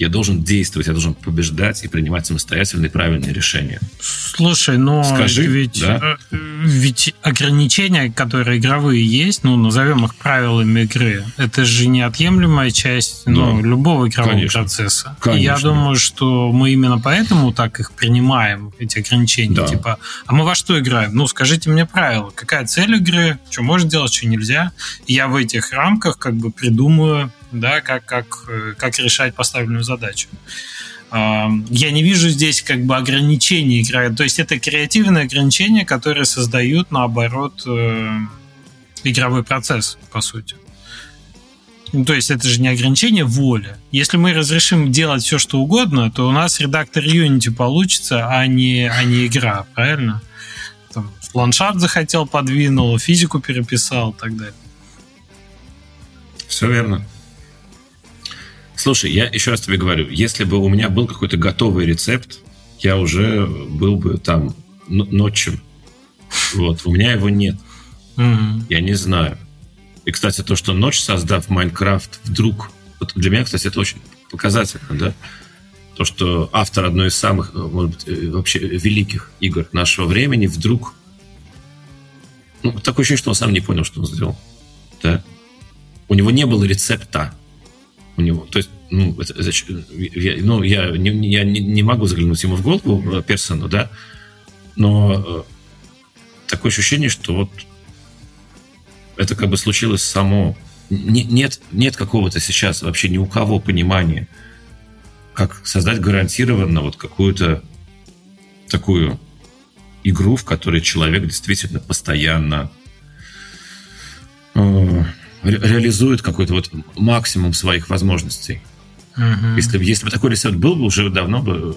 я должен действовать, я должен побеждать и принимать самостоятельные правильные решения. Слушай, но Скажи, ведь, да? Э, ведь ограничения, которые игровые есть, ну, назовем их правилами игры, это же неотъемлемая часть ну, любого игрового Конечно. процесса. Конечно. И я думаю, что мы именно поэтому так их принимаем, эти ограничения. Да. Типа, а мы во что играем? Ну, скажите мне правила. Какая цель игры? Что можно делать, что нельзя? И я в этих рамках как бы придумаю да, как, как, э, как решать поставленную задачу. Я не вижу здесь как бы ограничений. То есть это креативные ограничения, которые создают, наоборот, э, игровой процесс, по сути. Ну, то есть это же не ограничение воли. Если мы разрешим делать все, что угодно, то у нас редактор Unity получится, а не, а не игра, правильно? Там, ландшафт захотел, подвинул, физику переписал и так далее. Все верно. Слушай, я еще раз тебе говорю, если бы у меня был какой-то готовый рецепт, я уже был бы там ночью. Вот, у меня его нет. Mm-hmm. Я не знаю. И, кстати, то, что ночь, создав Майнкрафт, вдруг... Вот для меня, кстати, это очень показательно, да? То, что автор одной из самых, может быть, э, вообще великих игр нашего времени вдруг... Ну, такое ощущение, что он сам не понял, что он сделал. Да? У него не было рецепта у него. То есть, ну, это, это, я, ну я, не, я не, не могу заглянуть ему в голову, э, персону, да, но э, такое ощущение, что вот это как бы случилось само. Не, нет, нет какого-то сейчас вообще ни у кого понимания, как создать гарантированно вот какую-то такую игру, в которой человек действительно постоянно э, реализует какой-то вот максимум своих возможностей. Угу. Если, если бы такой рецепт был бы, уже давно бы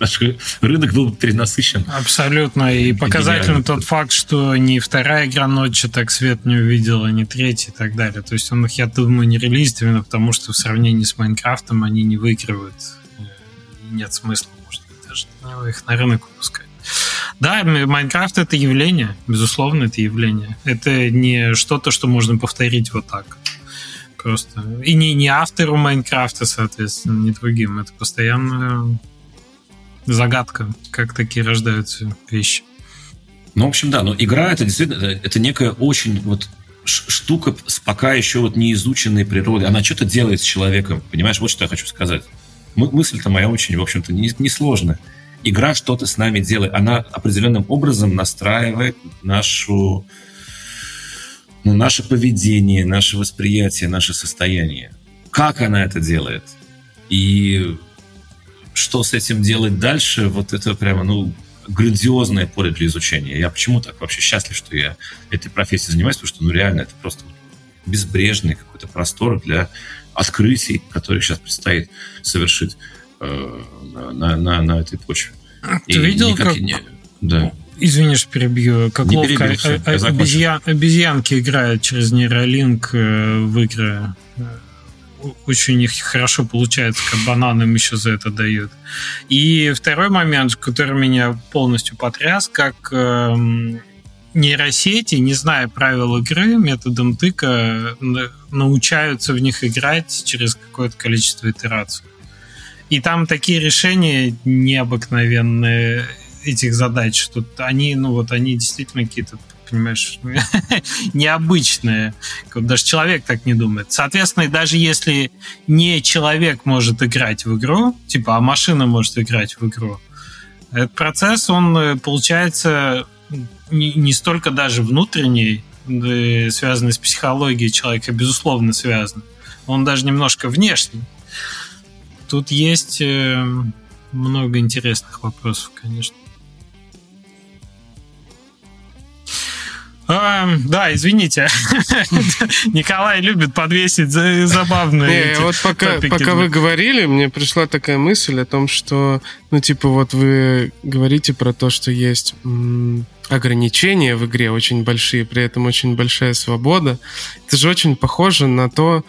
наш рынок был перенасыщен. Абсолютно. И показательно тот факт, что ни вторая игра ночи так свет не увидела, ни третья и так далее. То есть он их, я думаю, не релизит именно потому, что в сравнении с Майнкрафтом они не выигрывают. Нет смысла, может быть, даже их на рынок выпускать. Да, Майнкрафт это явление, безусловно, это явление. Это не что-то, что можно повторить вот так. Просто. И не, не автору Майнкрафта, соответственно, не другим. Это постоянно загадка, как такие рождаются вещи. Ну, в общем, да, но игра это действительно это некая очень вот штука с пока еще вот не изученной природой. Она что-то делает с человеком. Понимаешь, вот что я хочу сказать. Мысль-то моя очень, в общем-то, не, не сложная. Игра что-то с нами делает. Она определенным образом настраивает нашу, ну, наше поведение, наше восприятие, наше состояние. Как она это делает? И что с этим делать дальше, вот это прямо, ну, грандиозное поле для изучения. Я почему так вообще счастлив, что я этой профессией занимаюсь, потому что, ну, реально, это просто безбрежный какой-то простор для открытий, которые сейчас предстоит совершить э, на, на, на этой почве. Ты И видел, как... Не... Да. Извини, что перебью. Как не ловко перебью, обезьян, обезьянки играют через нейролинк э, в игры очень у них хорошо получается, как бананам еще за это дают. И второй момент, который меня полностью потряс, как э, нейросети, не зная правил игры, методом тыка научаются в них играть через какое-то количество итераций. И там такие решения необыкновенные этих задач, что они, ну вот, они действительно какие-то понимаешь, необычное. Даже человек так не думает. Соответственно, даже если не человек может играть в игру, типа, а машина может играть в игру, этот процесс, он э, получается не, не столько даже внутренний, связанный с психологией человека, безусловно, связан. Он даже немножко внешний. Тут есть э, много интересных вопросов, конечно. А, да, извините. Николай любит подвесить забавные. Не, вот пока, пока вы говорили, мне пришла такая мысль о том, что, ну, типа, вот вы говорите про то, что есть ограничения в игре очень большие, при этом очень большая свобода. Это же очень похоже на то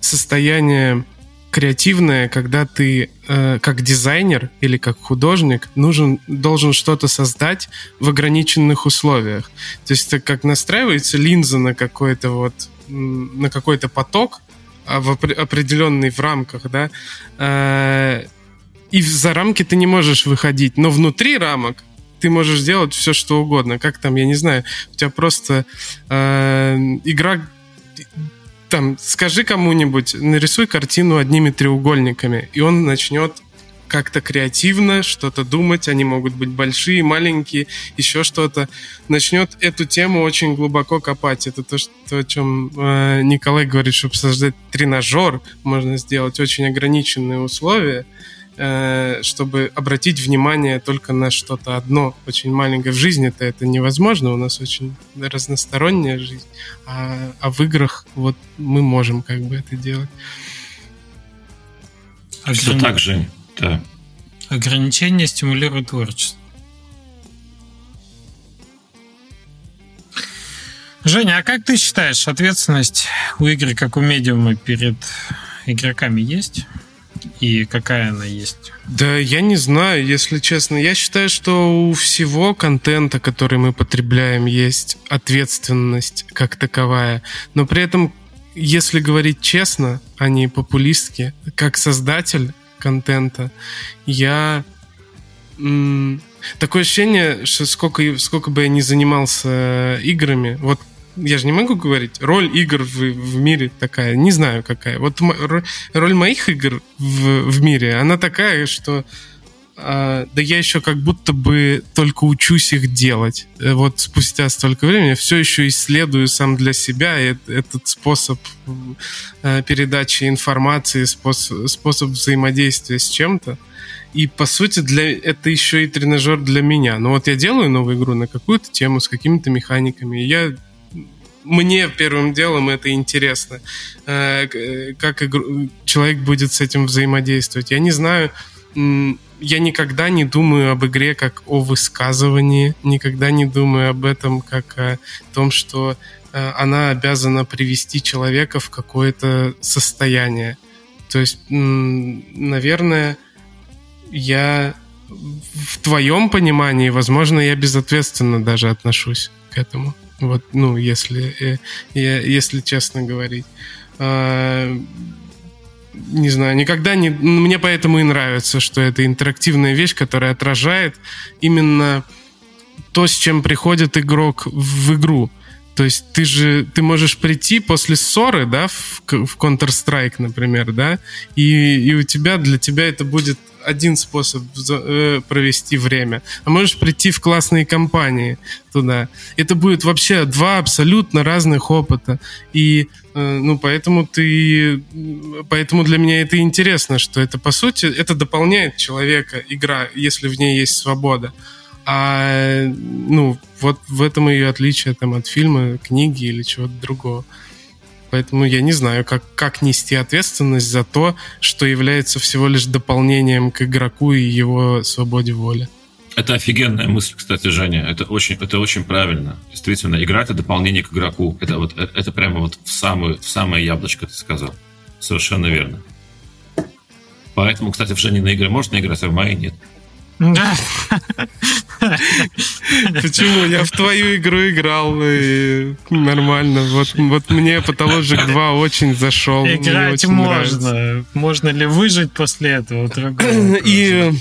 состояние креативное, когда ты э, как дизайнер или как художник нужен, должен что-то создать в ограниченных условиях. То есть это как настраивается линза на какой-то вот на какой-то поток а в определенный в рамках, да, э, и за рамки ты не можешь выходить, но внутри рамок ты можешь делать все, что угодно. Как там, я не знаю, у тебя просто э, игра там, скажи кому-нибудь, нарисуй картину одними треугольниками, и он начнет как-то креативно что-то думать, они могут быть большие, маленькие, еще что-то. Начнет эту тему очень глубоко копать. Это то, что, о чем э, Николай говорит, чтобы создать тренажер, можно сделать очень ограниченные условия, чтобы обратить внимание только на что-то одно, очень маленькое. В жизни-то это невозможно, у нас очень разносторонняя жизнь, а, а в играх вот мы можем как бы это делать. Ограни... Что так же, да. Ограничения стимулируют творчество. Женя, а как ты считаешь, ответственность у игры, как у медиума, перед игроками есть? И какая она есть? Да, я не знаю, если честно. Я считаю, что у всего контента, который мы потребляем, есть ответственность как таковая. Но при этом, если говорить честно, а не популистски, как создатель контента, я... Такое ощущение, что сколько, сколько бы я ни занимался играми, вот я же не могу говорить, роль игр в, в мире такая, не знаю какая. Вот роль моих игр в, в мире, она такая, что а, да я еще как будто бы только учусь их делать. Э, вот спустя столько времени все еще исследую сам для себя этот способ э, передачи информации, способ, способ взаимодействия с чем-то. И, по сути, для, это еще и тренажер для меня. Но вот я делаю новую игру на какую-то тему с какими-то механиками, и я мне первым делом это интересно, э, как игру, человек будет с этим взаимодействовать. Я не знаю, я никогда не думаю об игре как о высказывании, никогда не думаю об этом как о том, что э, она обязана привести человека в какое-то состояние. То есть, наверное, я в твоем понимании, возможно, я безответственно даже отношусь к этому. Вот, ну, если, э, если честно говорить. А, не знаю, никогда не... Мне поэтому и нравится, что это интерактивная вещь, которая отражает именно то, с чем приходит игрок в игру. То есть ты же ты можешь прийти после ссоры, да, в, в Counter-Strike, например, да, и, и у тебя для тебя это будет один способ э, провести время, а можешь прийти в классные компании туда. Это будет вообще два абсолютно разных опыта. И э, ну, поэтому ты... Поэтому для меня это интересно, что это, по сути, это дополняет человека, игра, если в ней есть свобода. А, ну, вот в этом ее отличие там, от фильма, книги или чего-то другого. Поэтому я не знаю, как, как нести ответственность за то, что является всего лишь дополнением к игроку и его свободе воли. Это офигенная мысль, кстати, Женя. Это очень, это очень правильно. Действительно, игра — это дополнение к игроку. Это, вот, э, это прямо вот в самое, в самое яблочко ты сказал. Совершенно верно. Поэтому, кстати, в Жене на игры можно играть, а в моей нет. Почему? Я в твою игру играл и нормально. Вот, вот мне Pathologic 2 очень зашел. Играть очень можно. Нравится. Можно ли выжить после этого? И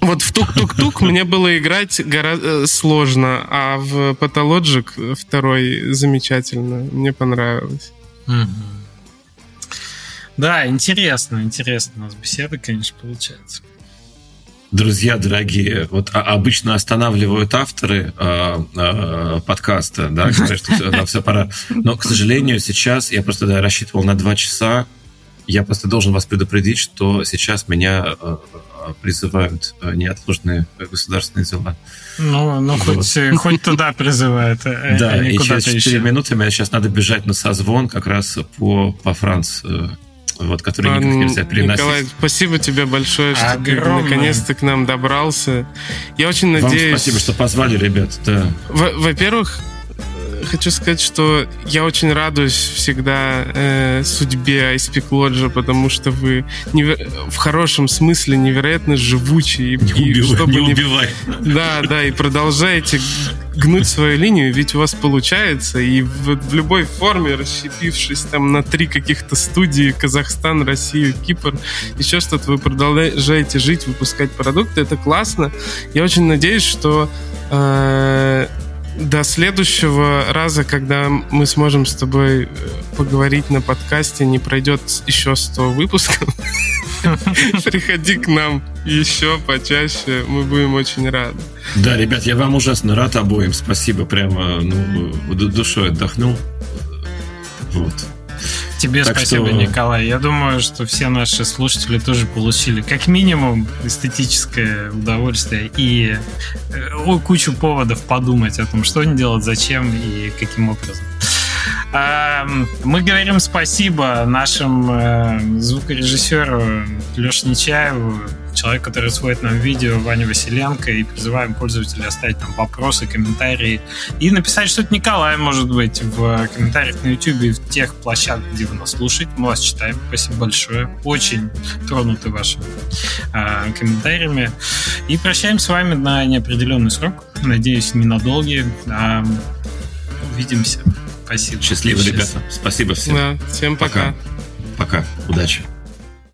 вот в тук-тук-тук мне было играть гораздо э, сложно, а в Pathologic второй замечательно. Мне понравилось. Да, интересно, интересно. У нас беседа, конечно, получается друзья дорогие, вот а, обычно останавливают авторы э, э, подкаста, да, говорят, что нам все пора. Но, к сожалению, сейчас я просто да, рассчитывал на два часа. Я просто должен вас предупредить, что сейчас меня э, призывают неотложные государственные дела. Ну, ну вот. хоть, хоть туда призывают. Да, и через 4 минуты мне сейчас надо бежать на созвон как раз по, по Франции вот, который а, никак нельзя переносить. Николай, спасибо тебе большое, что Огромное. ты наконец-то к нам добрался. Я очень надеюсь... Вам спасибо, что позвали, ребят. Да. Во-первых, хочу сказать, что я очень радуюсь всегда э, судьбе ISP Lodge, потому что вы невер... в хорошем смысле невероятно живучие. Не, и, убивай, чтобы не убивай. Да, да, и продолжаете гнуть свою линию, ведь у вас получается, и в, в любой форме, расщепившись там на три каких-то студии, Казахстан, Россию, Кипр, еще что-то, вы продолжаете жить, выпускать продукты, это классно. Я очень надеюсь, что э, до следующего раза, когда мы сможем с тобой э, поговорить на подкасте, не пройдет еще 100 выпусков. Приходи к нам еще почаще, мы будем очень рады. Да, ребят, я вам ужасно рад обоим. Спасибо, прямо ну, душой отдохнул. Вот. Тебе так спасибо, что... Николай. Я думаю, что все наши слушатели тоже получили как минимум эстетическое удовольствие и э, кучу поводов подумать о том, что они делают, зачем и каким образом. Мы говорим спасибо нашим э, звукорежиссеру Леше Нечаеву, человек, который сводит нам видео, Ваня Василенко, и призываем пользователей оставить там вопросы, комментарии и написать что-то Николай, может быть, в комментариях на YouTube и в тех площадках, где вы нас слушаете. Мы вас читаем. Спасибо большое. Очень тронуты вашими э, комментариями. И прощаемся с вами на неопределенный срок. Надеюсь, ненадолгий. Э, увидимся. Спасибо. Счастливо, ребята. Спасибо всем. Да, всем пока. Пока. пока. Удачи.